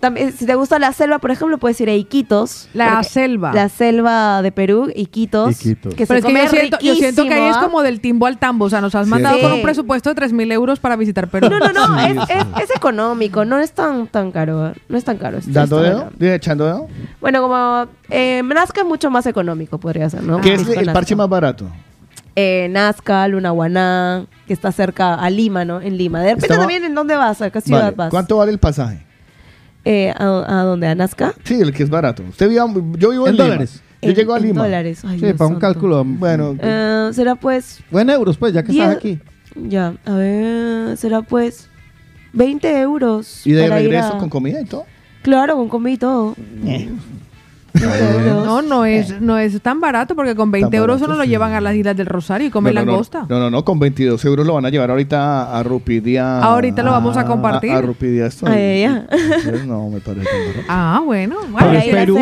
También, si te gusta la selva, por ejemplo, puedes ir a Iquitos. La selva. La selva de Perú, Iquitos. Iquitos. Que Pero se es que come yo siento, yo siento que ahí es como del timbo al tambo. O sea, nos has Sí. mandado con un presupuesto de 3 mil euros para visitar Perú. No, no, no, Sí, es, sí. es- es económico, no es tan, tan caro. No es tan caro. es- ¿Dando dedo? ¿Echando dedo? Bueno, como eh, Nazca es mucho más económico, podría ser, ¿no? ¿Qué es el parche más barato? eh, Nazca, Lunahuaná, que está cerca a Lima, ¿no? En Lima. De repente Estaba- también en dónde vas, a qué ciudad Vale. vas. ¿Cuánto vale el pasaje? Eh, a, ¿A dónde? ¿A Nazca? Sí, el que es barato. Usted vive, yo vivo en, En Lima. dólares. Yo En- llego a en Lima. dólares. Ay, Sí, Dios para un cálculo. Bueno, Eh, será pues... O en euros, pues, ya que diez- estás aquí. Ya, a ver, será pues 20 euros. ¿y de para ir regreso a- con comida y todo? Claro, con comida y todo. Eh. 20 euros. No, no es, no es tan barato porque con 20 Tan euros uno lo llevan a las Islas del Rosario y comen no, no, langosta. No, no, no, con 22 euros lo van a llevar ahorita a, a Rupidia. Ahorita lo vamos a compartir. A, a Rupidia esto. Ya. Entonces, no, me parece tan barato. Ah, bueno. Pero bueno, es Perú,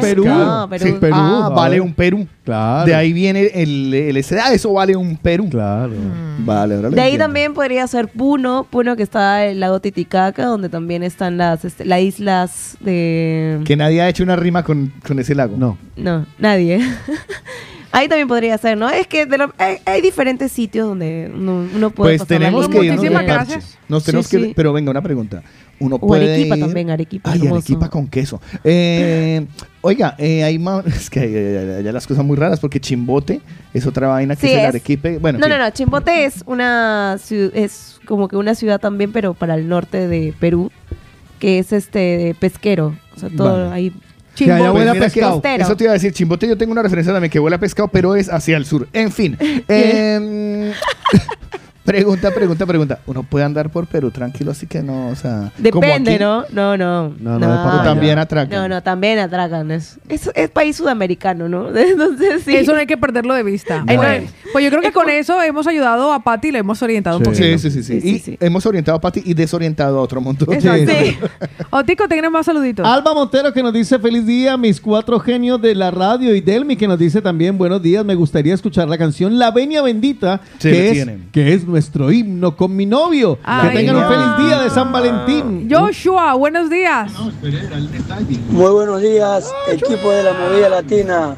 Perú. No, Perú. Sí, Perú. Ah, a vale un Perú. Claro. De ahí viene el, el, ese- ah, eso vale un Perú. Claro. Vale, ahora lo De ahí entiendo. también podría ser Puno, Puno que está el lago Titicaca, donde también están las, este, las islas de... Que nadie ha hecho una rima con, con ese lago. No. No, nadie. Ahí también podría ser, ¿no? Es que de lo- hay, hay diferentes sitios donde uno, uno puede Pues pasar tenemos que irnos de Muchísimas parche. gracias. Nos tenemos Sí, que sí. Pero venga, una pregunta. Uno O puede Arequipa ir- también, Arequipa. Ay, hermoso. Arequipa con queso. Eh, oiga, eh, hay ma- es que hay, hay- hay las cosas muy raras porque Chimbote es otra vaina que Sí, es el Arequipe. Bueno, no, no, no. Chimbote es una es como que una ciudad también, pero para el norte de Perú, que es este pesquero. O sea, todo Vale. ahí. Que allá huele a mira que pescado. Costero. Eso te iba a decir, Chimbote yo tengo una referencia también que huele a pescado, pero es hacia el sur. En fin. Pregunta, pregunta, pregunta. Uno puede andar por Perú tranquilo, así que no, o sea. Depende. ¿no? No, no. No, no. También atracan. No, no, también atracan. Es, es, es país sudamericano, ¿no? Entonces, sí. Eso no hay que perderlo de vista. Bueno. Pues, yo creo que con eso hemos ayudado a Patti y le hemos orientado un poquito. Sí, sí, sí, sí. Y hemos orientado a Pati y desorientado a otro montón. Exacto. Otico, tenemos más saluditos. Alba Montero que nos dice feliz día, mis cuatro genios de la radio y Delmi que nos dice también buenos días, me gustaría escuchar la canción La Venia Bendita, Sí, que, es, tienen. que es nuestro himno con mi novio. Ay, que tengan un feliz día de San Valentín. Joshua, buenos días. Muy buenos días, equipo de la movida latina.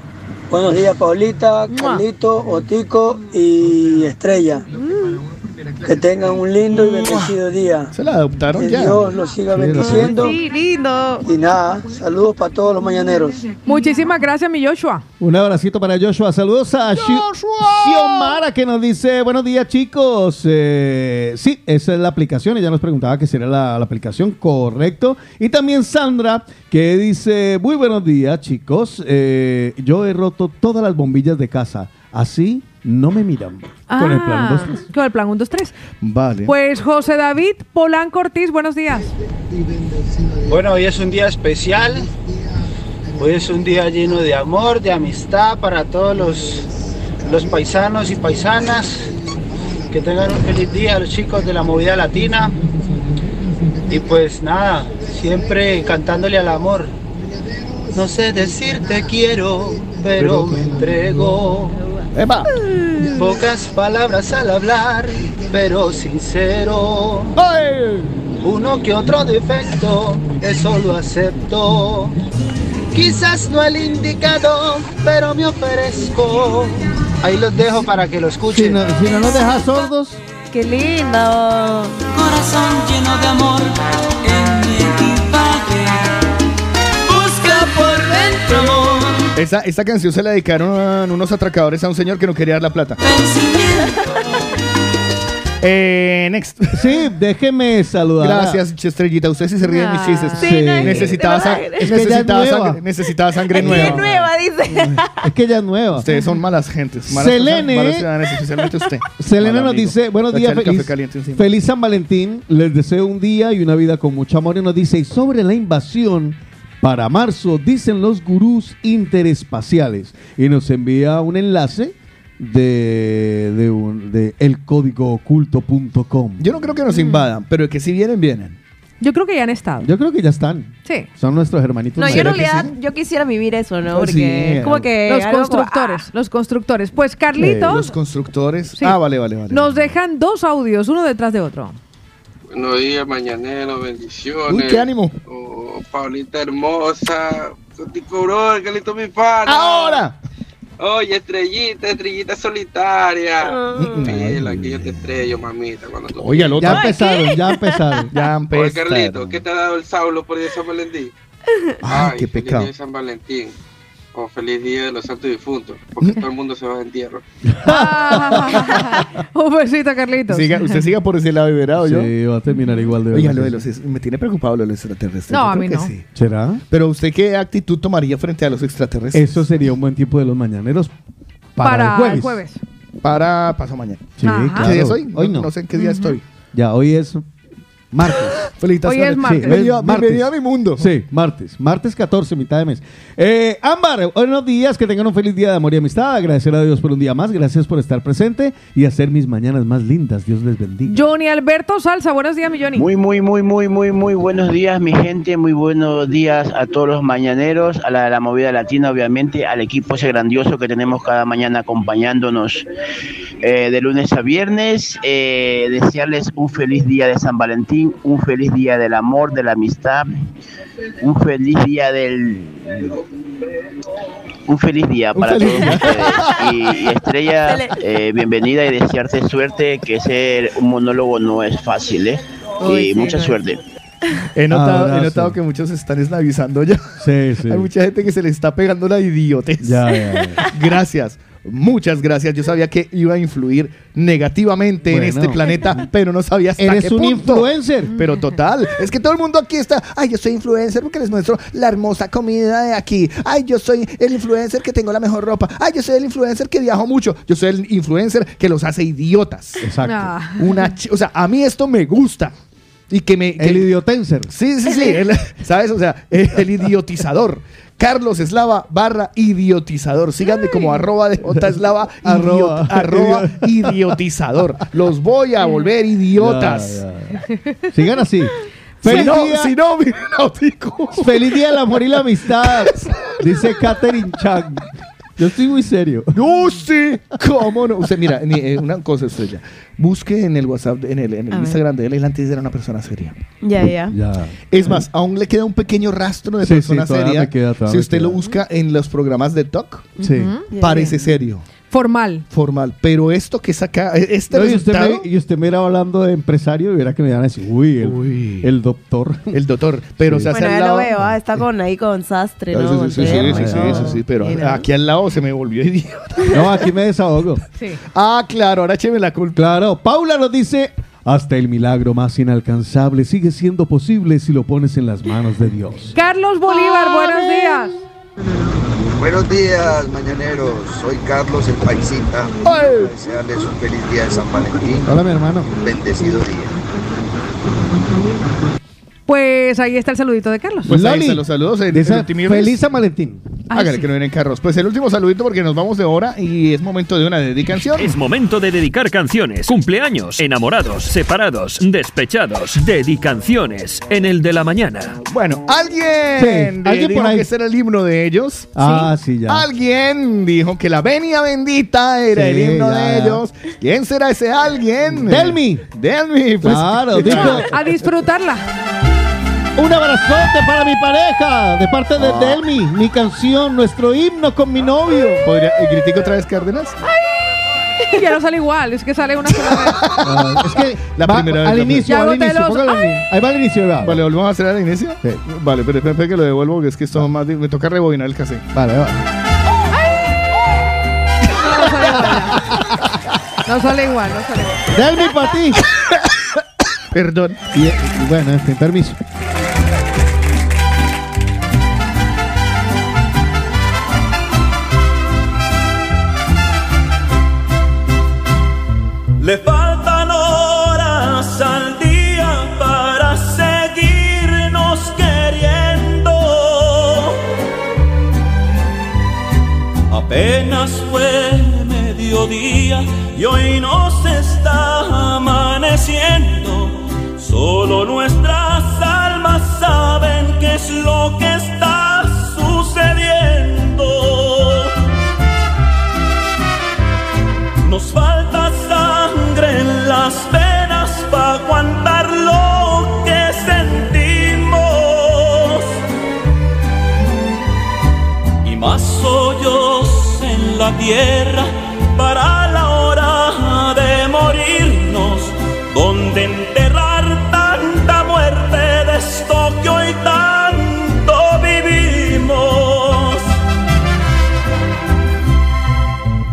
Buenos días, Paulita, Carlito, Otico y Estrella. Que tengan un lindo y bendecido día. Se la adoptaron que ya. Dios los siga bendiciendo. Sí, lindo. Y nada, saludos para todos los mañaneros. Muchísimas gracias, mi Joshua. Un abracito para Joshua. Saludos a Xio- Xiomara que nos dice, buenos días chicos. Eh, sí, esa es la aplicación. Ella nos preguntaba qué sería la, la aplicación, correcto. Y también Sandra que dice, muy buenos días chicos. Eh, yo he roto todas las bombillas de casa. Así no me miran. Con el plan Ah, 2 Con el plan 1, 2, 3. Vale. Pues José David Polanco Ortiz, buenos días. Bueno, hoy es un día especial. Hoy es un día lleno de amor, de amistad para todos los, los paisanos y paisanas. Que tengan un feliz día los chicos de la movida latina. Y pues nada, siempre cantándole al amor. No sé decir te quiero, pero me entrego. Pocas palabras al hablar, pero sincero. Uno que otro defecto, eso lo acepto. Quizás no el indicado, pero me ofrezco. Ahí los dejo para que lo escuchen. Si no, si no nos dejas sordos. Qué lindo. Corazón lleno de amor Esa, esta canción se la dedicaron unos atracadores a un señor que no quería dar la plata. Eh, next. Sí, déjeme saludar. Gracias, Estrellita. Usted sí se ríe de mis Ah. chistes. Sí, no, es- necesitaba. Es que ella es necesitaba, nueva. sangre, necesitaba sangre Es que nueva. es nueva, dice. Es que ella es nueva. Ustedes son malas gentes. Malas Selene. personas, malos ciudadanos, especialmente usted. Selena Mal nos amigo. dice, buenos días, echa el café feliz, caliente encima. feliz San Valentín, les deseo un día y una vida con mucho amor y nos dice, y sobre la invasión, para marzo, dicen los gurús interespaciales, y nos envía un enlace de, de, un- de elcódigooculto.com. Yo no creo que nos invadan, pero que si vienen, vienen. Yo creo que ya han estado. Yo creo que ya están. Sí. Son nuestros hermanitos. No, yo en realidad, yo quisiera vivir eso, ¿no? Porque sí, es como que. Los como, constructores, los constructores. Pues Los Carlitos, constructores. Sí. Ah, vale, vale, vale. nos dejan dos audios, uno detrás de otro. Buenos días, mañanero, bendiciones. Uy, qué ánimo. Oh, Paulita hermosa. Contigo, bro, que listo mi pana. ¡Ahora! Oye, estrellita, estrellita solitaria. Mm, Fiel, aquí yo te estrello, mamita. Cuando tú Oye, al otro. Ya empezaron, ya empezaron. Ya Oye, empezaron. Carlito, ¿qué te ha dado el Saulo por el día de San Valentín? Ay, qué feliz pecado. día de San Valentín. O feliz día de los santos difuntos. Porque todo el mundo se va de entierro. Un besito, Carlitos. Siga- usted siga por ese lado y verá, ¿o yo? Sí, va a terminar igual de Oiga, veloz. lo de los me tiene preocupado lo de los extraterrestres. No, Yo a mí no. sí. ¿Será? Pero usted qué actitud tomaría frente a los extraterrestres? Eso sería un buen tiempo de los mañaneros para, Para el jueves. Para paso mañana. Sí, Ajá. claro. ¿Qué día es hoy? Hoy no. No sé en qué día estoy. Ya, hoy es martes. Felicitaciones. Hoy es martes. Sí, Bienvenido, martes. bienvenido a mi mundo. Sí, martes. Martes 14, mitad de mes. Eh, Ámbar, buenos días. Que tengan un feliz día de amor y amistad. Agradecer a Dios por un día más. Gracias por estar presente y hacer mis mañanas más lindas. Dios les bendiga. Johnny Alberto Salsa, buenos días, mi Johnny. Muy, muy, muy, muy, muy, muy buenos días, mi gente. Muy buenos días a todos los mañaneros, a la, la movida latina, obviamente, al equipo ese grandioso que tenemos cada mañana acompañándonos eh, de lunes a viernes. Eh, desearles un feliz día de San Valentín, un feliz día del amor, de la amistad, un feliz día del. Un feliz día Un para feliz todos día. ustedes. Y, y Estrella, eh, bienvenida y desearte suerte, que ser un monólogo no es fácil, ¿eh? Uy, y sí, mucha no suerte. He notado, he notado que muchos están eslavizando ya. Sí, sí. Hay mucha gente que se le está pegando la idiotez. Ya, ya, ya. Gracias. Muchas gracias. Yo sabía que iba a influir negativamente en este planeta, pero no sabía hasta Eres qué un punto. influencer. Pero total, es que todo el mundo aquí está, ay, yo soy influencer porque les muestro la hermosa comida de aquí. Ay, yo soy el influencer que tengo la mejor ropa. Ay, yo soy el influencer que viajo mucho. Yo soy el influencer que los hace idiotas. Exacto. Ah. Una, ch- o sea, a mí esto me gusta. Y que me... que- El idiotenser. Sí, sí, sí. el- ¿Sabes? O sea, el idiotizador. Carlos Eslava barra idiotizador. Síganme como arroba de J Eslava Arroba. idiot- arroba idiotizador. Los voy a volver idiotas. Ya, ya. Sigan así. Si Feliz no, día. si no, miren a Otico. Feliz día del amor y la amistad. Dice Katherine Chang. Yo estoy muy serio. No sé cómo no. Usted, mira, ni- eh, una cosa estrella. Busque en el WhatsApp, en el, en el A ver. Instagram de él. Él antes era una persona seria. Ya, ya. Ya. Es más, aún le queda un pequeño rastro de Sí, persona sí, seria. me queda, si me usted queda. lo busca en los programas de Sí. Ya, parece serio, Formal. formal. Pero esto que saca, este No, y, usted resultado, me, y usted me era hablando de empresario y verá que me van a decir, uy, el, Uy. el doctor. el doctor, pero Sí. se hace Bueno, al lado. lo veo, ah, está con ahí con sastre, Ah, ¿no? sí, sí, sí, sí, sí, sí, sí, sí, pero Mira. aquí al lado se me volvió idiota. No, aquí me desahogo. Sí. Ah, claro, ahora écheme la culpa. Claro, Paula nos dice, hasta el milagro más inalcanzable sigue siendo posible si lo pones en las manos de Dios. Carlos Bolívar, buenos días. Buenos días, mañaneros. Soy Carlos el Paisita. Ay. Desearles un feliz día de San Valentín. Hola, mi hermano. Un bendecido día. Pues ahí está el saludito de Carlos. Pues ahí Loli, están los saludos. en- en feliz San Valentín. Ay, Hágale sí. que no vienen carros. Pues el último saludito porque nos vamos de hora y es momento de una dedicación. Es momento de dedicar canciones, cumpleaños, enamorados, separados, despechados, dedicanciones en el de la mañana. Bueno, alguien, Sí, de- alguien dijo por ahí. que este era el himno de ellos. Ah, sí, ya. Alguien dijo que la venia bendita era Sí, el himno ya, de ya. ellos. ¿Quién será ese alguien? Delmi. Delmi, pues. Claro, dijo, A disfrutarla. Un abrazote para mi pareja, de parte de Delmi, mi canción, nuestro himno con mi novio. ¿Podría, gritico otra vez Cárdenas? Ya no sale igual, es que sale una sola vez. Ah, es que La va- primera vez al inicio, al inicio, los- póngalo al ini- Ahí va al inicio, va. Vale, ¿volvemos a hacer al inicio? Sí. Vale, pero espera que lo devuelvo porque es que esto más... Me toca rebobinar el cassette. Vale, va. No sale igual. No sale igual, no sale igual. Delmi para ti. Perdón. Y, y bueno, en fin, permiso. Le faltan horas al día para seguirnos queriendo. Apenas fue mediodía y hoy nos está amaneciendo. Solo nuestras almas saben qué es lo que está sucediendo. Nos tierra para la hora de morirnos. Donde enterrar tanta muerte de esto que hoy tanto vivimos.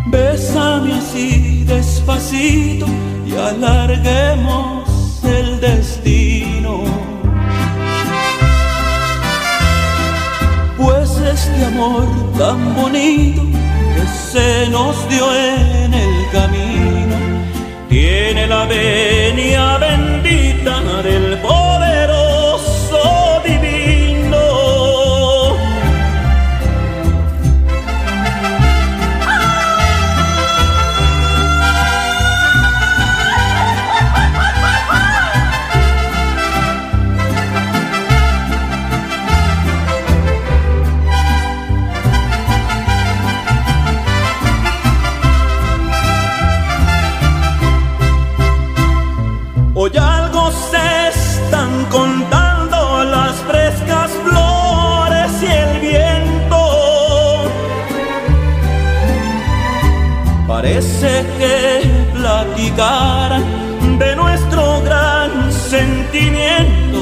Bésame así despacito y alarguemos el destino. Pues este amor tan bonito se nos dio en el camino. Tiene la venia bendita del de platicar de nuestro gran sentimiento,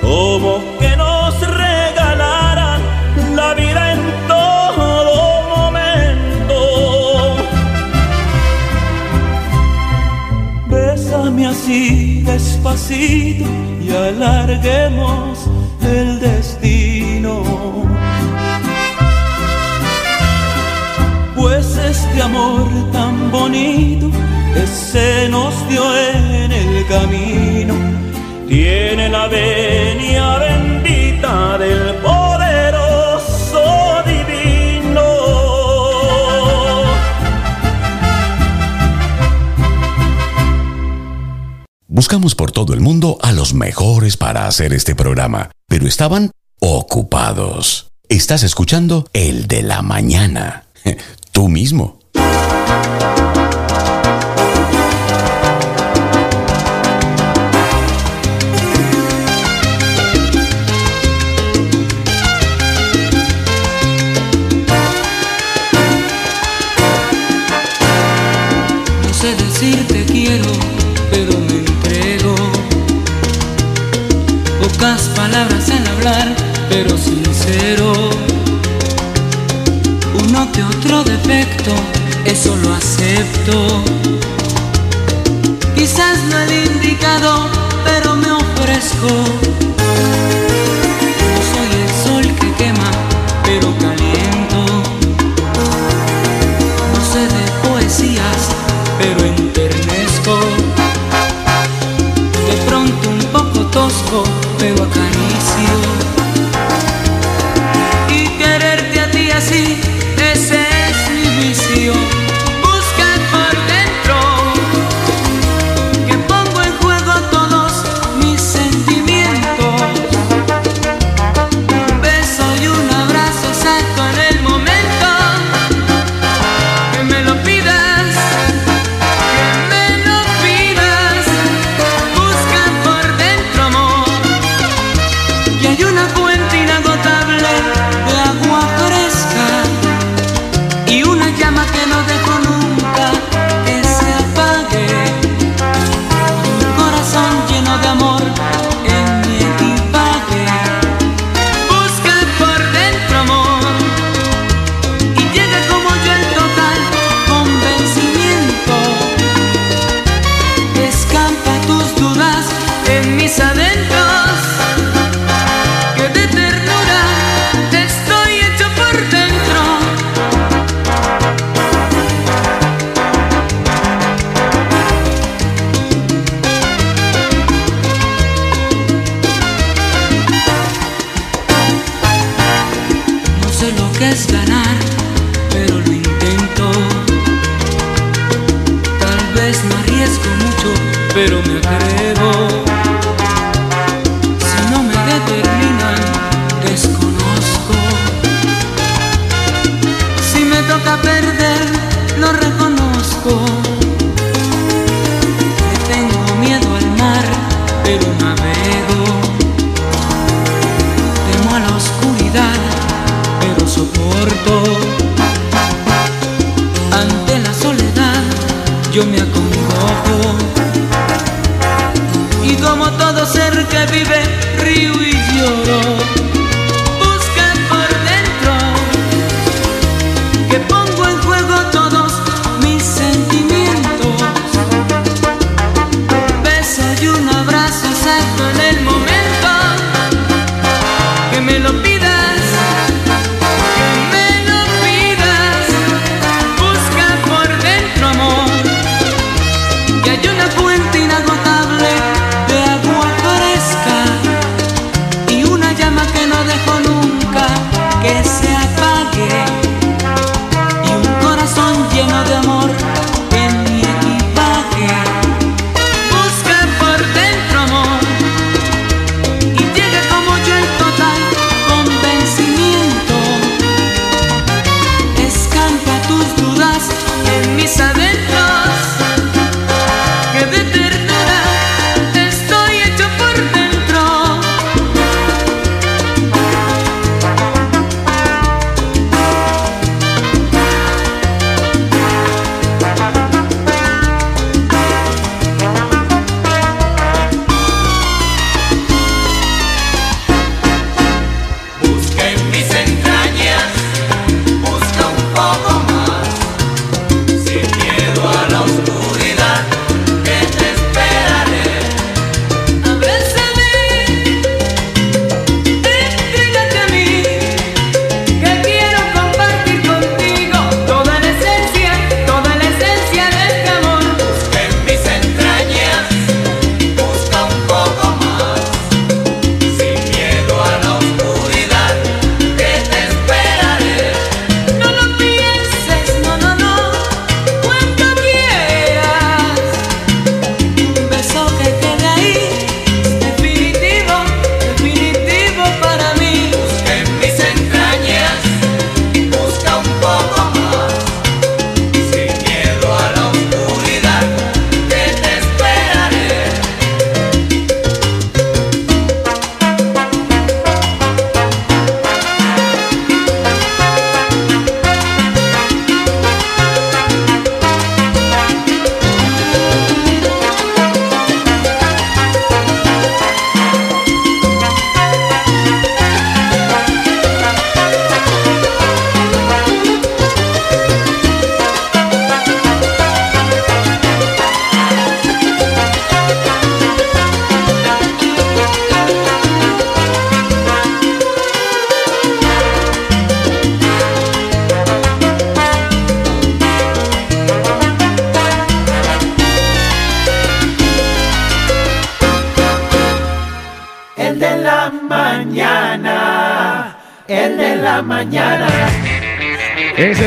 como que nos regalaran la vida en todo momento. Bésame así despacito y alarguemos el destino. Pues este amor tan bonito que se nos dio en el camino. Tiene la venia bendita del poderoso divino. Buscamos por todo el mundo a los mejores para hacer este programa, pero estaban ocupados. Estás escuchando el de la mañana. Tú mismo. you viento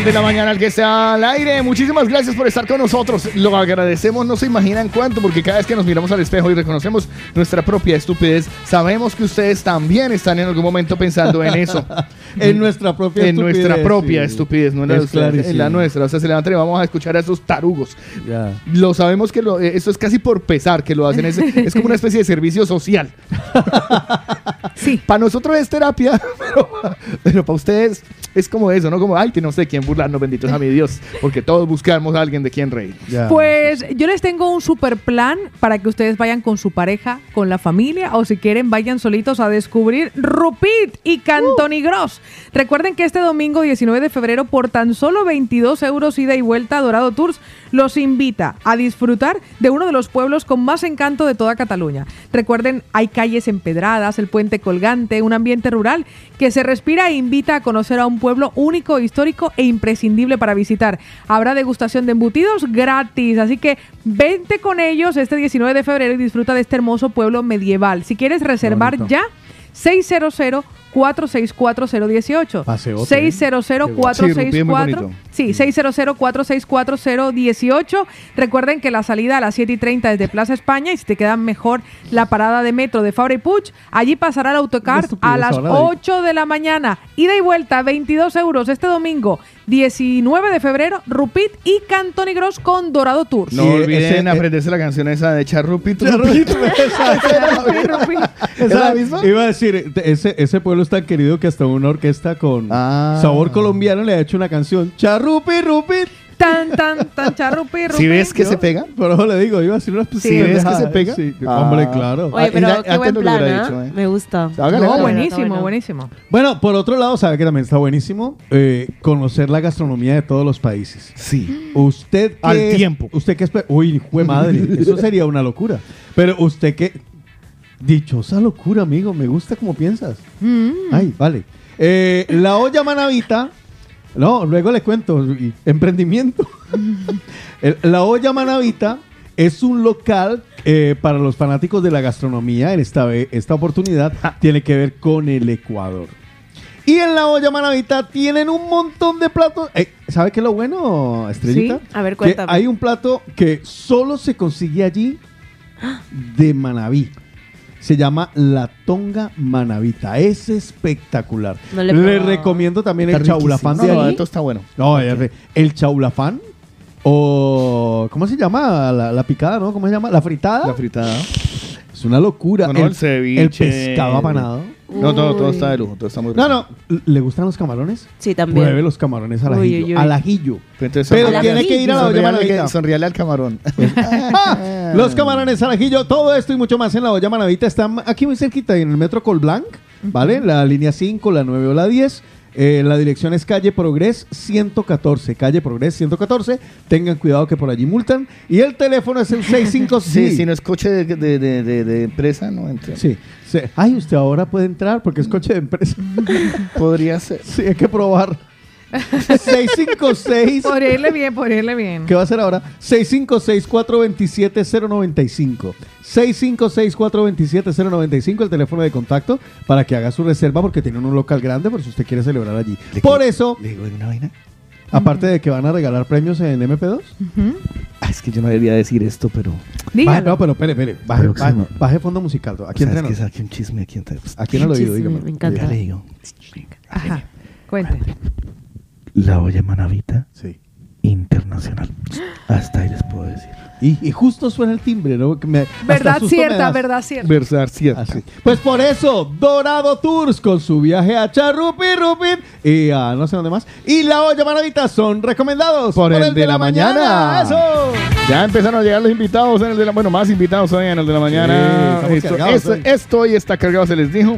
de la mañana el que está al aire. Muchísimas gracias por estar con nosotros. Lo agradecemos, no se imaginan cuánto, porque cada vez que nos miramos al espejo y reconocemos nuestra propia estupidez, sabemos que ustedes también están en algún momento pensando en eso. En nuestra propia En estupidez, nuestra propia sí. estupidez, no en la, Es ustedes, en la nuestra. O sea, se levantan y vamos a escuchar a esos tarugos. Lo sabemos que lo, eh, esto es casi por pesar que lo hacen. Es, es como una especie de servicio social. Sí. Para nosotros es terapia, pero, pero para ustedes es como eso, ¿no? Como, ay, que no sé quién burlarnos, benditos a mi Dios. Porque todos buscamos a alguien de quien reír. Pues yo les tengo un super plan para que ustedes vayan con su pareja, con la familia o si quieren vayan solitos a descubrir Rupit y Cantoni Gross. Recuerden que este domingo 19 de febrero por tan solo 22 euros ida y vuelta Dorado Tours los invita a disfrutar de uno de los pueblos con más encanto de toda Cataluña. Recuerden, hay calles empedradas, el puente colgante, un ambiente rural que se respira e invita a conocer a un pueblo único, histórico e imprescindible para visitar. Habrá degustación de embutidos gratis, así que vente con ellos este 19 de febrero y disfruta de este hermoso pueblo medieval. Si quieres reservar ya, 600 464018 Paseote, ¿eh? 600 Sí, Rupí es muy 464 bonito. Sí, 600-464-018. Recuerden que la salida a las 7 y 30 es de Plaza España y si te queda mejor la parada de metro de Fabra y Puig, allí pasará el autocar a las ahora de- 8 de la mañana. Ida y vuelta, 22 euros este domingo, 19 de febrero, Rupit y Cantoni Gross con Dorado Tours. No olviden eh, aprenderse la canción esa de Charrupit. Charrupit, esa- ¿Es la misma? Iba a decir, ese, ese pueblo es tan querido que hasta una orquesta con Ah. sabor colombiano le ha hecho una canción. Charrupi, rupit. Tan, tan, tan, charrupi, ¿Si ves que se pega? Por eso le digo, iba a decir una ¿Sí ves que se pega? Sí, Ah. hombre, claro. Oye, Ah, pero qué buen no plan, ¿ah? dicho, ¿eh? Me gusta. No, buenísimo, Bueno. buenísimo. Bueno, por otro lado, sabe que también está buenísimo eh, conocer la gastronomía de todos los países. Sí. Usted que Al es- tiempo. Usted que es... Uy, jue madre, eso sería una locura. Pero usted que... Dichosa locura, amigo, me gusta como piensas. Mm. Ay, vale. Eh, la olla manavita. No, luego le cuento. Emprendimiento. La olla manavita es un local eh, para los fanáticos de la gastronomía. En esta, esta oportunidad tiene que ver con el Ecuador. Y en la olla manavita tienen un montón de platos. Eh, ¿Sabe qué es lo bueno, Estrellita? Sí, a ver, Que cuéntame. hay un plato que solo se consigue allí de Manaví. Se llama la tonga manavita. Es espectacular. No le recomiendo también Está el chaulafán de No, no, esto está bueno. No, el, el chaulafán o ¿cómo se llama? La, la picada, ¿no? ¿Cómo se llama? La fritada. La fritada. es una locura. No, no, el ceviche. el pescado apanado. No, todo, todo está de lujo. Todo está muy No, rico. no. ¿Le gustan los camarones? Sí, también. Pruebe los camarones al Uy, ajillo. uy, uy. Al ajillo. Entonces, Pero sonríale- tiene que ir a la olla sonríale al camarón. Ah, Los camarones al ajillo, todo esto y mucho más en la olla manavita están aquí muy cerquita en el metro Colblanc, ¿vale? La línea 5, la 9 o la 10. Eh, la dirección es calle Progres 114, calle Progres 114. Tengan cuidado que por allí multan. Y el teléfono es el 655. Sí, si no es coche de, de, de, de- de empresa, no entra. Sí, sí. Ay, usted ahora puede entrar porque es coche de empresa. Podría ser. Sí, hay que probar. 656. Por irle bien, por irle bien. ¿Qué va a hacer ahora? 656-427-095. 656-427-095, el teléfono de contacto para que haga su reserva porque tienen un local grande por si usted quiere celebrar allí. Por eso, ¿Le digo una vaina? aparte de que van a regalar premios en MP2. Ah, es que yo no debería decir esto, pero... Baje, no, pero espere, espere. Baje, Próximo. baje, baje fondo musical. Aquí ¿Sabes entre que nos. saque un chisme aquí entre... Aquí oído, Chisme, dígame. Me encanta. Ya le digo. Ajá. Cuente. La olla manavita Sí. internacional. Hasta ahí les puedo decir. Y, y justo suena el timbre, ¿no? Que me- hasta Verdad cierta, das. verdad cierta. Versar cierto. Así. Pues por eso, Dorado Tours con su viaje a Charrupi Rupit y a no sé dónde más. Y la olla manavita son recomendados Por el de la mañana. ¡Eso! Ya empezaron a llegar los invitados en el de la... Bueno, más invitados hoy en el de la mañana. esto, hoy. esto hoy está cargado, se les dijo.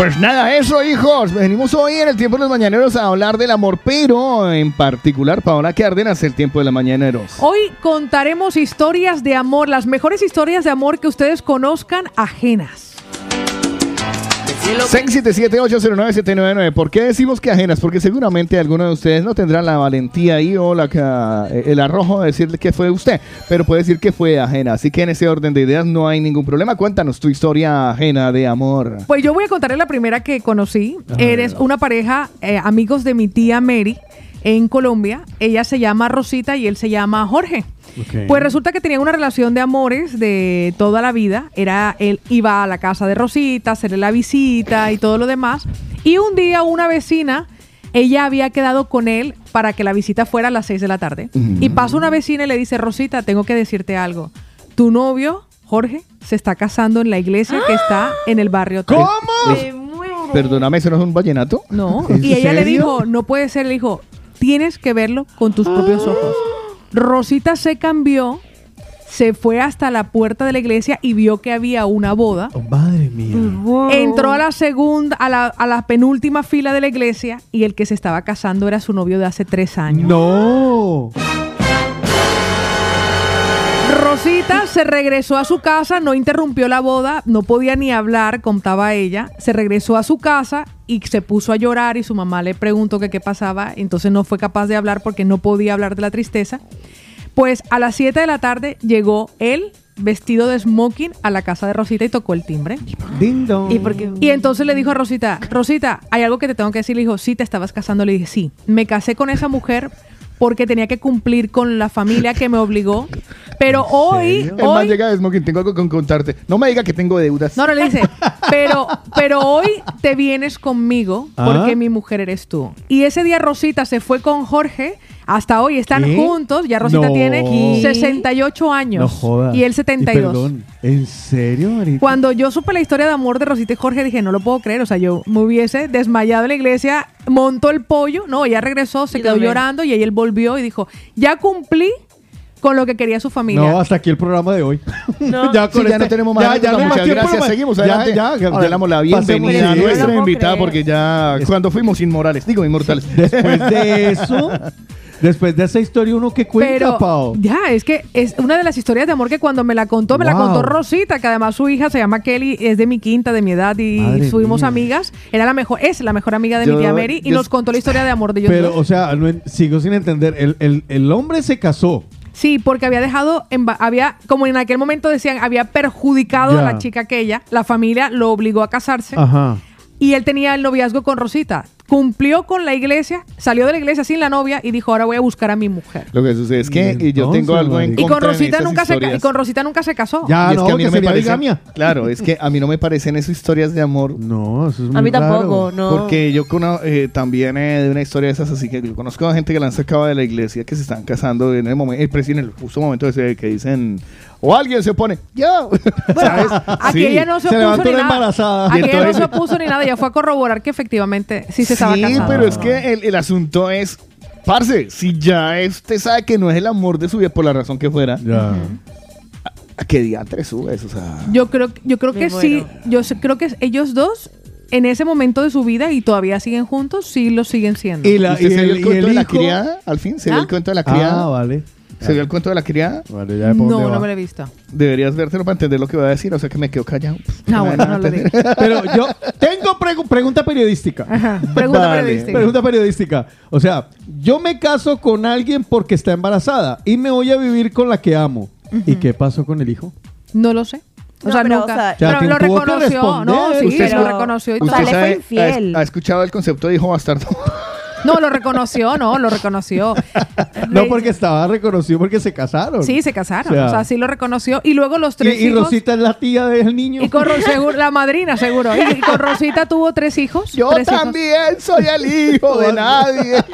Pues nada, eso, hijos. Venimos hoy en el tiempo de los mañaneros a hablar del amor, pero en particular, Paola Cárdenas, el tiempo de los mañaneros. Hoy contaremos historias de amor, las mejores historias de amor que ustedes conozcan ajenas. 677-809-799. ¿Por qué decimos que ajenas? Porque seguramente alguno de ustedes no tendrá la valentía ahí o la, ca- el arrojo de decirle que fue usted, pero puede decir que fue ajena. Así que en ese orden de ideas no hay ningún problema. Cuéntanos tu historia ajena de amor. Pues yo voy a contarles la primera que conocí. Eres una pareja, eh, amigos de mi tía Mary en Colombia. Ella se llama Rosita y él se llama Jorge. Pues resulta que tenían una relación de amores de toda la vida. Era él iba a la casa de Rosita, a hacerle la visita y todo lo demás. Y un día una vecina, ella había quedado con él para que la visita fuera a las 6 de la tarde. Y pasa una vecina y le dice, Rosita, tengo que decirte algo. Tu novio, Jorge, se está casando en la iglesia que está en el barrio. tal". Es- Perdóname, ¿eso no es un vallenato? No. ¿En Y ella le dijo, no puede ser, le dijo, tienes que verlo con tus propios ojos. Rosita se cambió, se fue hasta la puerta de la iglesia y vio que había una boda. Madre mía. Entró a la segunda, a la, a la penúltima fila de la iglesia y el que se estaba casando era su novio de hace tres años. No. Rosita se regresó a su casa, no interrumpió la boda, no podía ni hablar, contaba ella. Se regresó a su casa y se puso a llorar y su mamá le preguntó que qué pasaba, entonces no fue capaz de hablar porque no podía hablar de la tristeza. Pues a las 7 de la tarde llegó él vestido de smoking a la casa de Rosita y tocó el timbre. ¿Y por qué? Y entonces le dijo a Rosita, Rosita, hay algo que te tengo que decir. Le dijo, sí, te estabas casando. Le dije, sí, me casé con esa mujer porque tenía que cumplir con la familia que me obligó. Pero hoy, Es más, hoy llega de Smoking, tengo algo con contarte. No me diga que tengo deudas. no, no le dice, pero, pero hoy te vienes conmigo porque Ah. mi mujer eres tú. Y ese día Rosita se fue con Jorge. Hasta hoy están ¿Qué? juntos. Ya Rosita No. tiene ¿Qué? 68 años. No jodas. Y él 72. perdón, ¿En serio, Marita? Cuando yo supe la historia de amor de Rosita y Jorge, dije, no lo puedo creer. O sea, yo me hubiese desmayado en la iglesia, montó el pollo. No, ella regresó, se Y quedó también. llorando y ahí él volvió y dijo, ya cumplí con lo que quería su familia. No, hasta aquí el programa de hoy. No. Sí, ya no tenemos más no muchas tiempo, gracias. no hay- Seguimos Ya, adelante. ya, ya, Ahora le damos la bienvenida a nuestra eso. invitada porque ya cuando fuimos inmorales, digo inmortales. Después de eso, después de esa historia, uno que cuenta, Pero Pao. ya, es que es una de las historias de amor que cuando me la contó, me la contó Rosita, que además su hija se llama Kelly, es de mi quinta, de mi edad, y Madre fuimos mía. amigas. Era la mejor, es la mejor amiga de mi tía Mary, y yo- nos contó la historia de amor de ellos Pero, dos. o sea, no sigo sin entender. El, el- el hombre se casó. Sí, porque había dejado, en ba- había, como en aquel momento decían, había perjudicado Ya. a la chica aquella, la familia lo obligó a casarse. Ajá. Y él tenía el noviazgo con Rosita. Cumplió con la iglesia, salió de la iglesia sin la novia y dijo, ahora voy a buscar a mi mujer. Lo que sucede es que y yo tengo algo en Y con contra Rosita nunca se y con Rosita nunca se casó. Y es que a mí no me parece, claro, es que a mí no me parecen esas historias de amor. No, eso es A mí tampoco, no. Porque yo cono- eh, también eh, de una historia de esas, así que yo conozco a gente que la han sacado de la iglesia, que se están casando en el momento, en el justo momento ese que dicen, o alguien se opone, yo, ¿sabes? Aquí Sí. ella no se, Se opuso levantó ni nada. embarazada. Aquí Y ella no se opuso ni nada. Ya fue a corroborar que efectivamente sí se estaba Sí, casando. pero es que el, el asunto es, parce, si ya usted sabe que no es el amor de su vida por la razón que fuera, ¿a, a qué diantre subes? O sea, Yo creo, yo creo que sí. Yo creo que ellos dos, en ese momento de su vida y todavía siguen juntos, sí lo siguen siendo. ¿Usted se dio el, y cuento el de la criada? Al fin, ¿se dio ¿Ah? el cuento de la criada? Ah, vale. ¿Se dio el cuento de la criada? Vale, ya No, no me lo he visto. Deberías vértelo para entender lo que voy a decir, o sea que me quedo callado. No, bueno, no lo digas. Pero yo tengo pregu- pregunta periodística. Pregunta Vale. periodística. Pregunta periodística. O sea, yo me caso con alguien porque está embarazada y me voy a vivir con la que amo. ¿Y qué pasó con el hijo? No lo sé. O No, sea, pero, nunca. o sea, pero lo reconoció, ¿no? Sí, Usted lo sabe- reconoció y ¿Usted todo. le fue sabe- infiel. ha, ha escuchado el concepto de hijo bastardo? No, lo reconoció, no, lo reconoció. No, porque estaba reconocido porque se casaron. Sí, se casaron. O sea, O sea, sí lo reconoció. Y luego los tres y hijos. Rosita es la tía del niño. Y con Ro- seguro- la madrina, seguro. Y, y con Rosita tuvo tres hijos. Yo tres hijos. también soy el hijo de nadie.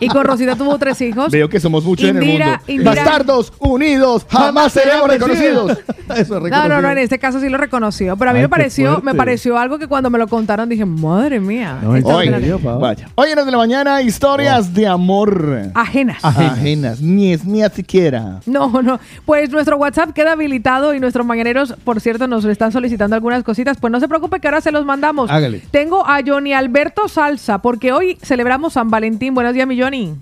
Y con Rosita tuvo tres hijos. Veo que somos muchos en el mundo. Indira- Bastardos unidos jamás seremos reconocidos. Eso es No, no, no, reconocido. en este caso sí lo reconoció. Pero a mí Ay, me pareció, me pareció algo que cuando me lo contaron dije, madre mía. No, Pau? vaya. Hoy en el de la mañana, historias de amor. Ajenas. Ajenas. Ajenas. Ni es ni siquiera. No, no. Pues nuestro WhatsApp queda habilitado y nuestros mañaneros, por cierto, nos están solicitando algunas cositas. Pues no se preocupe que ahora se los mandamos. Hágale. Tengo a Johnny Alberto Salsa, porque hoy celebramos San Valentín. Buenos días, mi Johnny.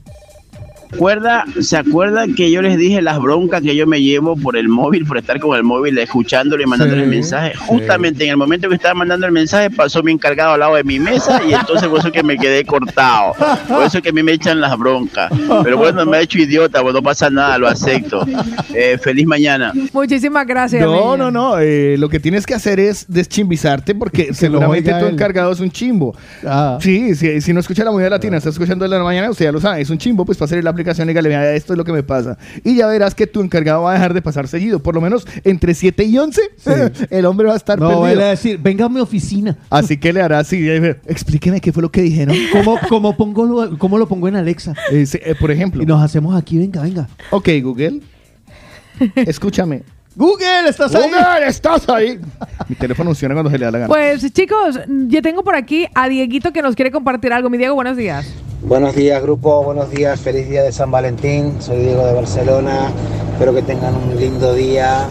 Acuerda, ¿Se acuerdan que yo les dije las broncas que yo me llevo por el móvil, por estar con el móvil, escuchándole y mandándole Sí, mensaje? Justamente en el momento que estaba mandando el mensaje pasó mi encargado al lado de mi mesa y entonces por eso que me quedé cortado. Por eso que a mí me echan las broncas. Pero bueno, me ha hecho idiota, pues no pasa nada, lo acepto. Eh, feliz mañana. Muchísimas gracias. No, no, no. eh, lo que tienes que hacer es deschimbizarte porque seguramente oiga tu él. encargado es un chimbo. Ah. Sí, sí, si no escucha la movida latina, está escuchando de la mañana, usted ya lo sabe, es un chimbo, pues pasar la aplicación y dígale, vea, esto es lo que me pasa. Y ya verás que tu encargado va a dejar de pasar seguido. Por lo menos entre 7 y 11, el hombre va a estar No, él perdido. va a decir, venga a mi oficina. Así que le hará así, explíqueme qué fue lo que dijeron. ¿Cómo, cómo, pongo lo, ¿Cómo lo pongo en Alexa? Eh, sí, eh, por ejemplo. Y nos hacemos aquí, venga, venga. Ok, Google, escúchame. Google, ¿estás ahí? Google, estás ahí. Mi teléfono funciona cuando se le da la gana. Pues chicos, yo tengo por aquí a Dieguito que nos quiere compartir algo. Mi Diego, buenos días. Buenos días grupo, buenos días, feliz día de San Valentín, soy Diego de Barcelona, espero que tengan un lindo día.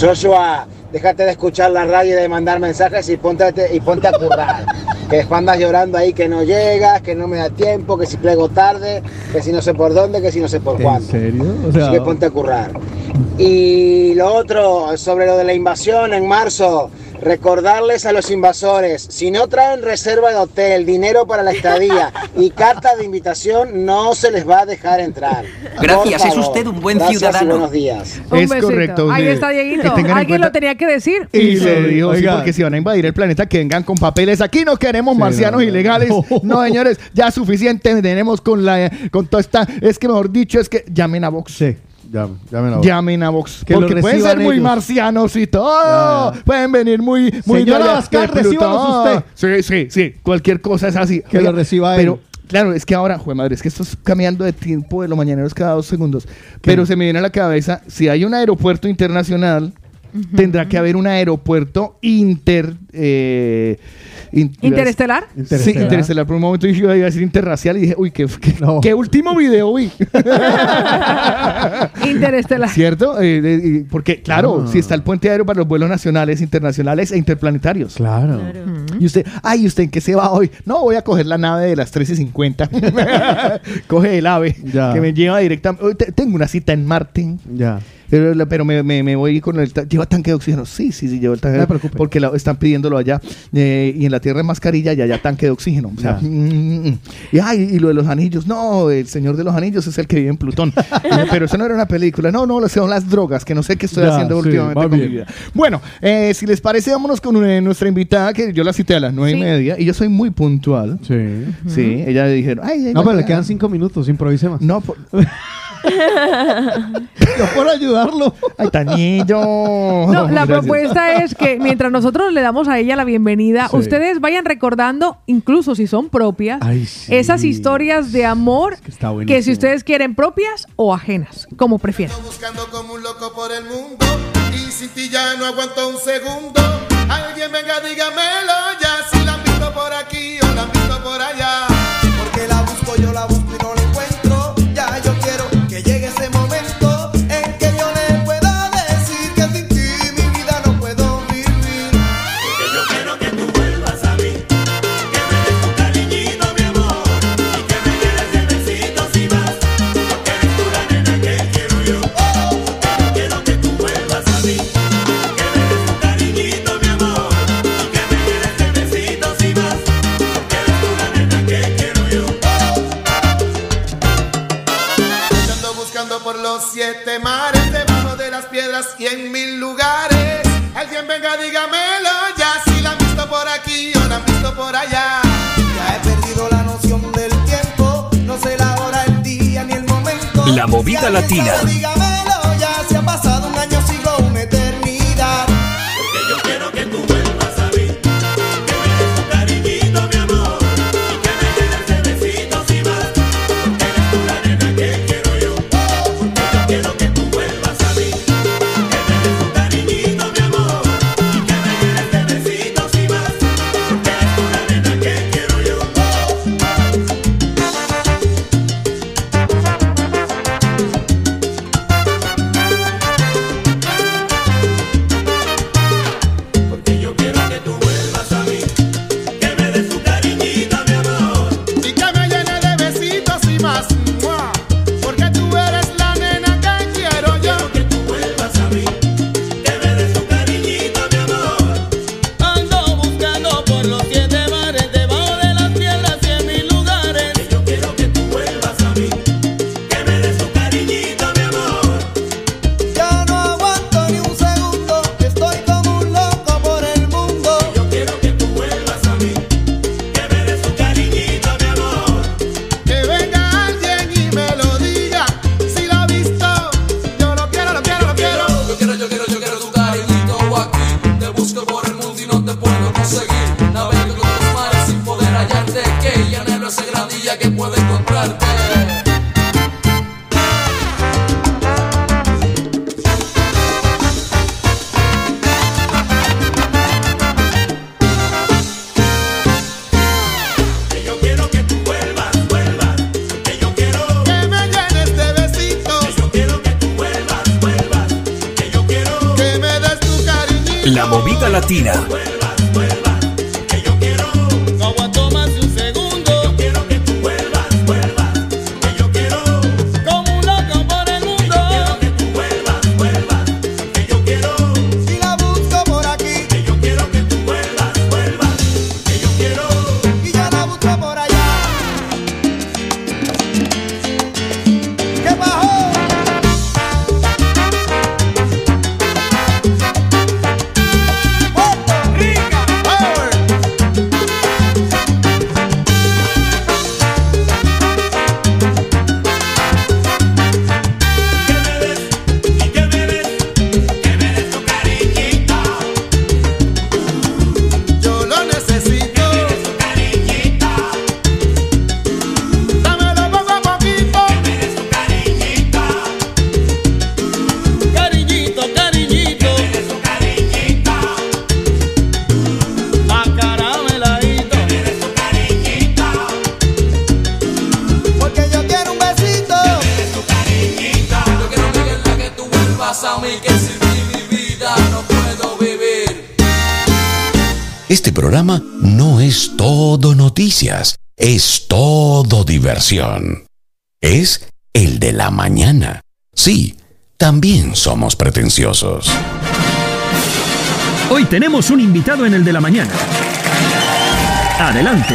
Joshua, déjate de escuchar la radio y de mandar mensajes y ponte, y ponte a currar. Que después andas llorando ahí que no llegas, que no me da tiempo, que si plego tarde, que si no sé por dónde, que si no sé por ¿En cuándo. serio? O Así sea, que ponte a currar. Y lo otro, sobre lo de la invasión en marzo, recordarles a los invasores, si no traen reserva de hotel, dinero para la estadía y carta de invitación, no se les va a dejar entrar. Gracias, es usted un buen Gracias y ciudadano. buenos días. Un Es besito. correcto, Ahí está Dieguito. Alguien cuenta- lo tenía que decir. Y Sí, se dijo, sí, porque si van a invadir el planeta, que vengan con papeles. Aquí no queremos Sí, marcianos no, no. ilegales. No, señores, ya suficiente tenemos con la con toda esta. Es que mejor dicho, es que llamen a Vox. Llamen, llamen a Llamen a Vox. Que porque pueden ser muy ellos. marcianos y todo. Ya, ya. Pueden venir muy. muy Señora recíbanos Sí, sí, sí. Cualquier cosa es así. Que lo reciba él. Pero. Claro, es que ahora, joder madre, es que esto es cambiando de tiempo de los mañaneros cada dos segundos. Pero se me viene a la cabeza, si hay un aeropuerto internacional, tendrá que haber un aeropuerto inter... eh, in- ¿Interestelar? Sí, Interestelar. Por un momento dije, iba a decir interracial y dije, uy, qué, qué, No. qué último video vi. Interestelar. ¿Cierto? Eh, eh, porque, claro, Ah. si está el puente aéreo para los vuelos nacionales, internacionales e interplanetarios. Claro. Y usted, ay, ¿usted en qué se va hoy? No, voy a coger la nave de las 13.50. Coge el ave Ya. que me lleva directamente. Tengo una cita en Marte. Ya. Pero, pero me, me- me voy con el... ta- ¿Lleva tanque de oxígeno? Sí, sí, sí, lleva el tanque No de preocupe. Porque la- están pidiéndolo allá. eh, y en la Tierra es mascarilla y allá tanque de oxígeno. O sea, Ya. mm, mm. y, ay, y lo de los anillos. No, el señor de los anillos es el que vive en Plutón. Eh, pero eso no era una película. No, no, son las drogas, que no sé qué estoy Ya, haciendo sí, últimamente con mi vida. Bueno, eh, si les parece, vámonos con eh, nuestra invitada, que yo la cité a las nueve Sí. y media. Y yo soy muy puntual. Sí. Sí, ella le dijeron, ay, ay, No, pero le quedan cinco minutos, improvise más. No, por- No por ayudarlo. ay, Tanillo. No, la Gracias. propuesta es que mientras nosotros le damos a ella la bienvenida, Sí. ustedes vayan recordando, incluso si son propias, Ay, sí. esas historias de amor que está que buenísimo. si ustedes quieren propias o ajenas, como prefieran. buscando como un loco por el mundo y sin ti ya no aguanto un segundo. Alguien venga, dígamelo ya si la han visto por aquí o la han visto por allá. Porque la busco, yo la busco siete mares, debajo de las piedras y en mil lugares. Alguien venga, dígamelo ya, si la han visto por aquí o la han visto por allá. Ya he perdido la noción del tiempo, no sé la hora, el día ni el momento. La movida Si latina. sabe, dígamelo ya, si ha pasado Es el de la mañana. Sí, también somos pretenciosos. Hoy tenemos un invitado en el de la mañana. Adelante.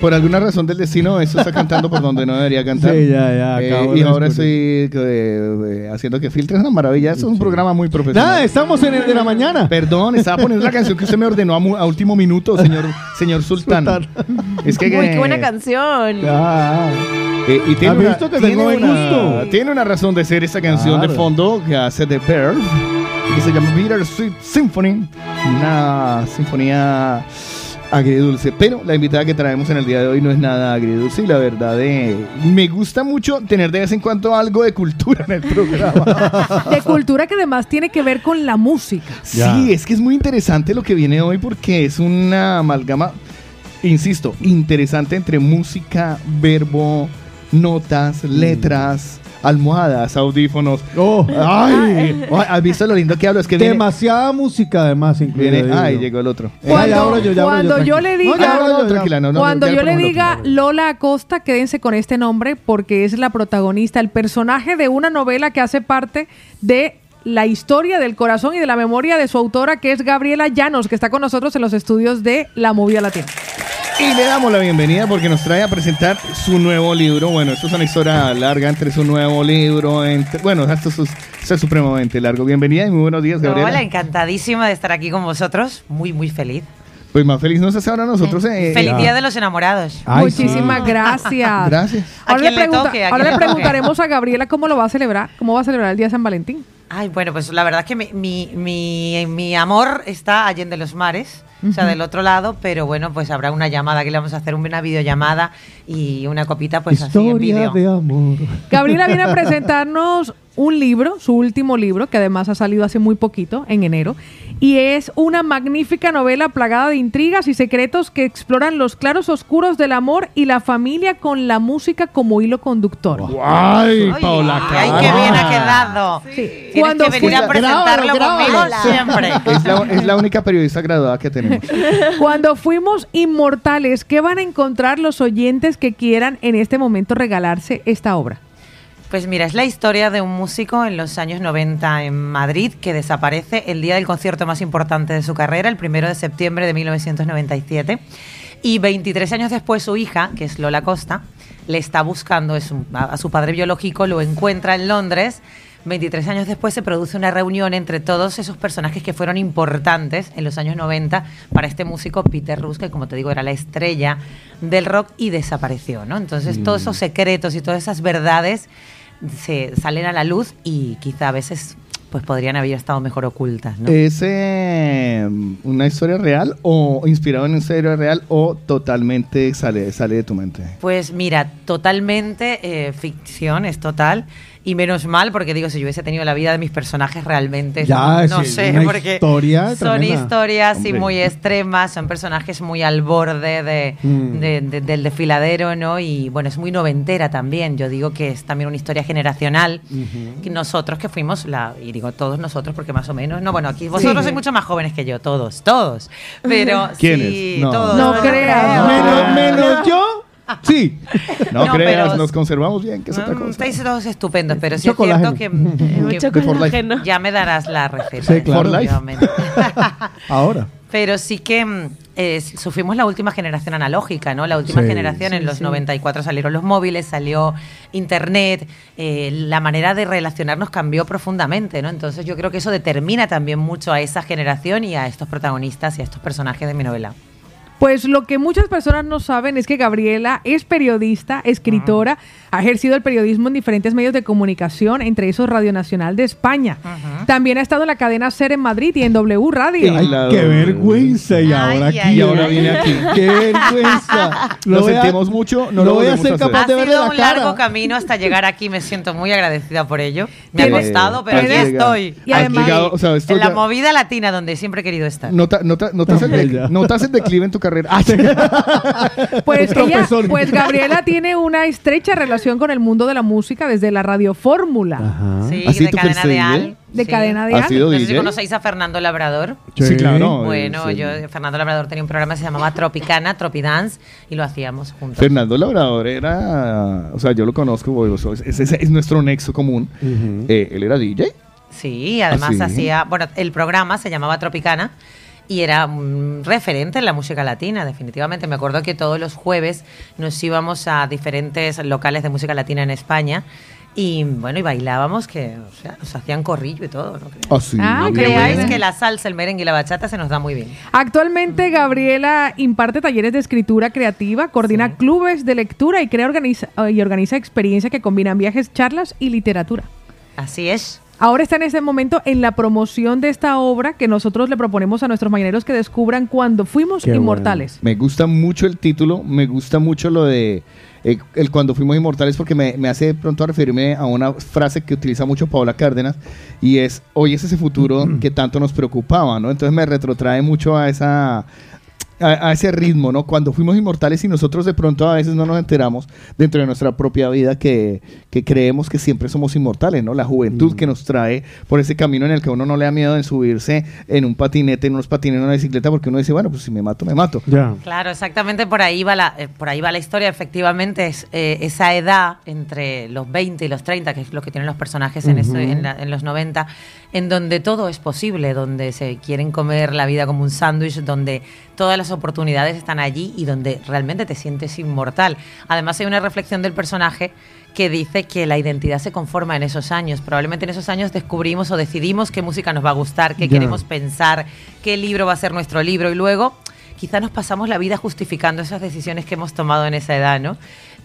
Por alguna razón del destino, eso está cantando por donde no debería cantar. Sí, ya, ya, Eh, acabo y de ahora descubrir. estoy eh, haciendo que filtre una maravilla. Eso es un programa muy profesional. Nada, estamos en el de la mañana. Perdón, estaba poniendo la canción que usted me ordenó a, mu- a último minuto, señor, señor Sultán. Es que, Uy, qué buena canción. eh, y tiene ¿Has una, visto que tiene tengo buen una- gusto? tiene una razón de ser esa canción de Claro. fondo que hace The Pearl, que se llama Bitter Sweet Symphony, una sinfonía agridulce. Pero la invitada que traemos en el día de hoy no es nada agridulce y la verdad eh, me gusta mucho tener de vez en cuando algo de cultura en el programa. De cultura que además tiene que ver con la música. Sí, es que es muy interesante lo que viene hoy porque es una amalgama, insisto, interesante entre música, verbo, notas, letras, almohadas, audífonos. ¡Ay! Ay, ¿Has visto lo lindo que hablo? Es que viene, Demasiada música además incluida. viene- Ay, llegó el otro. Eh, cuando yo le diga, cuando yo le diga Lola Acosta, quédense con este nombre porque es la protagonista, el personaje de una novela que hace parte de la historia del corazón y de la memoria de su autora, que es Gabriela Llanos, que está con nosotros en los estudios de La Movida Latina. Y le damos la bienvenida porque nos trae a presentar su nuevo libro. Bueno, esto es una historia larga entre su nuevo libro. entre- bueno, esto es, esto es supremamente largo. Bienvenida y muy buenos días, Gabriela. Hola, encantadísima de estar aquí con vosotros. Muy, muy feliz. Pues más feliz nos hace ahora nosotros. eh, Feliz eh, Día de los Enamorados. Muchísimas gracias. Gracias. A Ahora, le, le pregunta- toque, a ahora le le toque. preguntaremos a Gabriela cómo lo va a celebrar, cómo va a celebrar el Día de San Valentín. Ay, bueno, pues la verdad es que mi, mi, mi- mi amor está allende los mares. O sea, del otro lado, pero bueno, pues habrá una llamada que le vamos a hacer, una videollamada y una copita, pues así en Historia vídeo. de amor. Gabriela viene a presentarnos un libro, su último libro, que además ha salido hace muy poquito, en enero, y es una magnífica novela plagada de intrigas y secretos que exploran los claros oscuros del amor y la familia con la música como hilo conductor. ¡Ay, Paola! Ay, qué bien ha quedado. Tienes Cuando que venir fui- a presentarlo Grábalo, conmigo grábalo. siempre. Es la, es la única periodista graduada que tenemos. Cuando fuimos inmortales, ¿qué van a encontrar los oyentes que quieran en este momento regalarse esta obra? Pues mira, es la historia de un músico en los años 90 en Madrid que desaparece el día del concierto más importante de su carrera, el primero de septiembre de 1997. Y 23 años después su hija, que es Lola Costa, le está buscando es un- a, a su padre biológico, lo encuentra en Londres. 23 años después se produce una reunión entre todos esos personajes que fueron importantes en los años 90 para este músico Peter Rus, que como te digo era la estrella del rock y desapareció, ¿no? Entonces todos esos secretos y todas esas verdades se salen a la luz y quizá a veces pues podrían haber estado mejor ocultas, ¿no? ¿Es eh, una historia real o inspirado en una historia real o totalmente sale, sale de tu mente? Pues mira, totalmente eh, ficción, es total. Y menos mal, porque digo, si yo hubiese tenido la vida de mis personajes realmente, Ya, no sí, sé, una porque historia son tremenda. historias Hombre. muy extremas, son personajes muy al borde de, Mm. de- de- del desfiladero, ¿no? Y bueno, es muy noventera también. Yo digo que es también una historia generacional. Que nosotros que fuimos, la, y digo todos nosotros, porque más o menos, no, bueno, aquí vosotros sois mucho más jóvenes que yo, todos, todos. Pero ¿Quiénes? sí, No. todos. No creas. Menos, menos yo. Sí. No, No, creas, pero- nos conservamos bien, que es otra Mm, cosa. Estáis todos estupendos, pero sí es cierto que, que- Mucho De For Life. colágeno. ya me darás la receta. Sí, claro. For Life. definitivamente. Ahora. Pero sí que mm, eh, sufrimos la última generación analógica, ¿no? La última Sí. generación, en los 94 salieron los móviles, salió Internet, eh, la manera de relacionarnos cambió profundamente, ¿no? Entonces yo creo que eso determina también mucho a esa generación y a estos protagonistas y a estos personajes de mi novela. Pues lo que muchas personas no saben es que Gabriela es periodista, escritora, ha ejercido el periodismo en diferentes medios de comunicación, entre esos Radio Nacional de España. También ha estado en la cadena SER en Madrid y en W Radio. Ay, la- qué vergüenza. Y Ay, ahora ay, aquí. Y ahora viene aquí. Qué vergüenza. Lo a- sentimos mucho, no lo lo voy a ser a hacer. capaz Ha de verle sido la un largo cara. camino hasta llegar aquí, me siento muy agradecida por ello. Me ha costado, pero aquí estoy. Y además- llegado, o sea, esto en la ya- movida latina donde siempre he querido estar. Nota- nota- notas, el Bella. de- notas el declive en tu carrera. Pues, ella, pues Gabriela tiene una estrecha relación con el mundo de la música desde la Radio Fórmula, Ajá. Sí, ¿Así de tú cadena fuiste de DJ? Al. de Sí. cadena de ¿Has Al. sido No sé si DJ? conocéis a Fernando Labrador. Sí, claro. Bueno, yo. Fernando Labrador tenía un programa que se llamaba Tropicana, Tropidance, y lo hacíamos juntos. Fernando Labrador era, o sea, yo lo conozco, porque es, es- es- es nuestro nexo común. Ujú. Eh, él era DJ. Sí, además ¿Ah, sí? hacía, bueno, el programa se llamaba Tropicana y era un referente en la música latina, definitivamente. Me acuerdo que todos los jueves nos íbamos a diferentes locales de música latina en España y bueno, y bailábamos que, o sea, nos hacían corrillo y todo, ¿no? creáis? Ah, sí. Ah, creáis que la salsa, el merengue y la bachata se nos da muy bien. Actualmente Gabriela imparte talleres de escritura creativa, coordina clubes de lectura y crea organiza, y organiza experiencias que combinan viajes, charlas y literatura. Así es. Ahora está en este momento en la promoción de esta obra que nosotros le proponemos a nuestros mañaneros que descubran cuando fuimos Qué inmortales. Me gusta mucho el título, me gusta mucho lo de eh, el cuando fuimos inmortales porque me, me hace de pronto referirme a una frase que utiliza mucho Paola Cárdenas y es hoy es ese futuro que tanto nos preocupaba, ¿no? Entonces me retrotrae mucho a esa a, a ese ritmo, ¿no? Cuando fuimos inmortales y nosotros de pronto a veces no nos enteramos dentro de nuestra propia vida que, que creemos que siempre somos inmortales, ¿no? La juventud que nos trae por ese camino en el que uno no le da miedo en subirse en un patinete, en unos patines, en una bicicleta, porque uno dice, bueno, pues si me mato, me mato. Ya. Claro, exactamente por ahí va la, eh, por ahí va la historia. Efectivamente, es eh, esa edad entre los 20 y los 30, que es lo que tienen los personajes en, eso- Ujú. en, la- en los 90, en donde todo es posible, donde se quieren comer la vida como un sándwich, donde todas las oportunidades están allí y donde realmente te sientes inmortal. Además, hay una reflexión del personaje que dice que la identidad se conforma en esos años. Probablemente en esos años descubrimos o decidimos qué música nos va a gustar, qué queremos pensar, qué libro va a ser nuestro libro y luego quizá nos pasamos la vida justificando esas decisiones que hemos tomado en esa edad, ¿no?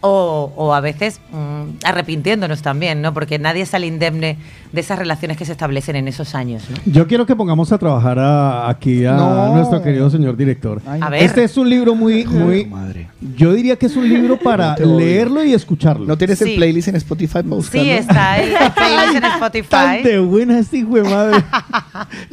O, o a veces mm, arrepintiéndonos también, ¿no? Porque nadie sale indemne de esas relaciones que se establecen en esos años, ¿no? Yo quiero que pongamos a trabajar a- aquí a No. nuestro querido señor director. Ay, A ver. Este es un libro muy, muy, Madre. yo diría que es un libro para No leerlo y escucharlo. ¿No tienes Sí. el playlist en Spotify para buscarlo? Sí, está ahí, el playlist en Tan Spotify. de buena hijo de madre.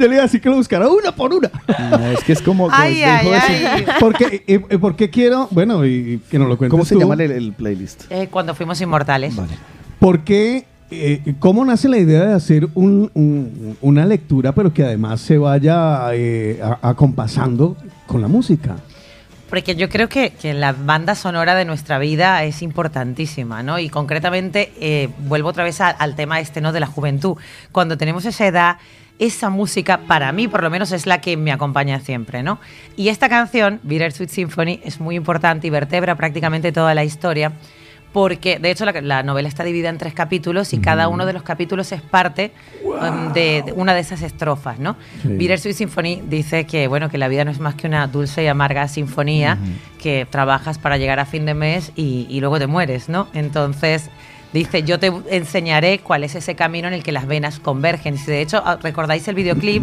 Yo le iba a decir que lo buscara una por una. No, es que es como... Ay, ay. Porque, eh, porque quiero, bueno, y, y que nos lo cuentes ¿Cómo se tú. llama el, el playlist? Eh, cuando fuimos inmortales. Vale. ¿Por qué, eh, cómo nace la idea de hacer un- un- una lectura, pero que además se vaya eh, a- acompasando con la música? Porque yo creo que, que la banda sonora de nuestra vida es importantísima, ¿no? Y concretamente, eh, vuelvo otra vez a- al tema este, ¿no? De la juventud. Cuando tenemos esa edad, esa música, para mí por lo menos, es la que me acompaña siempre, ¿no? Y esta canción, Bittersweet Symphony, es muy importante y vertebra prácticamente toda la historia. Porque, de hecho, la, la novela está dividida en tres capítulos y cada uno de los capítulos es parte um, de, de una de esas estrofas, ¿no? Sí. Bittersweet Symphony dice que, bueno, que la vida no es más que una dulce y amarga sinfonía que trabajas para llegar a fin de mes y, y luego te mueres, ¿no? Entonces, dice, yo te enseñaré cuál es ese camino en el que las venas convergen. Si de hecho, ah, ¿recordáis el videoclip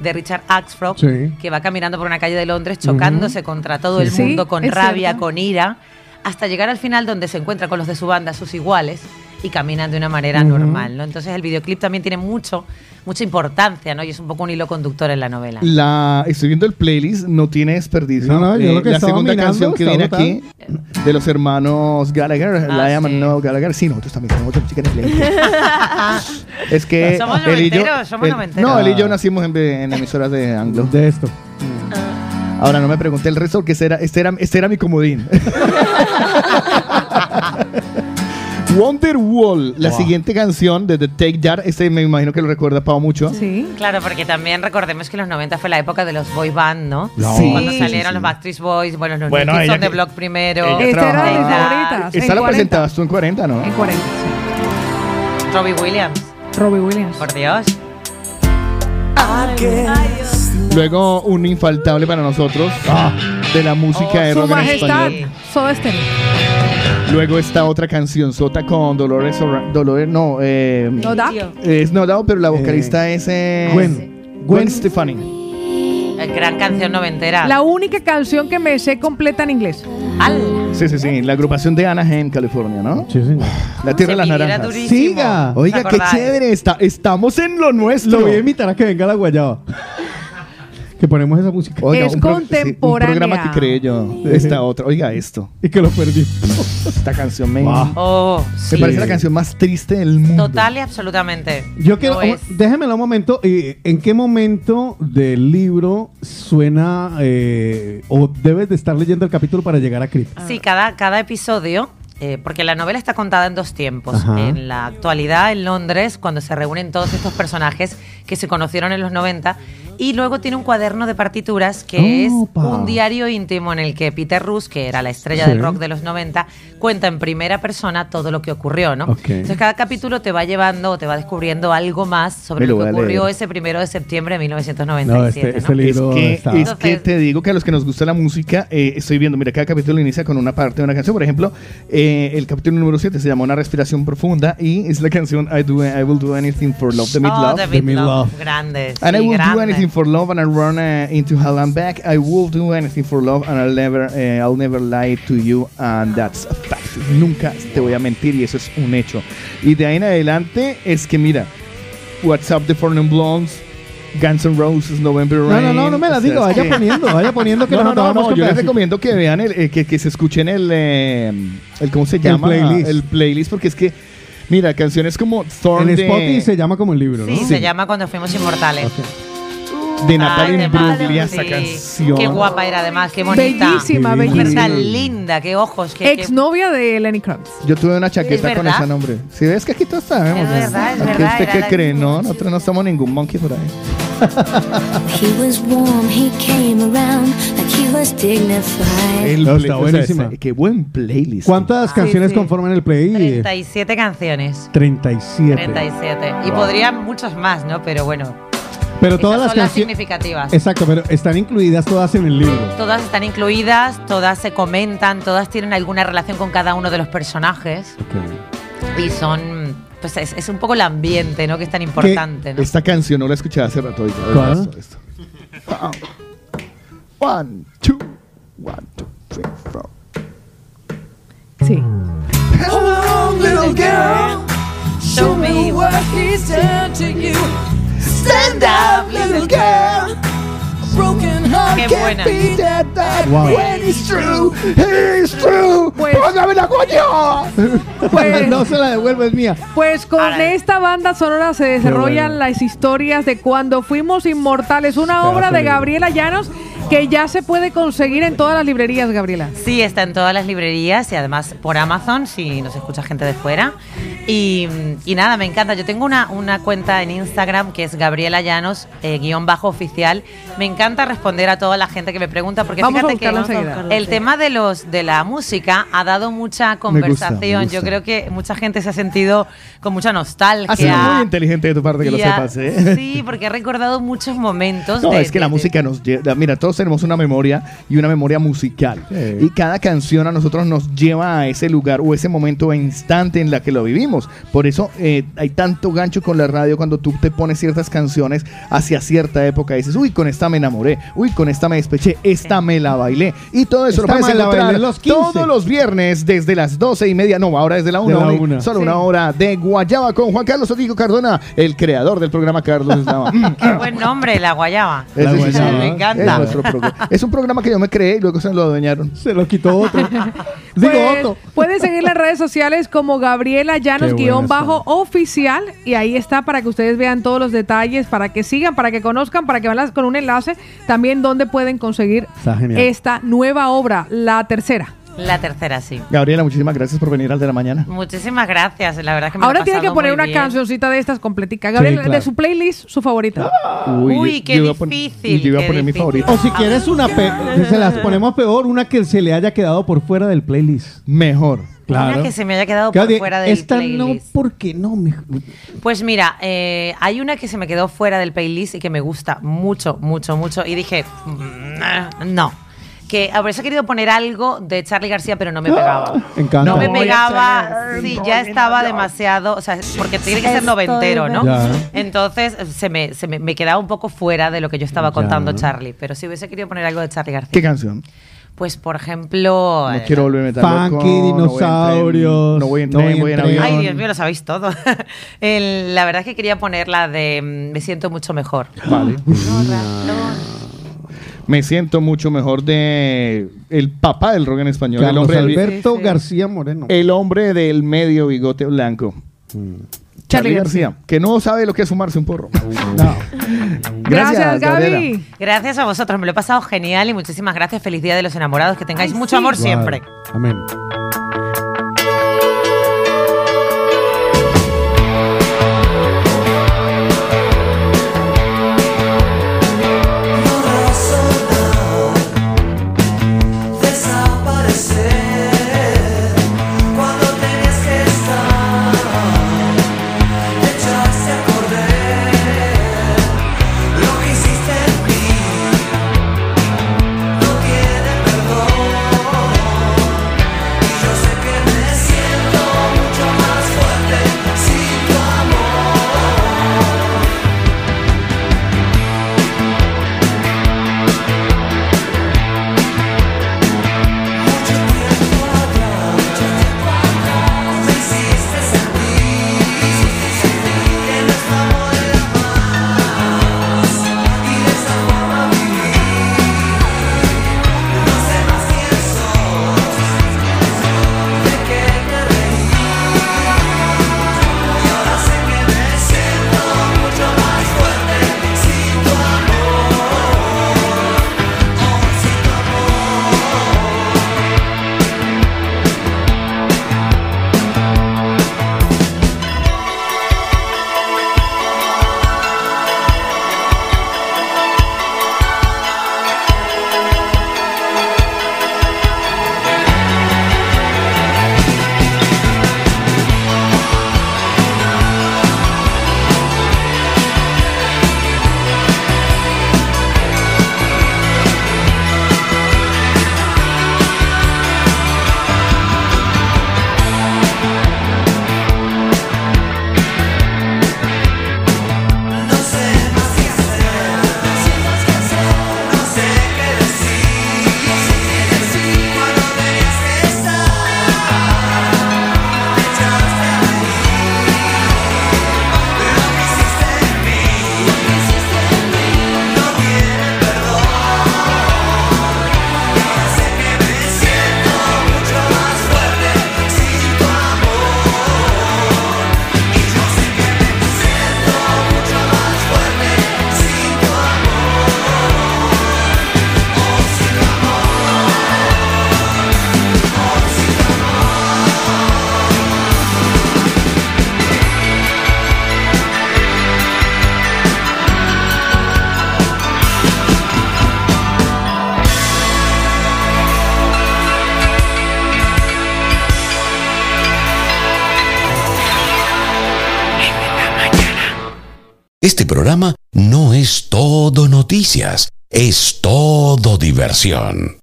de Richard Axford? Sí. Que va caminando por una calle de Londres chocándose contra todo el Sí, mundo con rabia, cierto. con ira, hasta llegar al final donde se encuentra con los de su banda, sus iguales, y caminan de una manera normal, ¿no? Entonces el videoclip también tiene mucho, mucha importancia, ¿no? Y es un poco un hilo conductor en la novela. La, estoy viendo el playlist, no tiene desperdicio. No, no, yo Eh, lo que la segunda mirando canción que viene brutal. aquí de los hermanos Gallagher, Ah, Liam sí. and Noel Gallagher. Sí, nosotros también tenemos música en inglés. es que Somos él y yo, noventeros, somos él- no, él y yo nacimos en, en emisoras de anglo. De esto. Ahora no me pregunté el resto porque este era, este era, este era mi comodín. Wonderwall, la Wow. siguiente canción de The Take That, este me imagino que lo recuerda Pau mucho. Sí. Claro, porque también recordemos que los 90 fue la época de los boy band, ¿no? No. Sí. Cuando Sí, salieron sí. los Backstreet Boys, bueno, los Bueno, New Kids que- Block primero. Esta era de mis trabajaba- favoritas. Esta en la 40. presentabas tú en 40, ¿no? En 40. Robbie Williams. Robbie Williams. Por Dios. Luego un infaltable para nosotros de la música de Su rock en majestad, español. Soda Stereo. Luego está otra canción sota con Dolores Orra- Dolores no eh, No da. es No Doubt, pero la vocalista es eh, Gwen. Gwen Stefani. Eh, Gran canción noventera. La única canción que me sé completa en inglés. Sí, sí, sí, la agrupación de Anaheim, California, ¿no? Sí, señor. La Tierra de las era Naranjas. durísimo. Siga. Oiga, ¿Os qué acordáis? chévere, está, estamos en lo nuestro. Lo voy a invitar a que venga la guayaba. Que ponemos esa música. Oiga, Es un pro- sí, contemporánea. un programa que creé yo. Esta otra. Oiga esto. Y que lo perdí. Esta canción me, Wow. Oh, me sí. parece la canción más triste del mundo. Total y absolutamente. Yo quiero, déjemelo un momento. ¿En qué momento del libro suena eh, o debes de estar leyendo el capítulo para llegar a Creep? Sí, cada, cada episodio, eh, porque la novela está contada en dos tiempos. Ajá. En la actualidad, en Londres, cuando se reúnen todos estos personajes que se conocieron en los 90. Y luego tiene un cuaderno de partituras que Opa. es un diario íntimo en el que Peter Rus, que era la estrella Sí. del rock de los 90, cuenta en primera persona todo lo que ocurrió, ¿no? Entonces cada capítulo te va llevando o te va descubriendo algo más sobre lo que ocurrió leer. ese primero de septiembre de 1997. No, este, ¿no? este libro es que, está. es que te digo que a los que nos gusta la música, eh, estoy viendo, mira, cada capítulo inicia con una parte de una canción. Por ejemplo, eh, el capítulo número 7 se llama Una respiración profunda y es la canción I, do, I Will Do Anything for Love, The Mid Oh, Love. The The Mid Mid Love. Love. Grande. And I will do anything for love and I run uh, into hell and back. I will do anything for love and I'll never, uh, I'll never lie to you and that's a Nunca te voy a mentir y eso es un hecho. Y de ahí en adelante es que mira, WhatsApp de and Blondes, Guns N' Roses, November No, Rain. no, no, no me la digo. Vaya que- poniendo, vaya poniendo que no, nos no, no, no, yo les recomiendo que vean, el, eh, que, que se escuchen el, eh, el ¿cómo se llama? playlist. El playlist, porque es que, mira, canciones como Thorn En de, Spotify se llama como el libro, ¿no? Sí, se llama Cuando fuimos inmortales. De Natalie Ay, Imbruglia, sí. esa canción. Qué guapa era además, qué bonita. Bellísima, Mujer bellísima. tan linda, qué ojos, qué, qué- Exnovia de Lenny Kravitz. Yo tuve una chaqueta ¿Es con verdad? ese nombre. Si ves que aquí todos sabemos. Es verdad, es Aquí verdad, usted era qué la cree, ¿no? Nosotros no somos ningún monkey por ahí. He was warm, he came around like he was dignified. El No, play- está o sea, buenísima. qué buen playlist. ¿Cuántas canciones sí. conforman el play? 37 canciones. 37. 37. Y podrían muchos más, ¿no? Pero bueno, Pero todas esas las son las canciones. significativas. Exacto, pero están incluidas todas en el libro. Todas están incluidas, todas se comentan, todas tienen alguna relación con cada uno de los personajes. Y son. Pues es, es un poco el ambiente, ¿no? Que es tan importante, ¿no? Esta canción no la escuché hace rato. ¿Cuál? esto, esto. One, two, one, two, three, four. Sí. Hold on, little girl. Show me what he's done to you. Stand up, little girl. Broken heart Qué can't buena. be that Wow. when it's true. It's true. Pues- ¡Póngame la coño! Pues- no se la devuelve, es mía. Pues con Ahora- esta banda sonora se desarrollan bueno. las historias de cuando fuimos inmortales, una obra de. Gabriela Llanos que ya se puede conseguir en todas las librerías, Gabriela. Sí, está en todas las librerías y además por Amazon, si nos escucha gente de fuera. Y, y nada, me encanta. Yo tengo una, una cuenta en Instagram que es Gabriela Llanos, eh, guion bajo oficial. Me encanta responder a toda la gente que me pregunta, porque Vamos fíjate que el tema de los de la música ha dado mucha conversación. gusta. Yo creo que mucha gente se ha sentido con mucha nostalgia. Ha sido muy inteligente de tu parte que lo Y sepas, ¿eh? Sí, porque he recordado muchos momentos. No, de- es que la de- música nos lleva. Mira, todos tenemos una memoria y una memoria musical. Y cada canción a nosotros nos lleva a ese lugar o ese momento o instante en la que lo vivimos. Por eso eh, hay tanto gancho con la radio cuando tú te pones ciertas canciones hacia cierta época. Dices, uy, con esta me enamoré, uy, con esta me despeché, esta me la bailé. Y todo eso Esta lo puedes la encontrar los 15. todos los viernes desde las 12 y media. No, ahora desde la 1. la una. Solo Sí. una hora de Guayaba con Juan Carlos Otico Cardona, el creador del programa Carlos Estaba. Qué buen nombre, La Guayaba. Sí, sí, Me Es, encanta. nuestro programa. es un programa que yo me creé y luego se lo adueñaron. Se lo quitó otro. Pues, pueden seguir las redes sociales como Gabriela Llanos guion bajo oficial y ahí está para que ustedes vean todos los detalles, para que sigan, para que conozcan, para que las- con un enlace también donde pueden conseguir esta nueva obra, la tercera. La tercera, sí. Gabriela, muchísimas gracias por venir al de la mañana. Muchísimas gracias, la verdad que me lo he Ahora tiene que poner muy una bien. cancioncita de estas completica. Gabriela, claro. de su playlist, su favorita. Uy, qué pon- difícil, yo iba a poner mi favorita. O si quieres una pe- se las ponemos peor, una que se le haya quedado por fuera del playlist. Mejor. Una Claro. que se me haya quedado Claro, por de- fuera del Esta playlist. no, ¿por qué no? Me- Pues mira, eh, hay una que se me quedó fuera del playlist y que me gusta mucho, mucho, mucho. Y dije, mm, no. Que a veces he querido poner algo de Charlie García, pero no me pegaba. Encanta. No me No, pegaba, sí, ya estaba demasiado, o sea, porque tiene que ser noventero, ¿no? Ya. Entonces se me, se me, me quedaba un poco fuera de lo que yo estaba Ya. contando Charlie. Pero si hubiese querido poner algo de Charlie García. ¿Qué canción? Pues, por ejemplo... No eh, quiero volverme tan loco. Funky, no voy en tren, dinosaurios, No voy en no tren, voy en voy en tren. avión. Ay, Dios mío, lo sabéis todo. El- la verdad es que quería poner la de mm, Me siento mucho mejor. Vale. Me siento mucho mejor de el papá del rock en español. el Carlos hombre del- Alberto. García Moreno. El hombre del medio bigote blanco. Charlie García, que no sabe lo que es fumarse un porro. No. Gracias, Gabriela. Gaby. Gracias a vosotros, me lo he pasado genial y muchísimas gracias. Feliz Día de los Enamorados, que tengáis Ay, mucho sí. amor siempre. Amén. Este programa no es todo noticias, es todo diversión.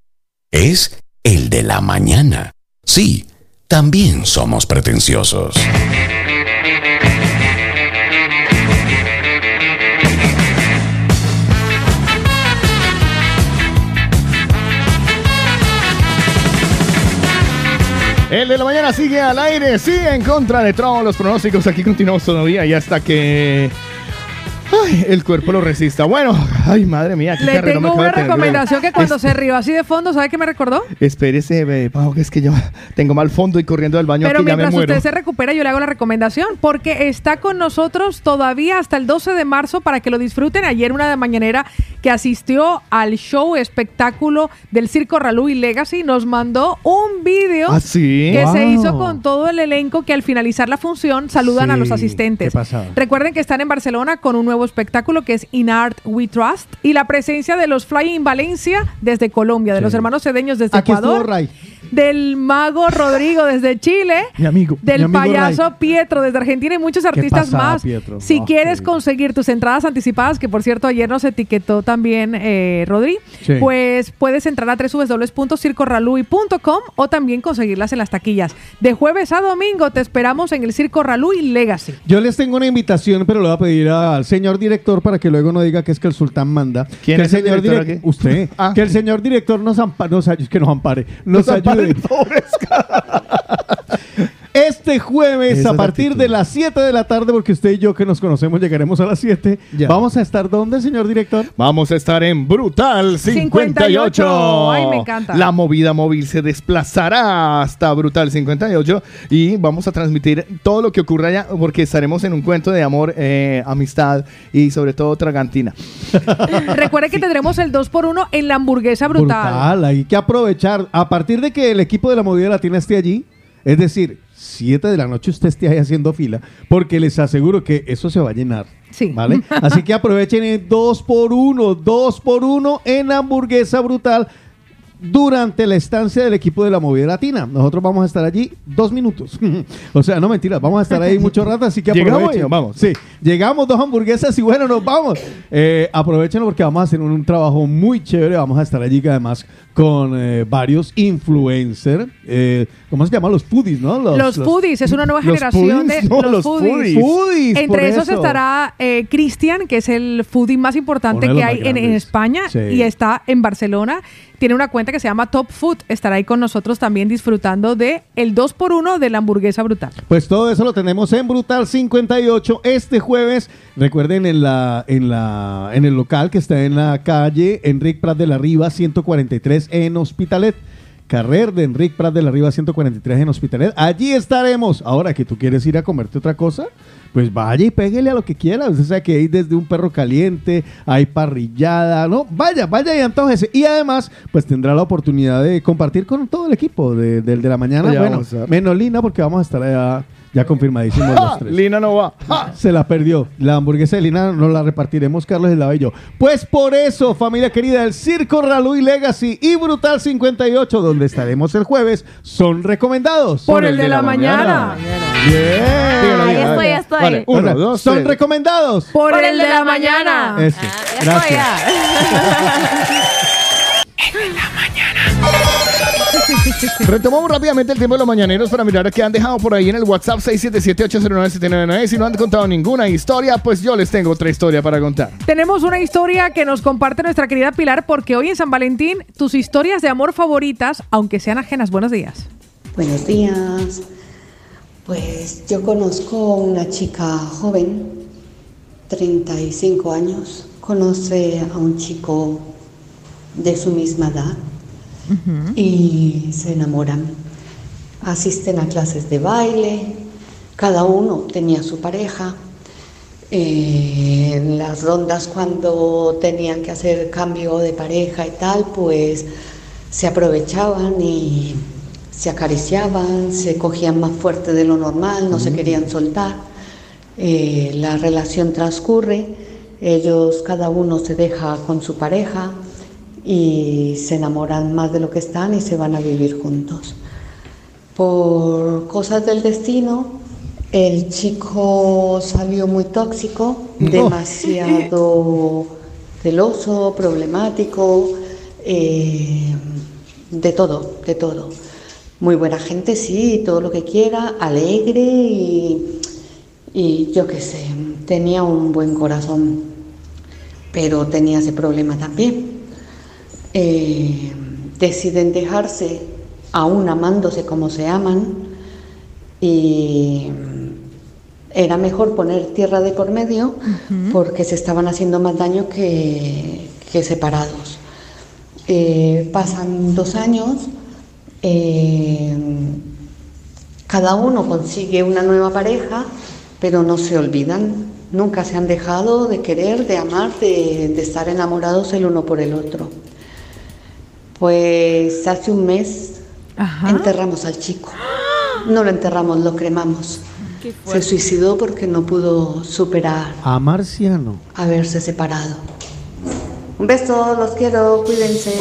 Es el de la mañana. Sí, también somos pretenciosos. El de la mañana sigue al aire, sigue en contra de todos los pronósticos. Aquí continuamos todavía y hasta que ay, el cuerpo lo resista. Bueno, ay, madre mía, qué Le me tengo una recomendación que cuando Es- se rió así de fondo, ¿sabe qué me recordó? Espérese, ve, Pau, que es que yo tengo mal fondo y corriendo del baño Pero aquí ya me mientras muero. usted se recupera, yo le hago la recomendación porque está con nosotros todavía hasta el 12 de marzo para que lo disfruten. Ayer una de mañanera que asistió al show espectáculo del Circo Ralú y Legacy nos mandó un video ¿Ah, sí? que se hizo con todo el elenco que al finalizar la función saludan a los asistentes. Recuerden que están en Barcelona con un nuevo espectáculo que es In Art We Trust y la presencia de los Flying Valencia desde Colombia, de Sí. los hermanos cedeños desde Aquí estuvo Ecuador, Ray. Del mago Rodrigo desde Chile, Mi amigo. del Mi amigo payaso Ray. Pietro desde Argentina y muchos artistas pasada, más. Pietro? Si Oh, quieres qué conseguir tus entradas anticipadas, que por cierto ayer nos etiquetó también eh, Rodri, Sí. pues puedes entrar a www.circorralui.com o también conseguirlas en las taquillas. De jueves a domingo te esperamos en el Circo Ralui Legacy. Yo les tengo una invitación, pero le voy a pedir al señor director para que luego no diga que es que el sultán manda. ¿Quién que es el director direc- aquí? Usted. Ah. Que el señor director nos ampare, nos que nos ampare, nos, Nos ampare ayude. el pobre Este jueves, Esa a partir de las 7 de la tarde, porque usted y yo que nos conocemos llegaremos a las 7, Ya. vamos a estar ¿dónde, señor director? Vamos a estar en Brutal 58. 58. Ay, me encanta. La movida móvil se desplazará hasta Brutal 58 y vamos a transmitir todo lo que ocurra allá porque estaremos en un cuento de amor, eh, amistad y sobre todo tragantina. Recuerden que tendremos el 2x1 en la hamburguesa brutal. Hay que aprovechar. A partir de que el equipo de la movida latina esté allí, es decir, 7 de la noche usted esté ahí haciendo fila, porque les aseguro que eso se va a llenar. Sí. ¿Vale? Así que aprovechen el 2 por 1 2 por 1 en hamburguesa brutal durante la estancia del equipo de la movida latina. Nosotros vamos a estar allí dos minutos. o sea, no mentiras, vamos a estar ahí mucho rato, así que ¿Llegamos aprovechen. y nos vamos? Sí, llegamos dos hamburguesas y bueno, nos vamos. Eh, aprovechenlo porque vamos a hacer un, un trabajo muy chévere. Vamos a estar allí que además con eh, varios influencers. eh, ¿Cómo se llama? Los foodies, ¿no? Los, foodies, es una nueva los generación foodies, de no, los, foodies. foodies. Entre esos eso. estará eh, Cristian, que es el foodie más importante que hay en. España Sí. y está en Barcelona. Tiene una cuenta que se llama Top Food. Estará ahí con nosotros también disfrutando de el 2x1 de la hamburguesa brutal. Pues todo eso lo tenemos en Brutal 58 este jueves. Recuerden en la en la en el local que está en la calle Enric Prat de la Riva 143 en Hospitalet. Carrer de Enric Prat de la Riva 143 en Hospitalet. Allí estaremos. Ahora que tú quieres ir a comerte otra cosa, pues vaya y péguele a lo que quiera. Usted sabe que hay desde un perro caliente, hay parrillada, ¿no? Vaya, vaya y antójese. Y además, pues tendrá la oportunidad de compartir con todo el equipo de- del de la mañana. Allá bueno, vamos a ver. menos Lina porque vamos a estar allá ya confirmadísimos los tres. Lina no va. ¡Ja! Se la perdió. La hamburguesa de Lina nos la repartiremos Carlos el yo. Pues por eso, familia querida, el Circo Raluy Legacy y Brutal 58, donde estaremos el jueves, son recomendados. Por el de la mañana. Bien. Ahí estoy, ya estoy. Vale, uno, dos, son tres. recomendados. Por, el de la mañana. Eso. Ya Gracias. estoy, ya. Retomamos rápidamente el tiempo de los mañaneros para mirar qué han dejado por ahí en el WhatsApp 677-809-799. Si no han contado ninguna historia, pues yo les tengo otra historia para contar. Tenemos una historia que nos comparte nuestra querida Pilar porque hoy en San Valentín tus historias de amor favoritas, aunque sean ajenas. Buenos días. Buenos días. Pues yo conozco una chica joven, 35 años, conoce a un chico de su misma edad y se enamoran. Asisten a clases de baile, cada uno tenía su pareja. Eh, en las rondas cuando tenían que hacer cambio de pareja y tal, pues se aprovechaban y se acariciaban, se cogían más fuerte de lo normal, no se querían soltar. Eh, la relación transcurre, ellos cada uno se deja con su pareja y se enamoran más de lo que están y se van a vivir juntos. Por cosas del destino, el chico salió muy tóxico, demasiado celoso, problemático, eh, de todo, de todo. muy buena gente, sí, todo lo que quiera, alegre y, y yo qué sé, tenía un buen corazón, pero tenía ese problema también. Eh, deciden dejarse, aún amándose como se aman, y era mejor poner tierra de por medio porque se estaban haciendo más daño que, que separados. Eh, pasan dos años, eh, cada uno consigue una nueva pareja, pero no se olvidan, nunca se han dejado de querer, de amar, de, de estar enamorados el uno por el otro. Pues hace un mes enterramos al chico. No lo enterramos, lo cremamos. Se suicidó porque no pudo superar A Marciano. haberse separado. Un beso, los quiero, cuídense.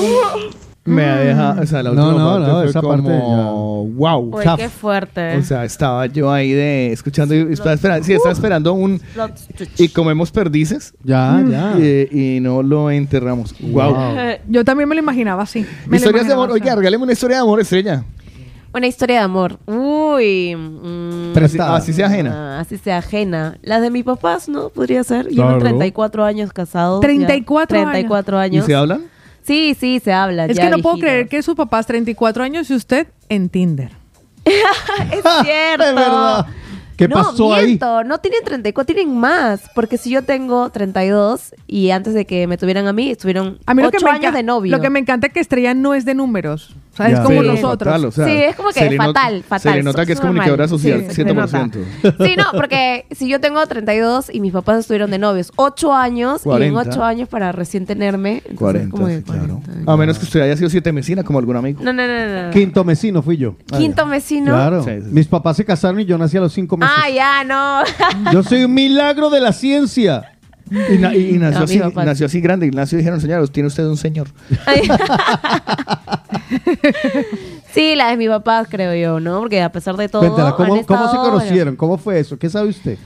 Me ha dejado, o sea, la No, última no, parte no, fue esa parte como, wow. Uy, qué fuerte. O sea, estaba yo ahí de escuchando y estaba esperando, sí, estaba esperando un y comemos perdices. Ya, ya. Y, y no lo enterramos. Wow. Yo también me lo imaginaba así. Me Historias de imaginaba amor. Oiga, regáleme una historia de amor, estrella. Una historia de amor. Uy. mm, Pero así, así sea ajena. ah, así sea ajena. Las de mis papás, ¿no? Podría ser. Claro. Llevan 34 años casados. 34 ya. 34 años. ¿Y se hablan? Sí, sí, se hablan. Es ya que no puedo viejitos. creer que sus papás 34 años y usted en Tinder. Es cierto. ¿Qué no, pasó ahí? miento, No tienen 34, tienen más. Porque si yo tengo 32 y antes de que me tuvieran a mí, estuvieron A mí lo 8 que me años de novio. Lo que me encanta es que Estrella no es de números. O sea, es Ya. como Sí, nosotros. fatal, o sea, Sí, es como que nota- fatal, fatal. Se le nota que es comunicadora social, Sí, se le nota. 100%. Sí, no, porque si yo tengo 32 y mis papás estuvieron de novios 8 años y 40. en 8 años para recién tenerme. entonces 40, como que sí, claro. A menos que usted haya sido siete mesina como algún amigo. No, no, no, no. no. Quinto mesino fui yo. Quinto vecino. Claro. Mis papás se casaron y yo nací a los cinco meses. Ah, ya, no. Yo soy un milagro de la ciencia. Y, na- y- nació, No, así, mi papá- nació así grande. Ignacio dijeron, señor, tiene usted un señor. Sí, la de mis papás, creo yo, ¿no? Porque a pesar de todo. Cuéntala, ¿cómo, han cómo se conocieron? ¿Cómo fue eso? ¿Qué sabe usted?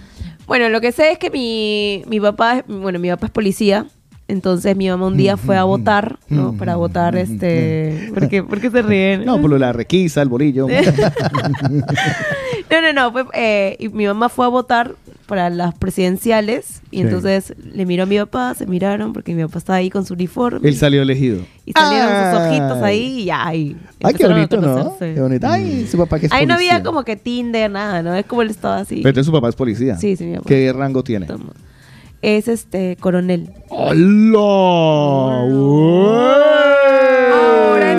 Bueno, lo que sé es que mi, mi papá, es- bueno, mi papá es policía. Entonces mi mamá un día fue a votar, ¿no? Para votar este... ¿Por qué, por qué se ríen? No, por lo de la requisa, el bolillo. No, no, no. Fue, eh, y mi mamá fue a votar para las presidenciales y Sí. entonces le miró a mi papá, se miraron porque mi papá estaba ahí con su uniforme. Él salió elegido. Y salieron sus Ay. ojitos ahí y ya. Y Ay, qué bonito, ¿no? Qué bonito. Ay, su papá que es Ahí no había como que Tinder, nada, ¿no? Es como él estaba así. Pero entonces su papá es policía. Sí, sí, mi papá. ¿Qué rango tiene? Es este coronel. ¡Hola! Ahora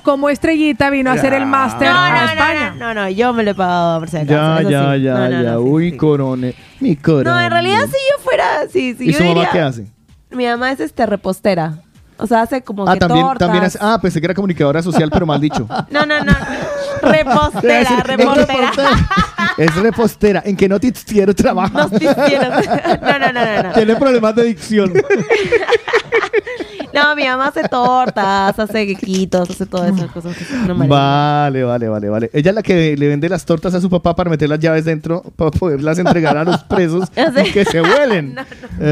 cómo Estrellita vino a hacer el máster No, a no, no, España. no, no, no, yo me lo he pagado por si acaso. Ya, eso ya, sí. ya, No, no, ya. sí, Uy, sí. coronel. Mi coronel. No, en realidad si yo fuera, sí, sí, ¿Y yo su mamá diría- qué hace? Mi mamá es este repostera. O sea, hace como Ah, que también, tortas. también hace- Ah, pensé que era comunicadora social, pero mal dicho. No, no, no. repostera, repostera. Es repostera. ¿En qué noticiero trabaja? No, no, no, no, no. Tiene problemas de dicción. No, mi mamá hace tortas, hace quequitos, hace todas esas cosas. que. Vale, vale, vale, vale. Ella es la que le vende las tortas a su papá para meter las llaves dentro para poderlas entregar a los presos y que se vuelen.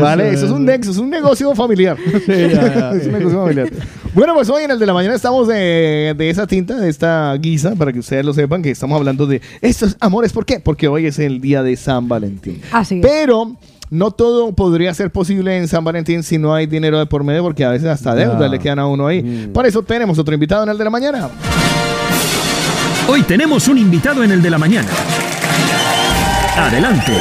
Vale, eso, Eso, es un nexo, es un negocio familiar. es un negocio familiar. Bueno, pues hoy en el de la mañana estamos de, de esa tinta, de esta guisa, para que ustedes lo sepan, que estamos hablando de estos amores. ¿Por qué? Porque hoy es el día de San Valentín. Así es. Pero no todo podría ser posible en San Valentín si no hay dinero de por medio, porque a veces hasta deuda Ah. le quedan a uno ahí. Por eso tenemos otro invitado en el de la mañana. Hoy tenemos un invitado en el de la mañana. Adelante.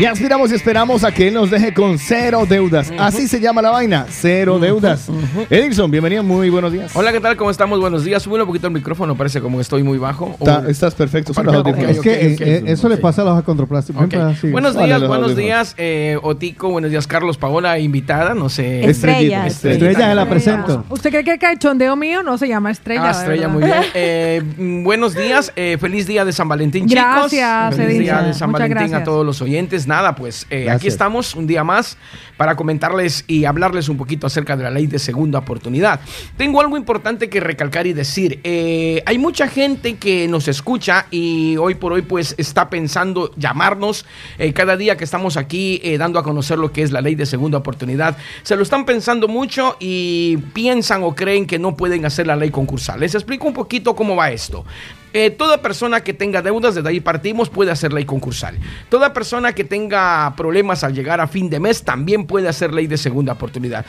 Y aspiramos y esperamos a que él nos deje con cero deudas. Así se llama la vaina, cero deudas. Edilson, bienvenido, muy buenos días. Hola, ¿qué tal? ¿Cómo estamos? Buenos días. Sube un poquito el micrófono, parece como que estoy muy bajo. Está- O- estás perfecto, son los ok, audífonos. Es que eh, eh, eso le pasa a los acontroplásticos. Ok. Siempre así. Buenos días, los buenos días, eh, Otico, buenos días, Carlos, Paola, invitada, no sé. Estrella, Estrella, se la presento. ¿Usted cree que el cachondeo mío no se llama Estrella? Ah, Estrella, muy bien. Eh, buenos días, eh, feliz día de San Valentín, chicos. Gracias, Feliz día de San Muchas Valentín gracias. a todos los oyentes. Nada, pues eh, aquí estamos un día más para comentarles y hablarles un poquito acerca de la ley de segunda oportunidad. Tengo algo importante que recalcar y decir. Eh, hay mucha gente que nos escucha y hoy por hoy pues está pensando llamarnos eh, cada día que estamos aquí dando a conocer lo que es la ley de segunda oportunidad. Se lo están pensando mucho y piensan o creen que no pueden hacer la ley concursal. Les explico un poquito cómo va esto. Eh, toda persona que tenga deudas, desde ahí partimos, puede hacer ley concursal. Toda persona que tenga problemas al llegar a fin de mes también puede hacer ley de segunda oportunidad.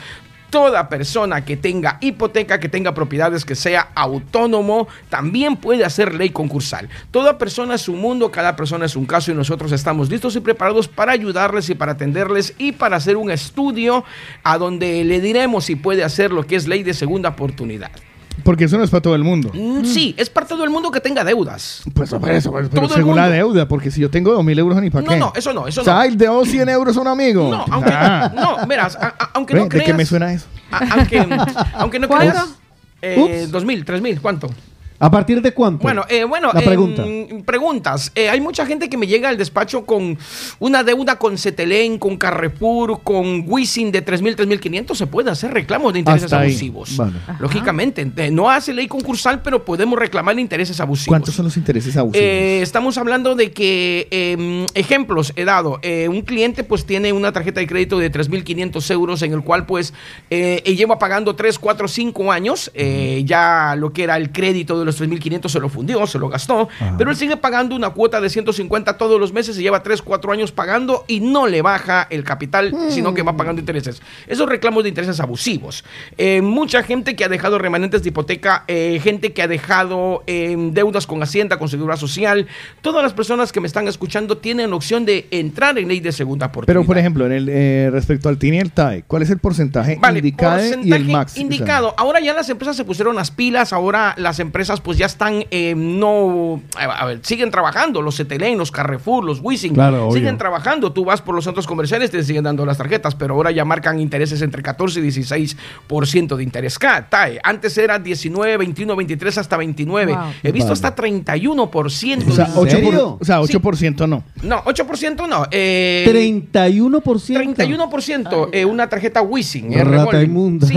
Toda persona que tenga hipoteca, que tenga propiedades, que sea autónomo, también puede hacer ley concursal. Toda persona es un mundo, cada persona es un caso y nosotros estamos listos y preparados para ayudarles y para atenderles y para hacer un estudio a donde le diremos si puede hacer lo que es ley de segunda oportunidad. Porque eso no es para todo el mundo. Mm, Sí, es para todo el mundo que tenga deudas. Pues por eso, pues, pero Todo el según la deuda, porque si yo tengo dos mil euros, ni para No, qué. no, eso no, eso o sea, no. debo 100 euros a un amigo. No, aunque Ah. no, verás, a- a- aunque no ¿De creas. qué me suena eso? a- aunque, aunque no ¿Cuánto? creas. Eh, dos mil, tres mil, ¿cuánto? ¿A partir de cuánto? Bueno, eh, bueno, La em, pregunta. preguntas. Eh, hay mucha gente que me llega al despacho con una deuda con Cetelén, con Carrefour, con Wisin de 3.000, 3.500. Se puede hacer reclamos de intereses Hasta abusivos. Vale. Lógicamente, eh, no hace ley concursal, pero podemos reclamar intereses abusivos. ¿Cuántos son los intereses abusivos? Eh, estamos hablando de que, eh, ejemplos he dado, eh, un cliente pues tiene una tarjeta de crédito de 3.500 euros en el cual pues eh, lleva pagando 3, 4, 5 años, eh, ya lo que era el crédito de los 3.500 se lo fundió, se lo gastó, pero él sigue pagando una cuota de 150 todos los meses y lleva 3, 4 años pagando y no le baja el capital, sino que va pagando intereses. Esos reclamos de intereses abusivos. Eh, mucha gente que ha dejado remanentes de hipoteca, eh, gente que ha dejado eh, deudas con Hacienda, con Seguridad Social, todas las personas que me están escuchando tienen la opción de entrar en ley de segunda oportunidad. Pero, por ejemplo, en el, respecto al TIN y el TAE, ¿cuál es el porcentaje Vale, indicado y el máximo? indicado. Ahora ya las empresas se pusieron las pilas, ahora las empresas pues ya están, eh, no, a ver, siguen trabajando, los Cetelén, los Carrefour, los Wisin, Claro, obvio. siguen trabajando. Tú vas por los centros comerciales, te siguen dando las tarjetas, pero ahora ya marcan intereses entre 14 y 16% de interés. TAE. Antes era 19, 21, 23 hasta 29. Wow. He visto Vale. hasta 31%. O sea, de 8%, interés. por- o sea, 8% no. No, 8% no. Eh, 31%. 31% eh, una tarjeta Wisin. eh, Rata inmunda. Sí.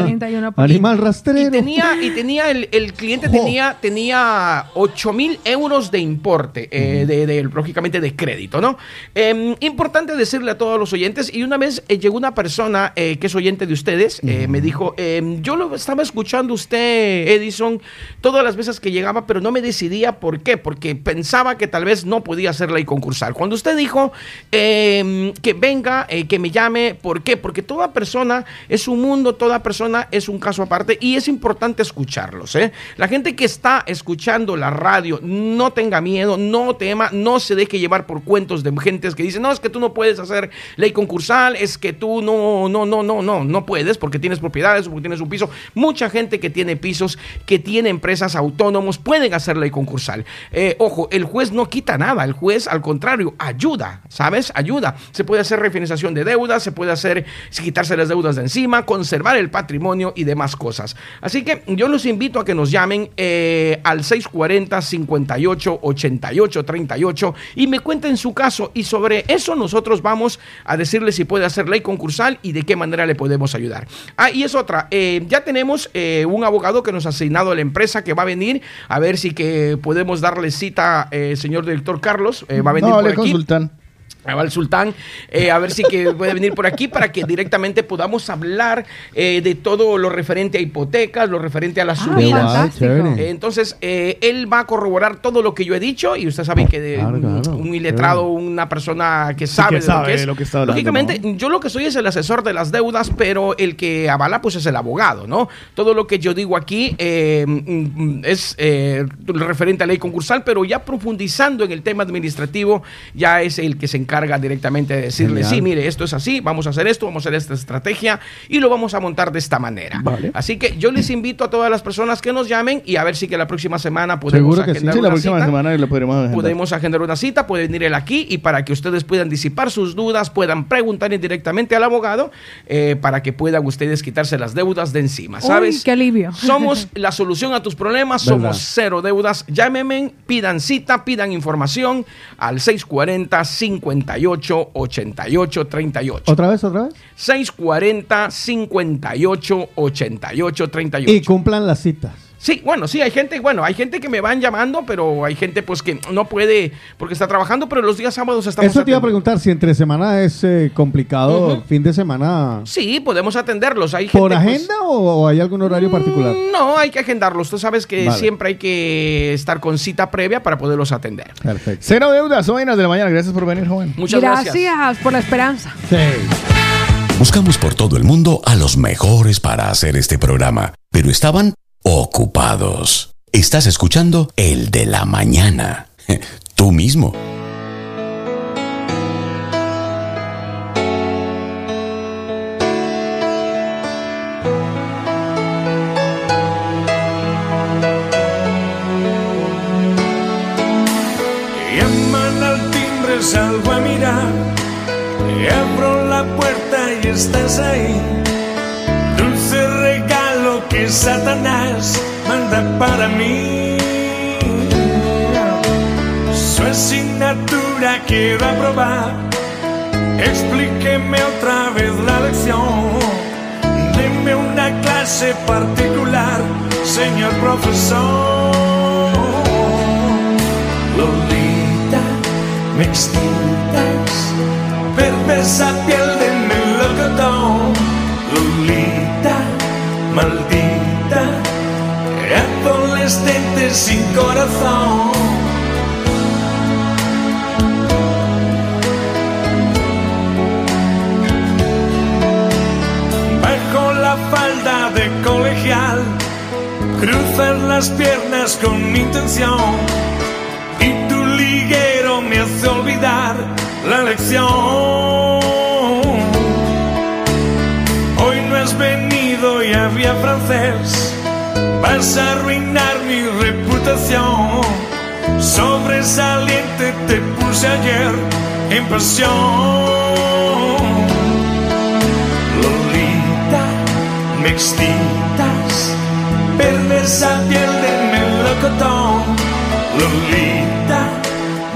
Animal Y rastrero. tenía, y tenía el, el cliente tenía, tenía 8 mil euros de importe, eh, de, de- lógicamente de crédito, ¿no? Eh, importante decirle a todos los oyentes, y una vez eh, llegó una persona eh, que es oyente de ustedes, eh, me dijo, eh, yo lo estaba escuchando usted, Edison, todas las veces que llegaba, pero no me decidía por qué, porque pensaba que tal vez no podía hacer ley concursal. Cuando usted dijo eh, que venga, que me llame, ¿por qué? Porque toda persona es un mundo, toda persona es un caso aparte y es importante escucharlos. ¿eh? La gente que está escuchando la radio, no tenga miedo, no tema, no se deje llevar por cuentos de gentes que dicen, no, es que tú no puedes hacer ley concursal, es que tú no, no, no, no, no, no puedes porque tienes propiedades o porque tienes un piso. Mucha gente que tiene pisos, que tiene empresas autónomos, pueden hacer ley concursal. Eh, ojo, el juez no quita nada, el juez al contrario ayuda, ¿sabes? Ayuda. Se puede hacer refinanciación de deudas, se puede hacer quitarse las deudas de encima, conservar el patrimonio y demás cosas. Así que yo los invito a que nos llamen eh, al 640 58 88 38 y me cuenten su caso y sobre eso nosotros vamos a decirle si puede hacer ley concursal y de qué manera le podemos ayudar. Ah, y es otra, eh, ya tenemos eh, un abogado que nos ha asignado a la empresa que va a venir a ver si que podemos darle cita, eh, señor director Carlos, eh, va a venir no, por le aquí. consultan. Va el sultán, eh, a ver si que puede venir por aquí para que directamente podamos hablar eh, de todo lo referente a hipotecas, lo referente a las Ah, subidas. Eh, entonces, eh, él va a corroborar todo lo que yo he dicho y usted sabe que de, Claro, un- claro, un iletrado, una persona que sabe, que de sabe lo que es. lo que está hablando, Lógicamente, yo lo que soy es el asesor de las deudas, pero el que avala pues es el abogado, ¿no? Todo lo que yo digo aquí eh, mm, es eh, referente a ley concursal, pero ya profundizando en el tema administrativo, ya es el que se encarga directamente de decirle, Genial. sí, mire, esto es así, vamos a hacer esto, vamos a hacer esta estrategia y lo vamos a montar de esta manera. Así que yo les invito a todas las personas que nos llamen y a ver si que la próxima semana podemos Seguro que sí. agendar Sí, la una próxima cita. semana lo podremos agendar. Podemos agendar una cita, puede venir él aquí y para que ustedes puedan disipar sus dudas, puedan preguntar directamente al abogado eh, para que puedan ustedes quitarse las deudas de encima, ¿sabes? Uy, qué alivio. Somos la solución a tus problemas, ¿Verdad? somos cero deudas. Llámenme, pidan cita, pidan información al 640 58 88 38. ¿Otra vez, otra vez? 640 58 88 38. Y cumplan las citas. Sí, bueno, sí, hay gente, bueno, hay gente que me van llamando, pero hay gente pues que no puede porque está trabajando, pero los días sábados estamos Eso te iba a preguntar, si entre semana es eh, complicado, fin de semana. Sí, podemos atenderlos. Hay ¿Por gente, pues, agenda o, o hay algún horario particular? No, hay que agendarlos. Tú sabes que Vale. siempre hay que estar con cita previa para poderlos atender. Perfecto. Cero deudas, buenas de la mañana. Gracias por venir, joven. Muchas gracias. por la esperanza. Buscamos por todo el mundo a los mejores para hacer este programa, pero estaban ocupados. Estás escuchando el de la mañana. Tú mismo. Llaman al timbre, salgo a mirar. Y abro la puerta y estás ahí. Satanás manda para mí. Su asignatura quiero aprobar. Explíqueme otra vez la lección. Deme una clase particular, señor profesor. Lolita, me excitas, perversa piel maldita, adolescente sin corazón. Bajo la falda de colegial, cruzas las piernas con intención y tu liguero me hace olvidar la lección. Había francés, vas a arruinar mi reputación. Sobresaliente te puse ayer en pasión. Lolita, me excitas, perversa piel de melocotón. Lolita,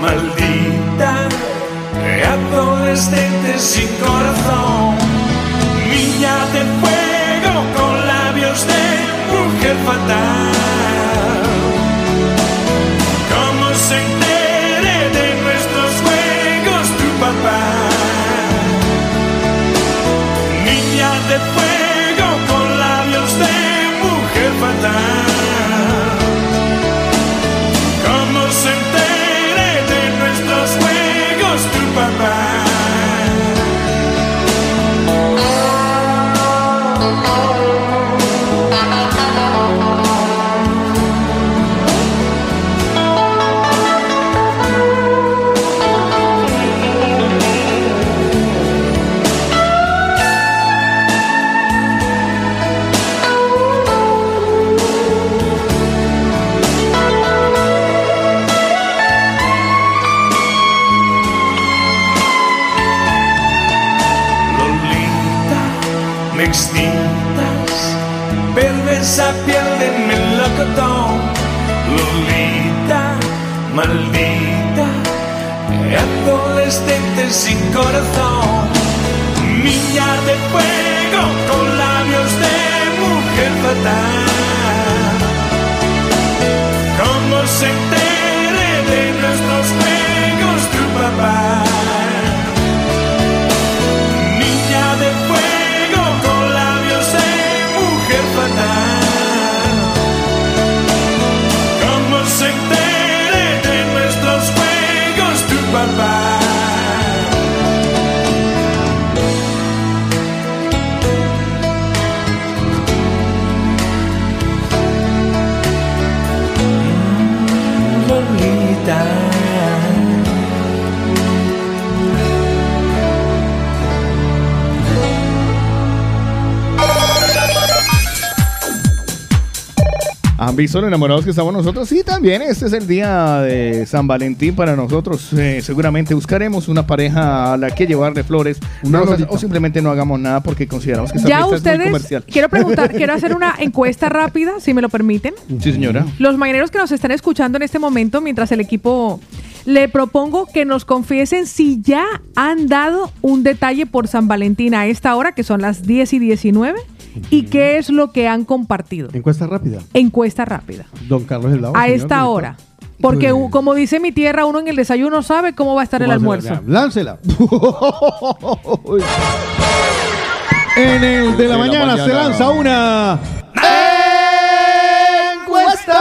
maldita, adolescente sin corazón. Niña de fuego mujer fatal. Sin corazón. Niña de fuego con labios de mujer fatal. Visto lo enamorados que estamos nosotros? Sí, también. Este es el día de San Valentín para nosotros. Eh, seguramente buscaremos una pareja a la que llevarle flores Una rosas, o simplemente no hagamos nada porque consideramos que esta Ya fiesta es muy ustedes, comercial. quiero preguntar, quiero hacer una encuesta rápida, si me lo permiten. Sí, señora. Los mañaneros que nos están escuchando en este momento, mientras el equipo le propongo que nos confiesen si ya han dado un detalle por San Valentín a esta hora, que son las 10 y 19, y qué es lo que han compartido. Encuesta rápida. Encuesta rápida. Don Carlos Helado. a señor esta hora. Porque como dice mi tierra, uno en el desayuno sabe cómo va a estar el almuerzo. Ya, Láncela. en el de la, mañana, se lanza una encuesta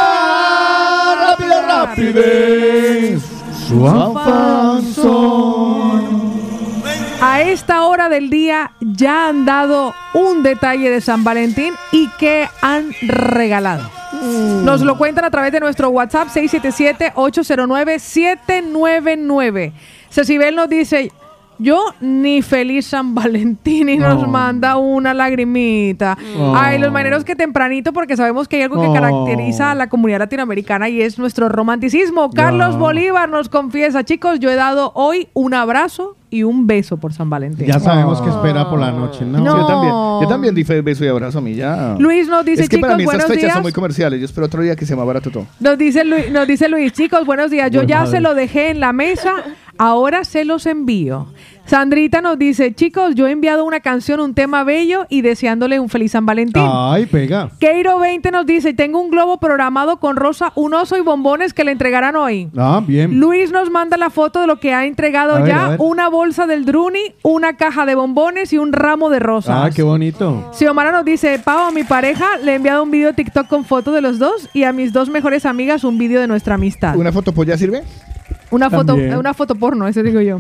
rápida, rápida. Su A esta hora del día ya han dado un detalle de San Valentín y qué han regalado. Nos lo cuentan a través de nuestro WhatsApp 677-809-799. Cecibel nos dice, yo ni feliz San Valentín y nos Oh. manda una lagrimita. Oh. Ay, los maneros que tempranito porque sabemos que hay algo que Oh. caracteriza a la comunidad latinoamericana y es nuestro romanticismo. Carlos. Bolívar nos confiesa, chicos, yo he dado hoy un abrazo y un beso por San Valentín. Ya sabemos que espera por la noche, ¿no? Sí, yo también. Yo también di fe- beso y abrazo a mí ya. Luis nos dice, es que para chicos, mí estas buenos fechas días. son muy comerciales. Yo espero otro día que se me abarato todo. Nos dice, Luis, nos dice Luis, chicos, buenos días. Yo Buen ya madre. se lo dejé en la mesa, ahora se los envío. Sandrita nos dice, chicos, yo he enviado una canción, un tema bello y deseándole un feliz San Valentín. Ay, pega. Keiro 20 nos dice, tengo un globo programado con rosa, un oso y bombones que le entregarán hoy. Ah, bien. Luis nos manda la foto de lo que ha entregado A ya, ver. una bolsa del Druni, una caja de bombones y un ramo de rosas. Ah, qué bonito. Xiomara nos dice, Pau, a mi pareja le he enviado un video de TikTok con fotos de los dos y a mis dos mejores amigas un video de nuestra amistad. ¿Una foto pues ya sirve? Una foto, También. una foto porno, eso digo yo.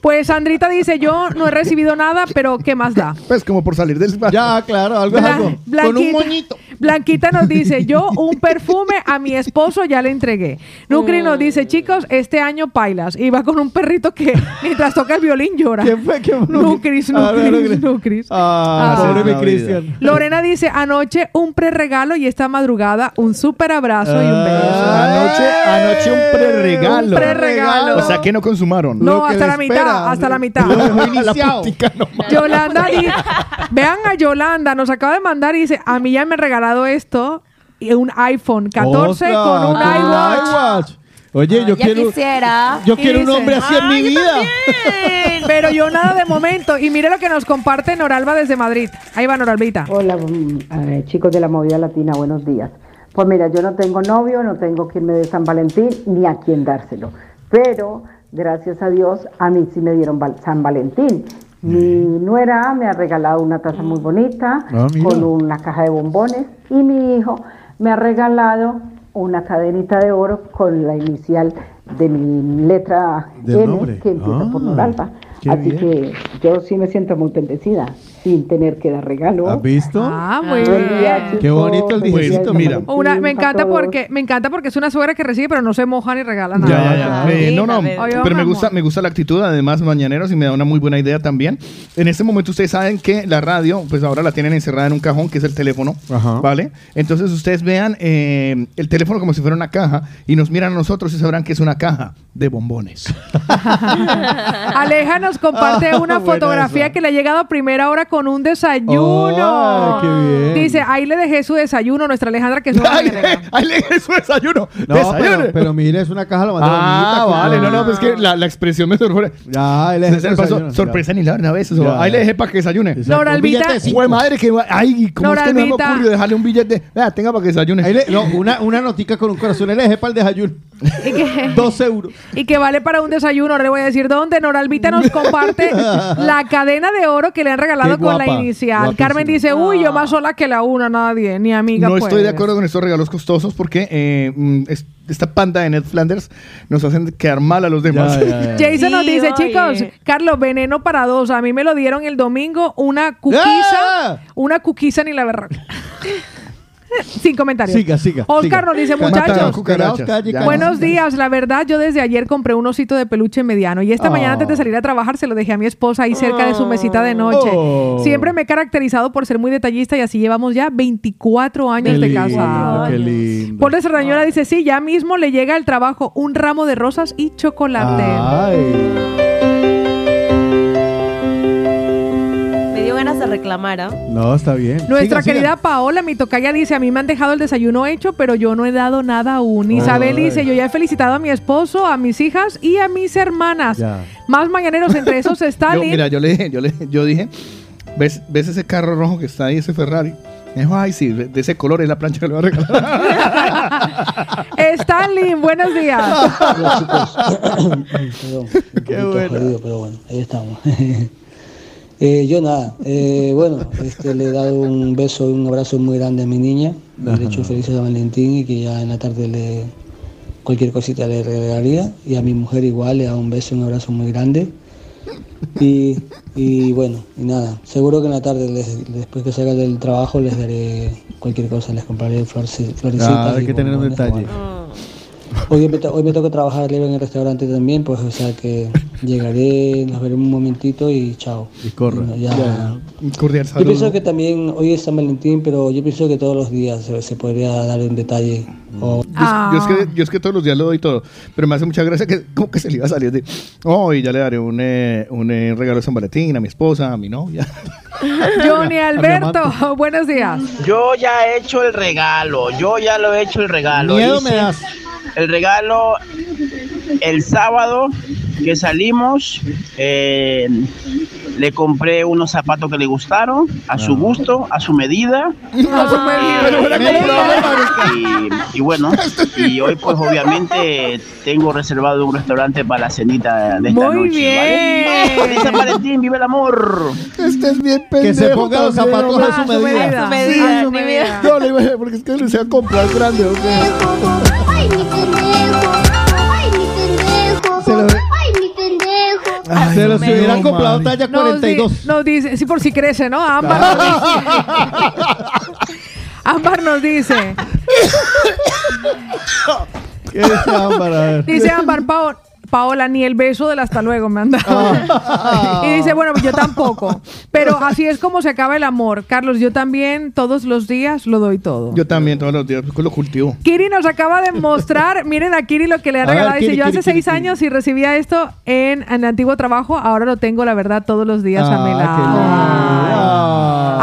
Pues Sandrita dice, yo no he recibido nada, pero ¿qué más da? Pues como por salir del Ya, claro, algo es Bla- algo. Blanquita, Blanquita nos dice, yo un perfume a mi esposo ya le entregué. Nucri nos dice, chicos, este año pailas. Y va con un perrito que mientras toca el violín llora. ¿Quién fue? ¿Quién Nucris, ver, Nucris, Nucris. Nucris. Ah, Ah. pobre mi Cristian. Lorena dice, anoche un pre-regalo y esta madrugada un súper abrazo y un beso. Anoche, anoche un pre-regalo. Un pre-regalo. O sea que no consumaron. No, hasta la mitad, hasta la mitad. Yolanda dice, vean a Yolanda, nos acaba de mandar y dice, a mí ya me han regalado esto, y un iPhone 14 Ostras, con un con iWatch. iWatch. Oye, yo ya quiero. quisiera. Yo quiero un hombre así en mi vida. Pero yo nada de momento. Y mire lo que nos comparte Noralba desde Madrid. Ahí va Noralbita. Hola, mm, eh, chicos de la movida latina, buenos días. Pues mira, yo no tengo novio, no tengo quien me dé San Valentín ni a quien dárselo. Pero, gracias a Dios, a mí sí me dieron San Valentín. Mi nuera me ha regalado una taza muy bonita Ah, con una caja de bombones y mi hijo me ha regalado una cadenita de oro con la inicial de mi letra N que empieza por Ah, Noralba. qué Así bien. que yo sí me siento muy bendecida sin tener que dar regalo. ¿Has visto? Ah, muy día, bien. Qué bonito el dijecito, mira. Una, me encanta porque me encanta porque es una suegra que recibe pero no se moja ni regala nada. Ya, ya, ya. Eh, no, no, pero me gusta, me gusta la actitud, además, mañaneros, y me da una muy buena idea también. En este momento ustedes saben que la radio, pues ahora la tienen encerrada en un cajón, que es el teléfono, ¿vale? Entonces ustedes vean eh, el teléfono como si fuera una caja y nos miran a nosotros y sabrán que es una caja de bombones. Aleja nos comparte Ah, una fotografía que le ha llegado a primera hora con un desayuno. Oh, qué bien. Dice, ahí le dejé su desayuno, nuestra Alejandra, que es una Ahí le- ahí le dejé su desayuno. No, Desayune. pero, pero mire, es una caja la mandó Ah, bonita, vale, no, no, pues que la, la expresión me sorprende. Ya, Se le pasó sorpresa ni la una vez. eso. Ya. Ahí le dejé para que desayune. Billete Albita. Güey, madre, que ay, ¿cómo es que no me ocurrió dejarle un billete? Vea, tenga para que desayune. Ahí le- no, una, una notica con un corazón, él le dejé para el desayuno. Y que, Dos euros. y que vale para un desayuno. Ahora le voy a decir dónde. Noralvita nos comparte la cadena de oro que le han regalado Con la inicial. guapísima. Carmen dice, uy, yo más sola que la una, nadie, ni amiga. No estoy de pues". acuerdo con estos regalos costosos porque eh, mm, es- esta panda de Ned Flanders nos hacen quedar mal a los demás. Jason nos dice, oye. chicos, Carlos, veneno para dos. A mí me lo dieron el domingo, una cuquisa, ¡Ah! una cuquisa ni la verdad. Sin comentarios. Siga, siga. Oscar siga. nos dice, muchachos. Buenos días, la verdad yo desde ayer compré un osito de peluche mediano y esta Oh. mañana antes de salir a trabajar se lo dejé a mi esposa ahí cerca de su mesita de noche. Oh. Siempre me he caracterizado por ser muy detallista y así llevamos ya 24 años Qué de casa. qué lindo. Paul de Sardañola dice, sí, ya mismo le llega al trabajo un ramo de rosas y chocolate. Ay. Dio ganas de reclamar, ¿ah? No, está bien. Nuestra Siga, siga. querida Paola, mi tocaya, dice, a mí me han dejado el desayuno hecho, pero yo no he dado nada aún. Isabel dice, yo ya he felicitado a mi esposo, a mis hijas y a mis hermanas. Ya. Más mañaneros entre esos Yo, Stalin. mira, yo le dije, yo le yo dije, ¿ves, ¿ves ese carro rojo que está ahí, ese Ferrari? Me dijo, ay, sí, de ese color es la plancha que le voy a regalar. Stalin, buenos días. Perdón, un poquito bueno. jodido, pero bueno, ahí estamos. Eh, yo nada, eh, bueno, este, le he dado un beso y un abrazo muy grande a mi niña, le he hecho feliz a Valentín y que ya en la tarde le cualquier cosita le regalaría y a mi mujer igual le he dado un beso y un abrazo muy grande y, y bueno, y nada, seguro que en la tarde les- después que salga del trabajo les daré cualquier cosa, les compraré florci- florecitas. Ah, hay y que tener un detalle. bueno. Hoy me, to- hoy me toca trabajar arriba en el restaurante también, pues o sea que llegaré, nos veremos un momentito y chao. Y corre. Ya. Un cordial Yo pienso saludo. que también hoy es San Valentín, pero yo pienso que todos los días se, se podría dar un detalle. O, Yo, yo es que, yo es que todos los días lo doy todo, pero me hace mucha gracia que como que se le iba a salir de, oh, y ya le daré un, eh, un eh, regalo de San Valentín a mi esposa, a mi novia. Johnny Alberto, buenos días. Yo ya he hecho el regalo, yo ya lo he hecho el regalo. Miedo me das. El regalo el sábado que salimos, eh, le compré unos zapatos que le gustaron, a su gusto, a su medida. Y, y bueno, y hoy pues obviamente tengo reservado un restaurante para la cenita de esta Muy noche. bien. ¿vale? ¡Feliz San Valentín! ¡Viva el amor! Este es bien pendejo. Que se ponga los zapatos a su medida. A su medida. No, le iba a- porque es que le comprar grande. ¿ok? Ay, mi pendejo. Ay, mi pendejo. Se lo- Ay, mi pendejo. Ay, Se los no, hubieran comprado mami. talla Nos, di- 42. nos dice, sí, por si crece, ¿no? Ámbar nos dice. Ámbar nos dice. ¿Qué dice Ámbar? A ver. Dice Ámbar, Pao- Paola, ni el beso del hasta luego me han dado. y dice, bueno, yo tampoco. Pero así es como se acaba el amor. Carlos, yo también todos los días lo doy todo. Yo también todos los días lo cultivo. Kiri nos acaba de mostrar, miren a Kiri lo que le ha ver, regalado. Dice, Kiri, yo Kiri, hace Kiri, seis Kiri. años y recibía esto en, en antiguo trabajo, ahora lo tengo, la verdad, todos los días a mi Ah, lado.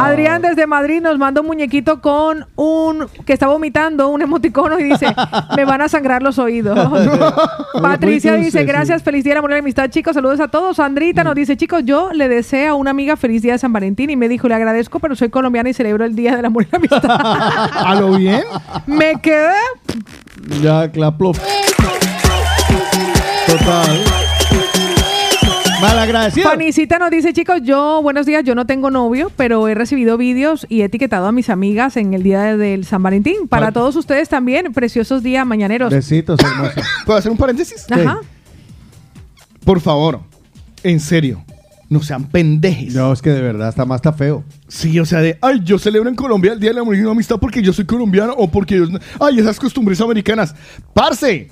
Adrián desde Madrid nos manda un muñequito con un que está vomitando, un emoticono y dice, me van a sangrar los oídos. Patricia dice, gracias, sí. feliz día de la amor y amistad, chicos, saludos a todos. Sandrita nos dice, chicos, yo le deseo a una amiga feliz día de San Valentín y me dijo, le agradezco, pero soy colombiana y celebro el día del amor y la amistad. ¿A lo bien? me quedé Ya, claplo. Total. Malagradecido. Fanicita nos dice, chicos, yo, buenos días, yo no tengo novio, pero he recibido vídeos y he etiquetado a mis amigas en el día de- del San Valentín. Para todos ustedes también, preciosos días mañaneros. Besitos, hermoso. ¿Puedo hacer un paréntesis? Ajá. Por favor, en serio, no sean pendejes. No, es que de verdad está más está feo. Sí, o sea, de, ay, yo celebro en Colombia el Día de la Amor y la Amistad porque yo soy colombiano o porque, yo- ay, esas costumbres americanas. ¡Parce!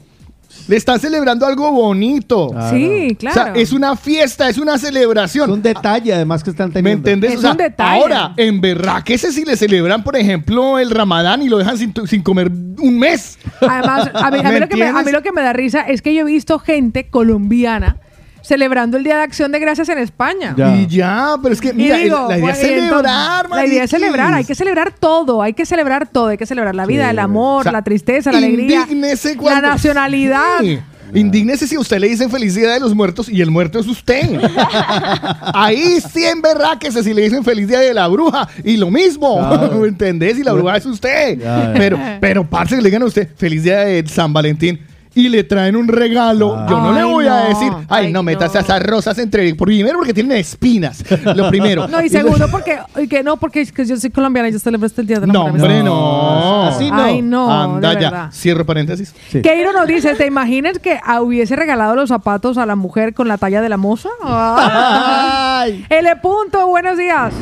Le están celebrando algo bonito. Sí, O sea, claro. es una fiesta, es una celebración. Un detalle además que están ¿Me teniendo. entendés? Es O sea, un detalle. Ahora, en Berraquese si le celebran, por ejemplo, el Ramadán y lo dejan sin, sin comer un mes. Además, a mí, a mí ¿Me lo que me, a mí entiendes? lo que me da risa es que yo he visto gente colombiana celebrando el Día de Acción de Gracias en España. Ya. Y ya, pero es que, mira, digo, la idea es pues, celebrar, entonces, La idea es celebrar, hay que celebrar todo, hay que celebrar todo, hay que celebrar la vida, Sí. el amor, O sea, la tristeza, la alegría, indígnese la cuando- nacionalidad. Sí. Indígnese si a usted le dicen felicidad de los muertos y el muerto es usted. Ahí sí en berráquese si le dicen feliz día de la bruja y lo mismo. Claro. ¿Me entendés? Y la bruja es usted. Ya, ya. Pero, pero parce, que le digan a usted feliz día de San Valentín y le traen un regalo. Ah. Yo no le voy a decir, ay, Ay, no, metas no. esas rosas entre. Primero porque tienen espinas. Lo primero. No, y segundo, porque, y que no, porque es que yo soy colombiana y yo celebro este Día de la No, hombre, no. Así no. Ay, no, Anda de ya. verdad. Cierro paréntesis. Sí. Keiro nos dice, ¿te imaginas que hubiese regalado los zapatos a la mujer con la talla de la moza? Ay. L. Punto, buenos días.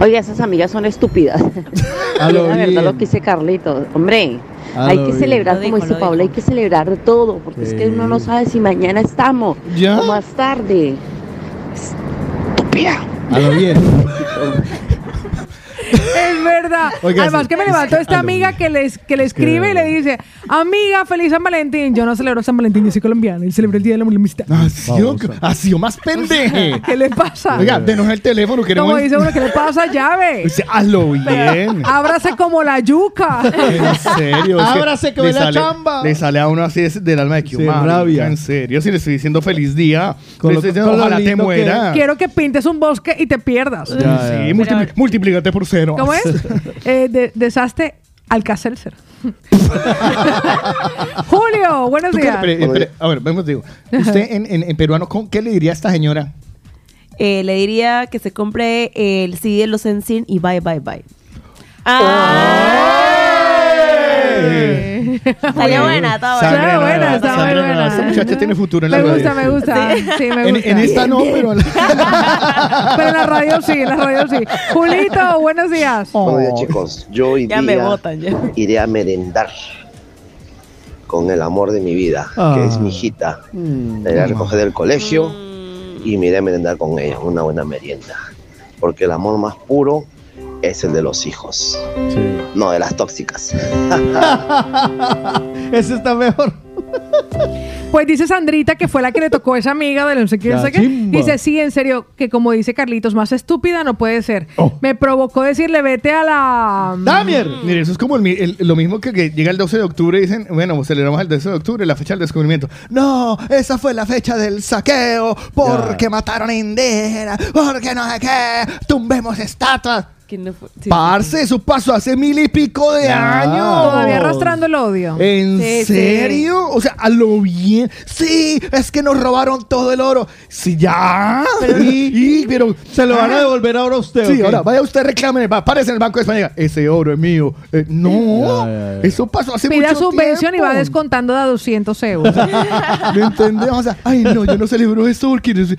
Oye, esas amigas son estúpidas. A lo la verdad bien. lo que dice Carlitos. Hombre, A hay que celebrar, como dice Paula, hay que celebrar todo, porque es que uno no sabe si mañana estamos ¿Ya? o más tarde. Estúpida. A lo bien. Es verdad. Oiga, Además sí, que me levantó esta a lo amiga que le, que le escribe y le dice, amiga, feliz San Valentín. Yo no celebro San Valentín, yo soy colombiana y celebro el Día de la Amistad. Ha sido, ha sido más pendeje. ¿Qué le pasa? Oiga, denos el teléfono, queremos. Como dice uno, ¿qué le pasa? Llave. Dice, hazlo bien. Ábrase como la yuca. En serio. es Ábrase que le ve la sale- chamba. Le sale a uno así del alma de que Sí, rabia. En serio, si le estoy diciendo feliz día, Con le lo- estoy diciendo con ojalá te que-. Quiero que pintes un bosque y te pierdas. Sí, multipli- multiplícate por cero. ¿Cómo es? Eh, de- desaste Alcacelser. Julio, buenos ¿Tú qué- días. espere, a ver, vamos, digo. Usted en, en- en peruano, ¿cómo- ¿qué le diría a esta señora? Eh, le diría que se compre el CD de los Ensign y bye, bye, bye. Salió buena, está buena. Está buena, está muy buena. Esta muchacha tiene futuro en la Me radio. gusta, me gusta. Sí, me gusta. en esta no, pero en la- Pero en la radio sí, en la radio sí. Julito, buenos días. Buenos días, chicos. Yo hoy Ya me día botan, ya. iré a merendar con el amor de mi vida, Ah. que es mi hijita. La iré a recoger del colegio y me iré a merendar con ella, una buena merienda. Porque el amor más puro es el de los hijos, no de las tóxicas. Ese está mejor. Pues dice Sandrita que fue la que le tocó a esa amiga de no sé qué, no sé qué. Dice, sí, en serio, que como dice Carlitos, más estúpida no puede ser. Me provocó decirle, vete a la... Damier. Mire, eso es como el lo mismo que, que llega el 12 de octubre y dicen, bueno, celebramos el 12 de octubre, la fecha del descubrimiento. No, esa fue la fecha del saqueo, porque mataron a indígenas, porque no sé qué, tumbemos estatuas. ¿Quién no fue? Sí, Parce, eso pasó hace mil y pico de años. Todavía arrastrando el odio. ¿En Sí, sí. serio? O sea, a lo bien. Sí, es que nos robaron todo el oro. Sí, ya. y, y- pero Se lo van a devolver ahora a usted. Sí, ahora vaya usted reclame, va, párese en el Banco de España. y diga, Ese oro es mío. Eh, no, eso pasó hace Pida mucho subvención y va descontando de a 200 euros. ¿Me entendés? O sea, ay, no, yo no celebro esto porque... no sé-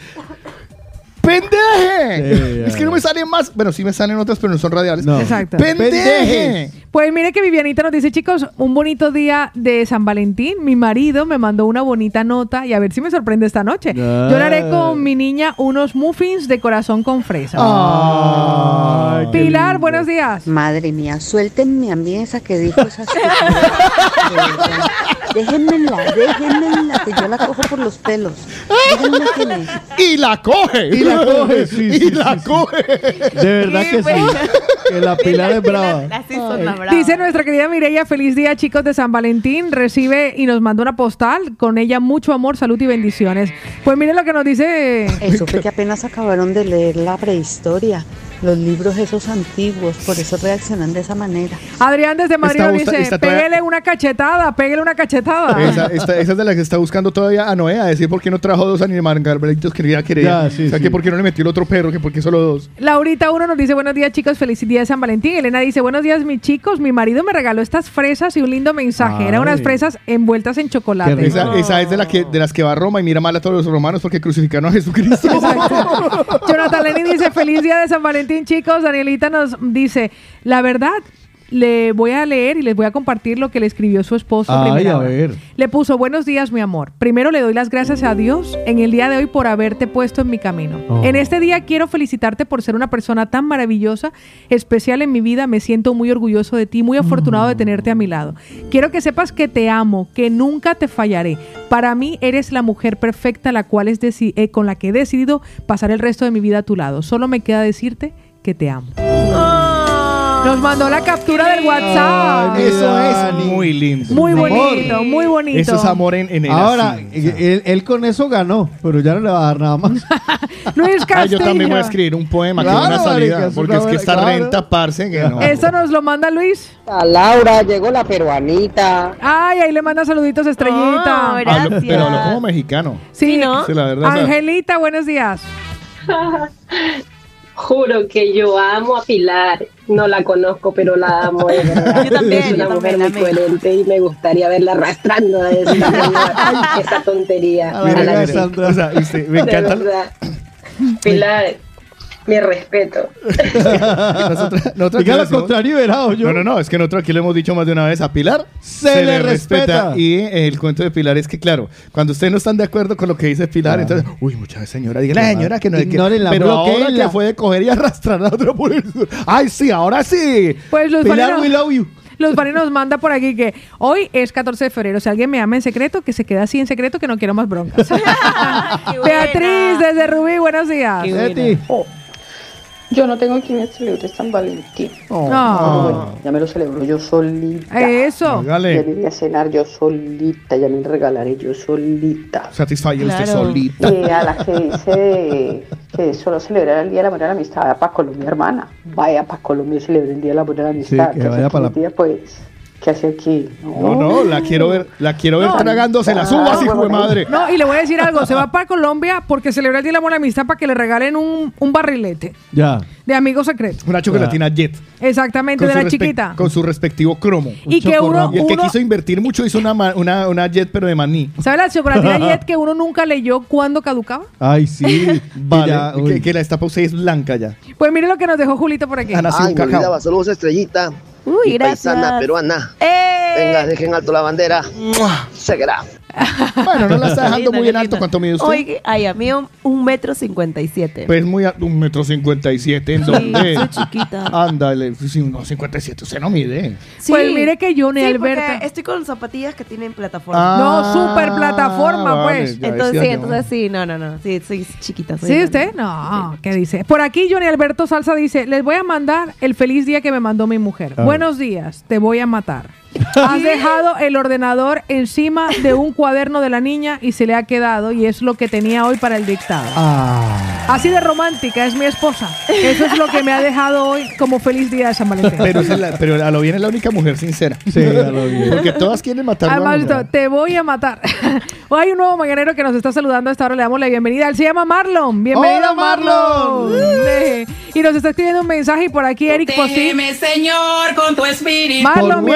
¡Pendeje! Sí, ya, es que no me salen más. Bueno, sí me salen otras, pero no son radiales. No. Exacto. ¡Pendeje! Pues mire que Vivianita nos dice, chicos, un bonito día de San Valentín. Mi marido me mandó una bonita nota y a ver si me sorprende esta noche. Yo le haré con mi niña unos muffins de corazón con fresa. Ay, qué Pilar, buenos días. Madre mía, suéltenme a mí esa que dijo esas cosas. Déjenmela, déjenmela, que yo la cojo por los pelos. Déjenme que me... Y la coge. Y la coge, sí, Y sí, la sí, coge. De verdad que sí. Que la Pilar es brava. Dice nuestra querida Mireya, feliz día chicos de San Valentín. Recibe y nos manda una postal. Con ella mucho amor, salud y bendiciones. Pues miren lo que nos dice... Eso fue que apenas acabaron de leer la prehistoria, los libros esos antiguos, por eso reaccionan de esa manera. Adrián desde Madrid dice, está pégale una cachetada, pégale una cachetada. Esa, esta- esa es de la que está buscando todavía a Noé a decir por qué no trajo dos animalitos que ya quería. Ya, sí, o sea, sí. que por qué no le metió el otro perro, que por qué solo dos. Laurita uno nos dice buenos días chicos, feliz día de San Valentín. Elena dice buenos días mis chicos, mi marido me regaló estas fresas y un lindo mensaje. Eran Ay. unas fresas envueltas en chocolate. Esa, esa es de, la que, de las que va a Roma y mira mal a todos los romanos porque crucificaron a Jesucristo. Jonathan Lenny dice feliz día de San Valentín chicos. Danielita nos dice la verdad. Le voy a leer y les voy a compartir lo que le escribió su esposo. Ay, a ver. Le puso buenos días, mi amor. Primero le doy las gracias a Dios en el día de hoy por haberte puesto en mi camino. Oh. En este día quiero felicitarte por ser una persona tan maravillosa, especial en mi vida. Me siento muy orgulloso de ti, muy afortunado de tenerte a mi lado. Quiero que sepas que te amo, que nunca te fallaré. Para mí eres la mujer perfecta la cual es eh, con la que he decidido pasar el resto de mi vida a tu lado. Solo me queda decirte que te amo. Nos mandó la captura del WhatsApp. Eso es muy lindo. Muy Amor. bonito, muy bonito. Eso es amor en, en él, Ahora, así. él, él con eso ganó, pero ya no le va a dar nada más. Luis Ah, Castillo. yo también voy a escribir un poema que Claro, una salida. marica, porque es que esta claro. renta, parce, que no. Eso nos lo manda Luis. A Laura, llegó la peruanita. Ay, ahí le manda saluditos estrellita. Hablo- pero hablo como mexicano. Sí, Sí, la verdad. Angelita, buenos días. Juro que yo amo a Pilar. No la conozco, pero la amo de verdad. Yo también, es una yo mujer también, muy coherente y me gustaría verla arrastrando a esa, esa tontería. A la o sea, usted- me encanta. verdad. Pilar, Mi respeto. Nosotros Diga aquí lo contrario, verá, yo. No, no, no, es que nosotros aquí lo hemos dicho más de una vez. A Pilar Se le respeta. Y el cuento de Pilar es que, claro, cuando ustedes no están de acuerdo con lo que dice Pilar, entonces, uy, mucha señora, diga la señora que no es que. Ignórenla, Pero ahora bloqueenla. que fue de coger y arrastrar a otro por el sur. Ay, sí, ahora sí. Pues los Pilar, we love you. Fanny nos manda por aquí que hoy es 14 de febrero. Si alguien me ama en secreto, que se quede así en secreto, que no quiero más broncas. Beatriz, desde Rubí, buenos días. Yo no tengo quien me celebre San Valentín. Oh. Pero bueno, ya me lo celebro yo solita. Eso. Hágale. Ya me voy a cenar yo solita, ya me regalaré yo solita. Satisfyer usted solita. Y a la que dice que solo celebrar el Día y la Amistad, vaya para Colombia, hermana. Vaya para Colombia y celebre el Día y la Amistad. que ¿Qué vaya hace pa' la- tía? Pues, ¿qué hace aquí? No, no, la quiero ver, la quiero ver No, tragándose las uvas, hijo de madre. No, y le voy a decir algo, se va para Colombia porque celebra el Día del Amor y la Amistad para que le regalen un, un barrilete Ya. de amigo secreto. Una chocolatina Jet. Exactamente, de su la respe- chiquita. Con su respectivo cromo. Y que uno- Y el que uno- quiso invertir mucho hizo una, ma- una, una Jet, pero de maní. ¿Sabe la chocolatina Jet que uno nunca leyó cuándo caducaba? Ay, sí. Vale, ya, que, uy. que la esta usted es blanca ya. Pues mire lo que nos dejó Julito por aquí. Ay, me olvidaba, saludos estrellita. Uy, Mi gracias. paisana peruana. ¡Eh! Venga, dejen alto la bandera. Seguirá. Bueno, no la está dejando muy en alto. ¿Cuánto mide usted? Oye, ay, a mí un, un metro cincuenta y siete. Pues muy alto, un metro cincuenta y siete. ¿En Sí, dónde? soy chiquita. Ándale, sí, un cincuenta y siete. Usted no mide. Pues mire que Johnny sí, Alberto. porque estoy con zapatillas que tienen plataforma. No, super plataforma, Ah, vale, pues. ya Entonces decía sí, yo. entonces sí, no, no, no. Sí, soy chiquita. soy ¿Sí, grande. usted? No, ¿qué dice? Por aquí Johnny Alberto Salsa dice, les voy a mandar el feliz día que me mandó mi mujer. Buenos días, te voy a matar. Has dejado el ordenador encima de un cuaderno de la niña y se le ha quedado y es lo que tenía hoy para el dictado. Ah. Así de romántica es mi esposa. Eso es lo que me ha dejado hoy como feliz día de San Valentín. Pero, es la- pero a lo bien es la única mujer sincera. Sí, a lo bien. Porque todas quieren matarlo. a Además, esto, te voy a matar. Hoy hay un nuevo mañanero que nos está saludando. A esta hora le damos la bienvenida. Él se llama Marlon. Bienvenido, ¡Hola, Marlon. Marlon! Y nos está escribiendo un mensaje y por aquí Eric Posí. Señor, con tu espíritu. Marlon, Por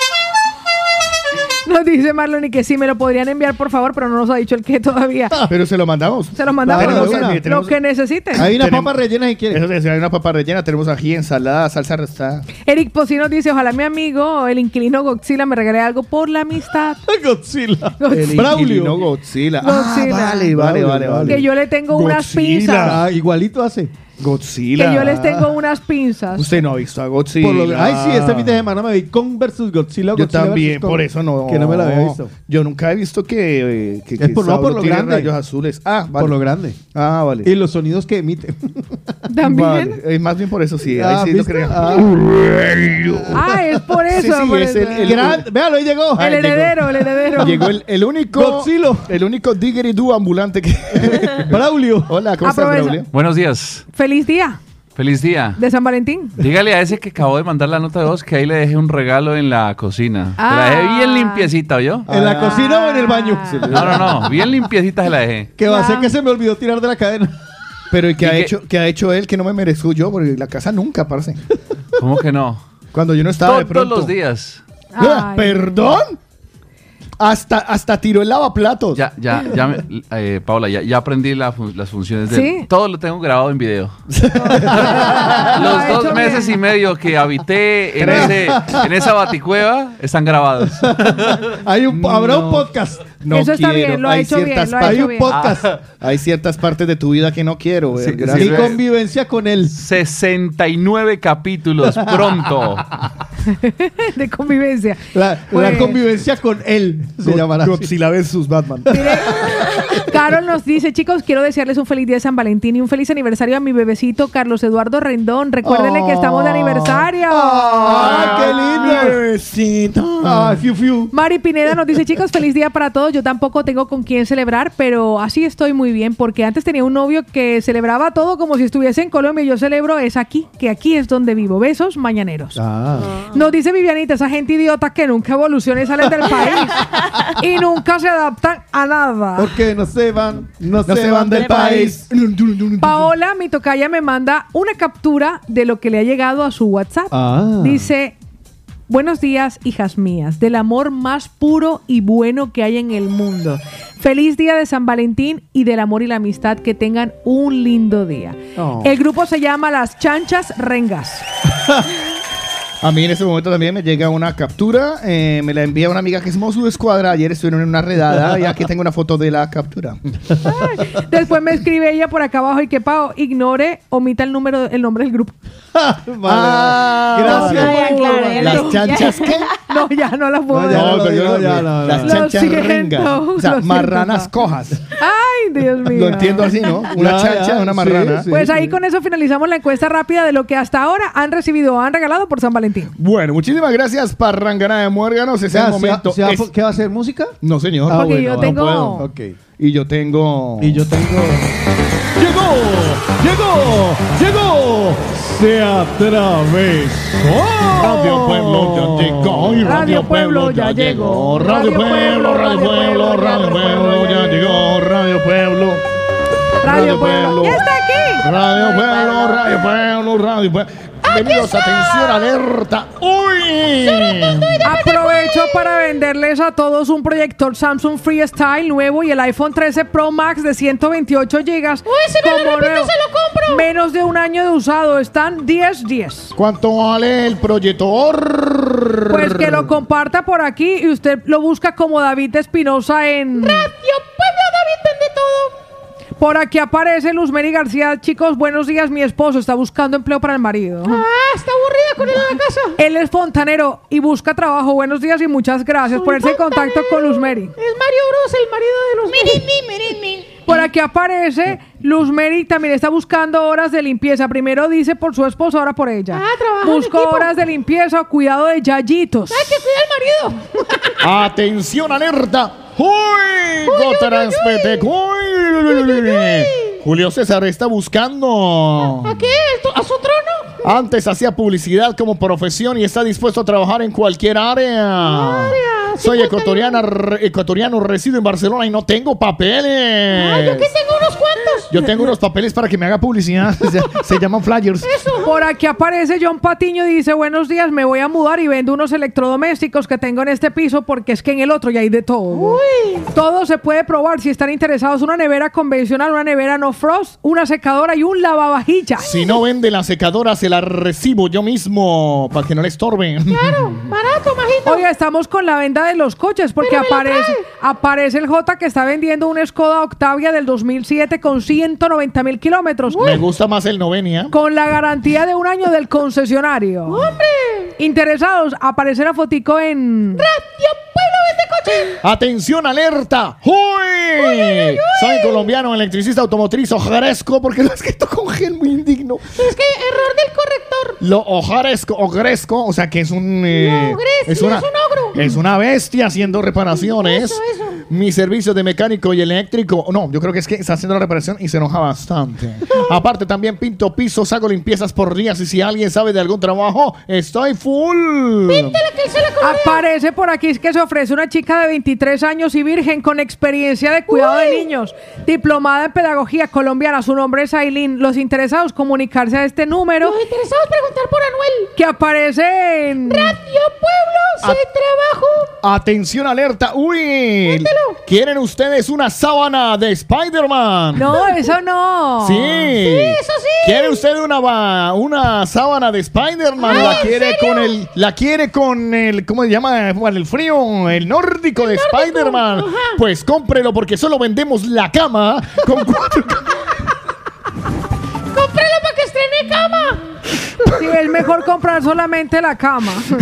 Nos dice Marlon y que sí me lo podrían enviar, por favor, pero no nos ha dicho el qué todavía. Pero se lo mandamos. Se lo mandamos Tenemos- lo, mire, tenemos- lo que necesiten. Hay una Tenemos- papa rellena si quiere. Eso sí, hay una papa rellena. Tenemos aquí ensalada, salsa restada. Eric Posí nos dice, ojalá mi amigo, el inquilino Godzilla, me regale algo por la amistad. Godzilla. El Braulio. inquilino Godzilla. Godzilla. Ah, vale, vale, vale, vale. Que yo le tengo unas Godzilla. pinzas. Ah, igualito hace. Godzilla. Que yo les tengo unas pinzas. Usted no ha visto a Godzilla. Por lo- Ay, sí, este fin de semana me vi con versus Godzilla. Yo Godzilla también, versus Kong, por eso no. Que no me la había visto. Yo nunca he visto que, eh, que, Es que por- no, por Sauro lo tiene grande. rayos azules. Ah, vale. Por lo grande. Ah, vale. Y los sonidos que emite. También. Vale. Eh, más bien por eso sí. Ah, Ahí sí lo ¿viste? creo. Ah. Ah, es por eso. Sí, sí, por es eso. el- el- Gran- Véalo, ahí llegó. Ah, El llegó. heredero, el heredero. Llegó el, el único. Godzilla. El único Diggeridoo ambulante que. Braulio. Hola, ¿cómo estás, Aprovecha. Braulio? Buenos días. Feliz día Feliz día. de San Valentín. Dígale a ese que acabó de mandar la nota de voz que ahí le dejé un regalo en la cocina. Se la dejé Ah. bien limpiecita, ¿oyó? ¿En la cocina o en el baño? No, no, no. Bien limpiecita se la dejé. Que va a ser que se me olvidó tirar de la cadena. Pero ¿y qué ¿Y ha, qué? hecho, qué ha hecho él que no me merezco yo? Porque la casa nunca, parce. ¿Cómo que no? Cuando yo no estaba de Todos pronto. los días. Ah, Ay. ¿Perdón? Hasta, hasta tiró el lavaplatos. Ya, ya, ya, me- eh, Paula, ya, ya aprendí la fun- las funciones de... ¿Sí? Todo lo tengo grabado en video. Los dos meses bien. y medio que habité en, ese, en esa baticueva están grabados. Hay un, Habrá un podcast. No Eso está quiero. bien, lo ha Hay hecho bien, ciertas lo ha par- Hay hecho un bien. podcast. Hay ciertas partes de tu vida que no quiero. Sí. Y convivencia con él. 69 capítulos pronto. de convivencia. La, Pues- la convivencia con él se llamará. Godzilla vs Batman. Carol nos dice, chicos, quiero desearles un feliz día de San Valentín y un feliz aniversario a mi bebecito Carlos Eduardo Rendón. Recuérdenle que estamos de aniversario. ¡Ay, qué lindo! Bebecito. ¡Ay, fiu, fiu! Mari Pineda nos dice, chicos, feliz día para todos. Yo tampoco tengo con quién celebrar, pero así estoy muy bien, porque antes tenía un novio que celebraba todo como si estuviese en Colombia y yo celebro es aquí, que aquí es donde vivo. Besos mañaneros. Ah. Nos dice Vivianita, esa gente idiota que nunca evoluciona y salen del país. y nunca se adaptan a nada. Porque no se van, no, se, van del país. Paola, mi tocaya, me manda una captura de lo que le ha llegado a su WhatsApp. Ah. Dice, buenos días, hijas mías, del amor más puro y bueno que hay en el mundo. Feliz día de San Valentín y del amor y la amistad. Que tengan un lindo día. Oh. El grupo se llama Las Chanchas Rengas. A mí en ese momento también me llega una captura, eh, me la envía una amiga que es Mosu de Escuadra, ayer estuvieron en una redada y aquí tengo una foto de la captura. Después me escribe ella por acá abajo y que Pau, ignore, omita el número, el nombre del grupo. Ah, Gracias. vale. Ay. Las chanchas qué? No, ya no las puedo No, ya no digo, ya, no, Las chanchas. O sea, siento, marranas cojas. Ay, Dios mío. Lo entiendo así, ¿no? Una Ya, chancha, ya, una marrana. sí. Pues ahí con eso finalizamos la encuesta rápida de lo que hasta ahora han recibido o han regalado por San Valentín. Bueno, muchísimas gracias, Parrangana de Muérganos. Es Ya, el ¿se- momento. se va- es- ¿Qué va a hacer? ¿Música? No, señor. Ah, Porque bueno, yo no tengo- puedo. Ok. Y yo tengo. Y yo tengo. ¡Llegó! ¡Llegó! ¡Llegó! ¡Se atravesó! Radio Pueblo ya llegó y Radio Pueblo ya llegó. Radio Pueblo, Radio Pueblo, Radio Pueblo ya llegó. Radio Pueblo. Radio Pueblo. ¡Ya está aquí! Radio Pueblo, Radio Pueblo, Radio Pueblo. Bienvenidos, atención, alerta. ¡Uy! Aprovecho para venderles a todos un proyector Samsung Freestyle nuevo y el iPhone 13 Pro Max de 128 GB. ese me lo repite, se lo compro. Menos de un año de usado. Están 10-10. ¿Cuánto vale el proyector? Pues que lo comparta por aquí y usted lo busca como David Espinosa en... Radio Pueblo David. Por aquí aparece Luzmeri García. Chicos, buenos días. Mi esposo está buscando empleo para el marido. Ah, está aburrida con él en la casa. Él es fontanero y busca trabajo. Buenos días y muchas gracias por ponerse en contacto con Luzmeri. Es Mario Bros, el marido de los. Miren, miren, miren. Por aquí aparece Luzmeri, también está buscando horas de limpieza. Primero dice por su esposo, ahora por ella. Ah, trabaja en equipo. horas de limpieza, cuidado de yayitos. Hay que cuidar al marido. Atención, alerta. ¡Uy! Julio César está buscando. ¿A qué? ¿A su trono? Antes hacía publicidad como profesión y está dispuesto a trabajar en cualquier área. Soy ecuatoriana, re- ecuatoriano, resido en Barcelona y no tengo papeles. Ah, yo que tengo unos cuantos. Yo tengo unos papeles para que me haga publicidad. Se, se llaman flyers. Por aquí aparece John Patiño y dice, buenos días, me voy a mudar y vendo unos electrodomésticos que tengo en este piso porque es que en el otro ya hay de todo. Todo se puede probar si están interesados. Una nevera convencional, una nevera no frost, una secadora y un lavavajillas. Si no vende la secadora, se la recibo yo mismo para que no le estorben. Claro, barato, majito. Oiga, estamos con la venta de los coches porque aparece, aparece el J que está vendiendo un Skoda Octavia del 2007 con 190 mil kilómetros. Me gusta más el Novenia. Con la garantía de un año del concesionario. ¡Hombre! Interesados, aparece la fotico en... Radio Pueblo vende coche. ¡Atención, alerta! ¡Uy! Soy colombiano, electricista automotriz, ojaresco, porque lo he escrito con gen muy indigno. Es que error del corrector. Lo ojaresco, ogresco, o sea que es un... eh, ogres, es una, es un ogro. Es una bestia haciendo reparaciones. Eso, eso. Mi servicio de mecánico y eléctrico. No, yo creo que es que está haciendo la reparación y se enoja bastante. Aparte, también pinto pisos, hago limpiezas por días y si alguien sabe de algún trabajo, estoy full. Píntele que se la cobre. Aparece por aquí que se ofrece una chica de 23 años y virgen con experiencia de cuidado de niños, diplomada en pedagogía colombiana. Su nombre es Aileen. Los interesados comunicarse a este número Los interesados preguntar por Anuel. que aparece en... Radio Pueblo, se trabajo. Atención, alerta. Uy. ¿Quieren ustedes una sábana de Spider-Man? No, eso no. Sí. eso sí. ¿Quiere usted una, una sábana de Spider-Man? ¿La ¿en quiere serio? con el la quiere con el ¿cómo se llama? El frío, el nórdico de Spider-Man. Pues cómprelo porque solo vendemos la cama con cuatro Cómpralo para que estrene cama. Sí, es mejor comprar solamente la cama. Se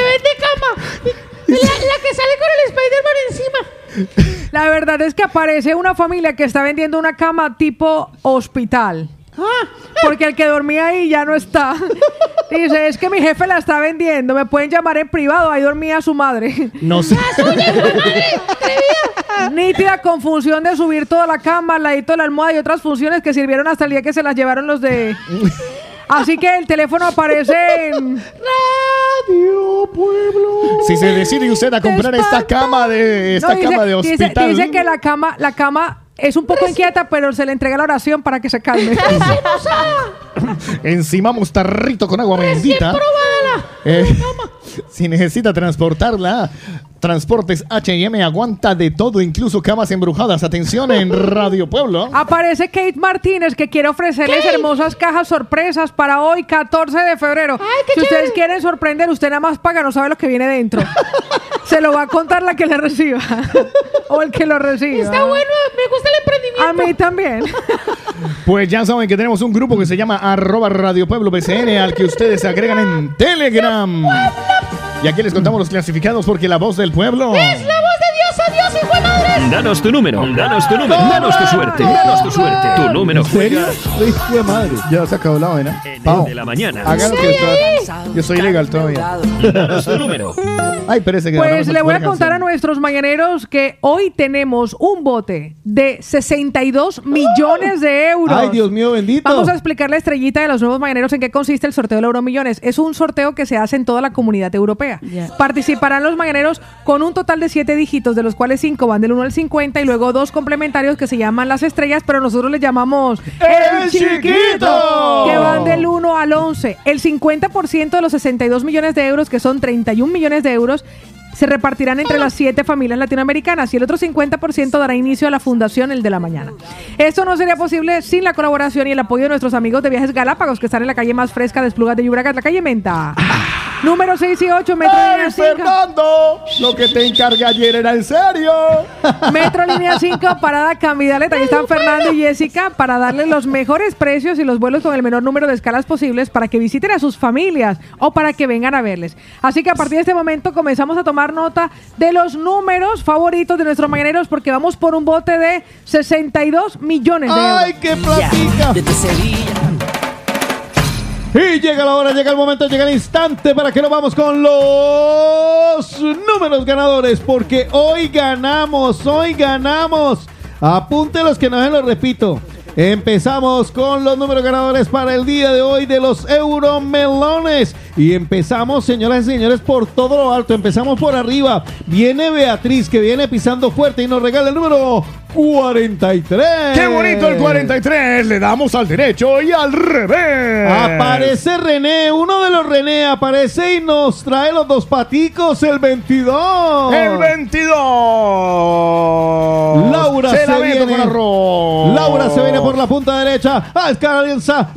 vende cama. La, la que sale con el Spider-Man encima. La verdad es que aparece una familia que está vendiendo una cama tipo hospital. Ah, Porque el que dormía ahí ya no está. Dice, es que mi jefe la está vendiendo. Me pueden llamar en privado. Ahí dormía su madre. No sé. Nítida con función de subir toda la cama, al ladito de la almohada y otras funciones que sirvieron hasta el día que se las llevaron los de... Así que el teléfono aparece en Radio Pueblo. Si se decide usted a comprar esta cama de esta No, dice- cama de dice- hospital. Dice, que la cama, la cama es un poco inquieta, pero se le entrega la oración para que se calme. Encima mostarrito con agua bendita. Eh, si necesita transportarla, Transportes H&M aguanta de todo, incluso camas embrujadas. Atención en Radio Pueblo. Aparece Kate Martínez que quiere ofrecerles hermosas cajas sorpresas para hoy, 14 de febrero. si ustedes quieren sorprender, usted nada más paga, no sabe lo que viene dentro. Se lo va a contar la que le reciba. o el que lo reciba. Está bueno, me gusta el emprendimiento. A mí también. Pues ya saben que tenemos un grupo que se llama arroba Radio Pueblo BCN al que ustedes se agregan en Telegram. Y aquí les contamos los clasificados porque la voz del pueblo. ¡Es la voz de Dios! ¡Adiós! Danos tu número, danos tu número, danos tu suerte, danos tu suerte. Tu número juega de madre. Ya se acabó la vaina. el de la mañana. Hagan lo que está- Yo soy ilegal todavía. Danos tu número. Ay, espérese que Pues le voy a contar a nuestros mañaneros que hoy tenemos un bote de 62 millones de euros. Ay, Dios mío, bendito. Vamos a explicar la estrellita de los nuevos mañaneros en qué consiste el sorteo del Euromillones. Es un sorteo que se hace en toda la comunidad europea. Participarán los mañaneros con un total de 7 dígitos, de los cuales 5 van del 1 al 50 y luego dos complementarios que se llaman las estrellas, pero nosotros les llamamos ¡El chiquito! que van del 1 al 11. El 50% de los 62 millones de euros, que son 31 millones de euros, se repartirán entre las siete familias latinoamericanas y el otro 50% dará inicio a la fundación El de la Mañana. Esto no sería posible sin la colaboración y el apoyo de nuestros amigos de Viajes Galápagos, que están en la calle más fresca de Esplugas de Llobregat, la calle Menta. Número 6 y 8, Metro ¡Ay, Línea 5. Fernando! Lo que te encargué ayer era en serio. Metro Línea 5, Parada Camidalet. Ahí están Fernando y Jessica para darles los mejores precios y los vuelos con el menor número de escalas posibles para que visiten a sus familias o para que vengan a verles. Así que a partir de este momento comenzamos a tomar nota de los números favoritos de nuestros mañaneros porque vamos por un bote de 62 millones de euros. ¡Ay, qué platica! Y llega la hora, llega el momento, llega el instante para que nos vamos con los números ganadores, porque hoy ganamos, hoy ganamos. Apunte los que no se los repito. Empezamos con los números ganadores para el día de hoy de los Euromelones. Y empezamos, señoras y señores, por todo lo alto. Empezamos por arriba. Viene Beatriz, que viene pisando fuerte y nos regala el número 43. ¡Qué bonito el 43! Le damos al derecho y al revés. Aparece René, uno de los René aparece y nos trae los dos paticos, el 22. El 22. Laura se se, la meto viene. con arroz. Laura se viene por la punta derecha. Alianza.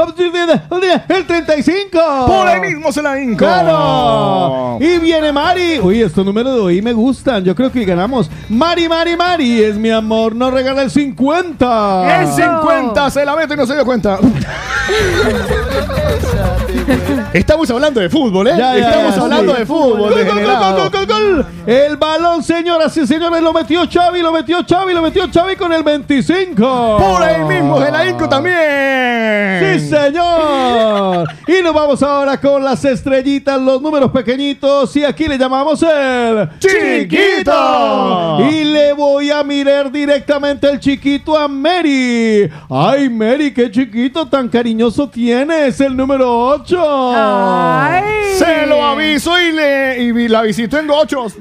El 35. Por ahí mismo se la hinco. ¡Claro! Y viene Mari. Uy, estos números de hoy me gustan. Yo creo que ganamos. Mari, Mari, Mari. Es mi amor. Nos regala el 50. El 50 se la meto y no se dio cuenta. Estamos hablando de fútbol, ¿eh? Ya, ya, Estamos ya, hablando sí. de fútbol. Gol, gol, gol, gol. El balón, señoras y señores, lo metió Xavi, lo metió Xavi, lo metió Xavi con el 25. Por ahí mismo se la hinco también. Sí, señor. Y nos vamos ahora con las estrellitas, los números pequeñitos. Y aquí le llamamos el Chiquito. Y le voy a mirar directamente el chiquito a Mary. Ay, Mary, qué chiquito tan cariñoso tienes. El número 8. Se lo aviso y, le, y la visito en Gochos.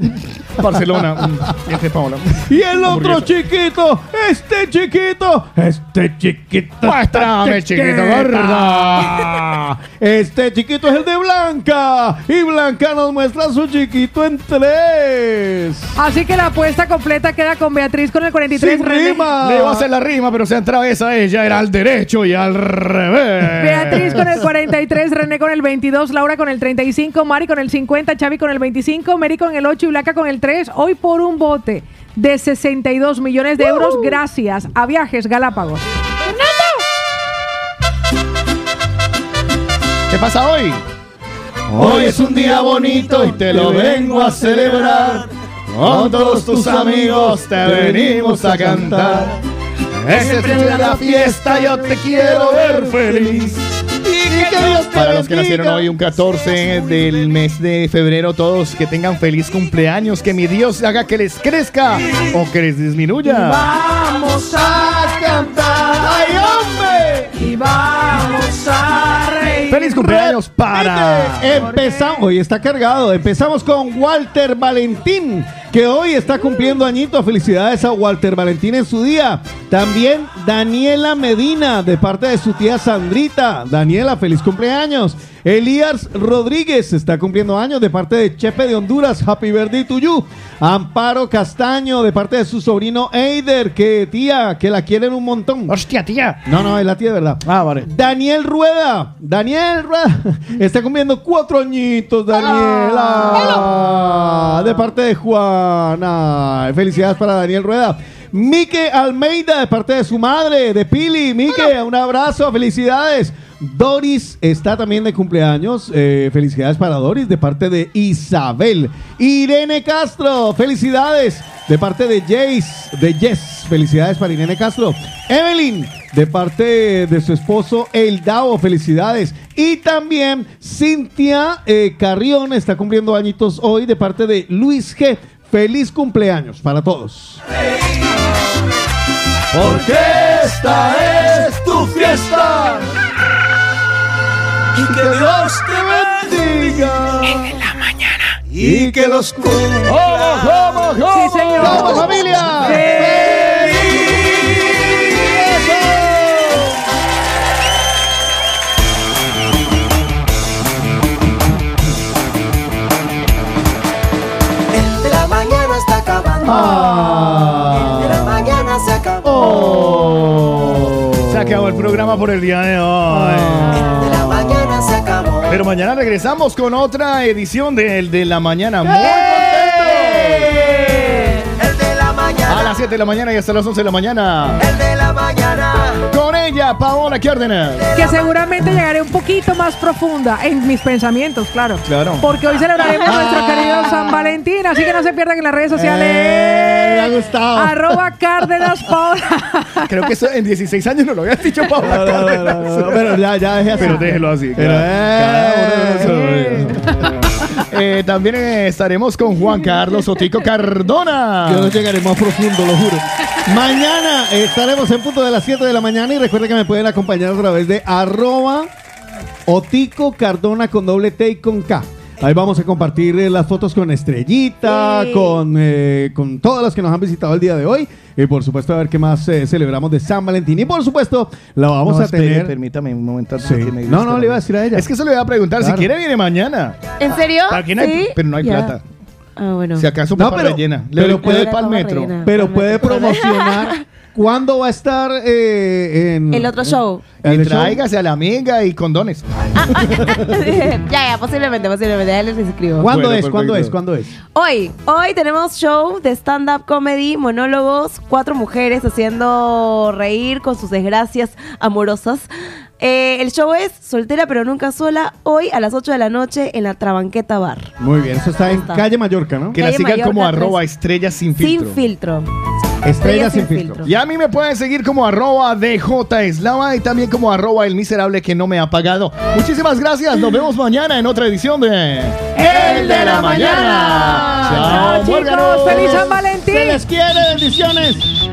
Barcelona. Mm, Este Paola. Y el otro chiquito, este chiquito, este chiquito. Muéstrame, chiquito, gorda. Este chiquito es el de Blanca. Y Blanca nos muestra su chiquito en tres. Así que la apuesta completa queda con Beatriz con el 43. Sin rima. Le iba a hacer la rima, pero se atravesa ella. Era al derecho y al revés. Beatriz con el 43, René con el 22, Laura con el 35, Mari con el 50, Xavi con el 25, Mary con el 8 y Blanca con el 3. Hoy por un bote de 62 millones de euros gracias a Viajes Galápagos. ¿Qué pasa hoy? Hoy es un día bonito y te lo vengo a celebrar. Con todos tus amigos te venimos a cantar. Es el día de la fiesta, yo te quiero ver feliz. Que Dios Para los que nacieron hoy, un 14 del mes de febrero, todos que tengan feliz cumpleaños, que mi Dios haga que les crezca o que les disminuya. Vamos a cantar. ¡Ay, hombre! Y vamos a. ¡Feliz cumpleaños para... Empezamos, hoy está cargado. Empezamos con Walter Valentín, que hoy está cumpliendo añito. Felicidades a Walter Valentín en su día. También Daniela Medina, de parte de su tía Sandrita. Daniela, feliz cumpleaños. Elías Rodríguez está cumpliendo años de parte de Chepe de Honduras. Happy birthday to you. Amparo Castaño, de parte de su sobrino Eider, que tía, que la quieren un montón. Hostia, tía. No, no, es la tía de verdad. Ah, vale. Daniel Rueda. Daniel Rueda. Está cumpliendo cuatro añitos, Daniela. De parte de Juana. Felicidades para Daniel Rueda. Mike Almeida, de parte de su madre, de Pili. Mike, un abrazo, felicidades. Doris está también de cumpleaños. eh, felicidades para Doris, de parte de Isabel. Irene Castro, felicidades. De parte de Jace, de Jess. Felicidades para Irene Castro. Evelyn, de parte de su esposo El Dao, felicidades. Y también Cintia eh, Carrión está cumpliendo añitos hoy de parte de Luis G. Feliz cumpleaños para todos. Porque esta es tu fiesta. Y que Dios te bendiga. En la mañana. Y que los cumpla. ¡Vamos, vamos, vamos! Sí, señor. ¡Vamos, familia! Ah. El de la mañana se acabó. Oh. Se acabó el programa por el día de hoy. El de la mañana se acabó. Pero mañana regresamos con otra edición de El de la Mañana. Muy El de la mañana. A las 7 de la mañana y hasta las 11 de la mañana. El de la mañana. Ella, Paola Cárdenas. Que seguramente llegaré un poquito más profunda en mis pensamientos, claro. Claro. Porque hoy celebraremos nuestro querido San Valentín, así que no se pierdan en las redes sociales. Eh, me ha gustado. Arroba Cárdenas Paola. Creo que eso en 16 años no lo habías dicho, Paola. No, no, no, Cárdenas. no, pero ya, ya dejé así. Pero déjelo así. Pero, cada- eh, cada uno de esos. Eh, también eh, estaremos con Juan Carlos Otico Cardona. Yo no llegaré más profundo, lo juro. Mañana estaremos en punto de las 7 de la mañana y recuerden que me pueden acompañar a través de arroba Otico Cardona con doble T y con K. Ahí vamos a compartir eh, las fotos con Estrellita, Sí. con, eh, con todas las que nos han visitado el día de hoy. Y por supuesto, a ver qué más eh, celebramos de San Valentín. Y por supuesto, la vamos No, a espere, tener. Permítame un momento. antes Sí. de que me No, no, le iba a decir a ella. Es que eso le voy a preguntar. Claro. Si quiere, viene mañana. ¿En serio? Aquí no hay- ¿Sí? pero no hay plata. Ah, bueno. Si acaso No, pero- rellena. Le pero doy puede- para el metro. rellena. Pero puede promocionar cuándo va a estar eh, en. El otro show. el show. tráigase a la amiga y condones. ya, ya, posiblemente, posiblemente. Ya les escribo. ¿Cuándo Bueno, es? ¿Cuándo perfecto. es? ¿Cuándo es? Hoy, hoy tenemos show de stand-up comedy, monólogos, cuatro mujeres haciendo reír con sus desgracias amorosas. Eh, el show es Soltera pero nunca sola, hoy a las 8 de la noche en la Trabanqueta Bar. Muy bien, eso está en Está. calle Mallorca, ¿no? Que la sigan como arroba estrellas sin filtro. Sin filtro. Estrella sin filtro. filtro. Y a mí me pueden seguir como arroba DJ y también como arroba el miserable que no me ha pagado. Muchísimas gracias. Nos vemos mañana en otra edición de El de la mañana. Chao, chicos. Feliz San Valentín. Se les quiere, bendiciones.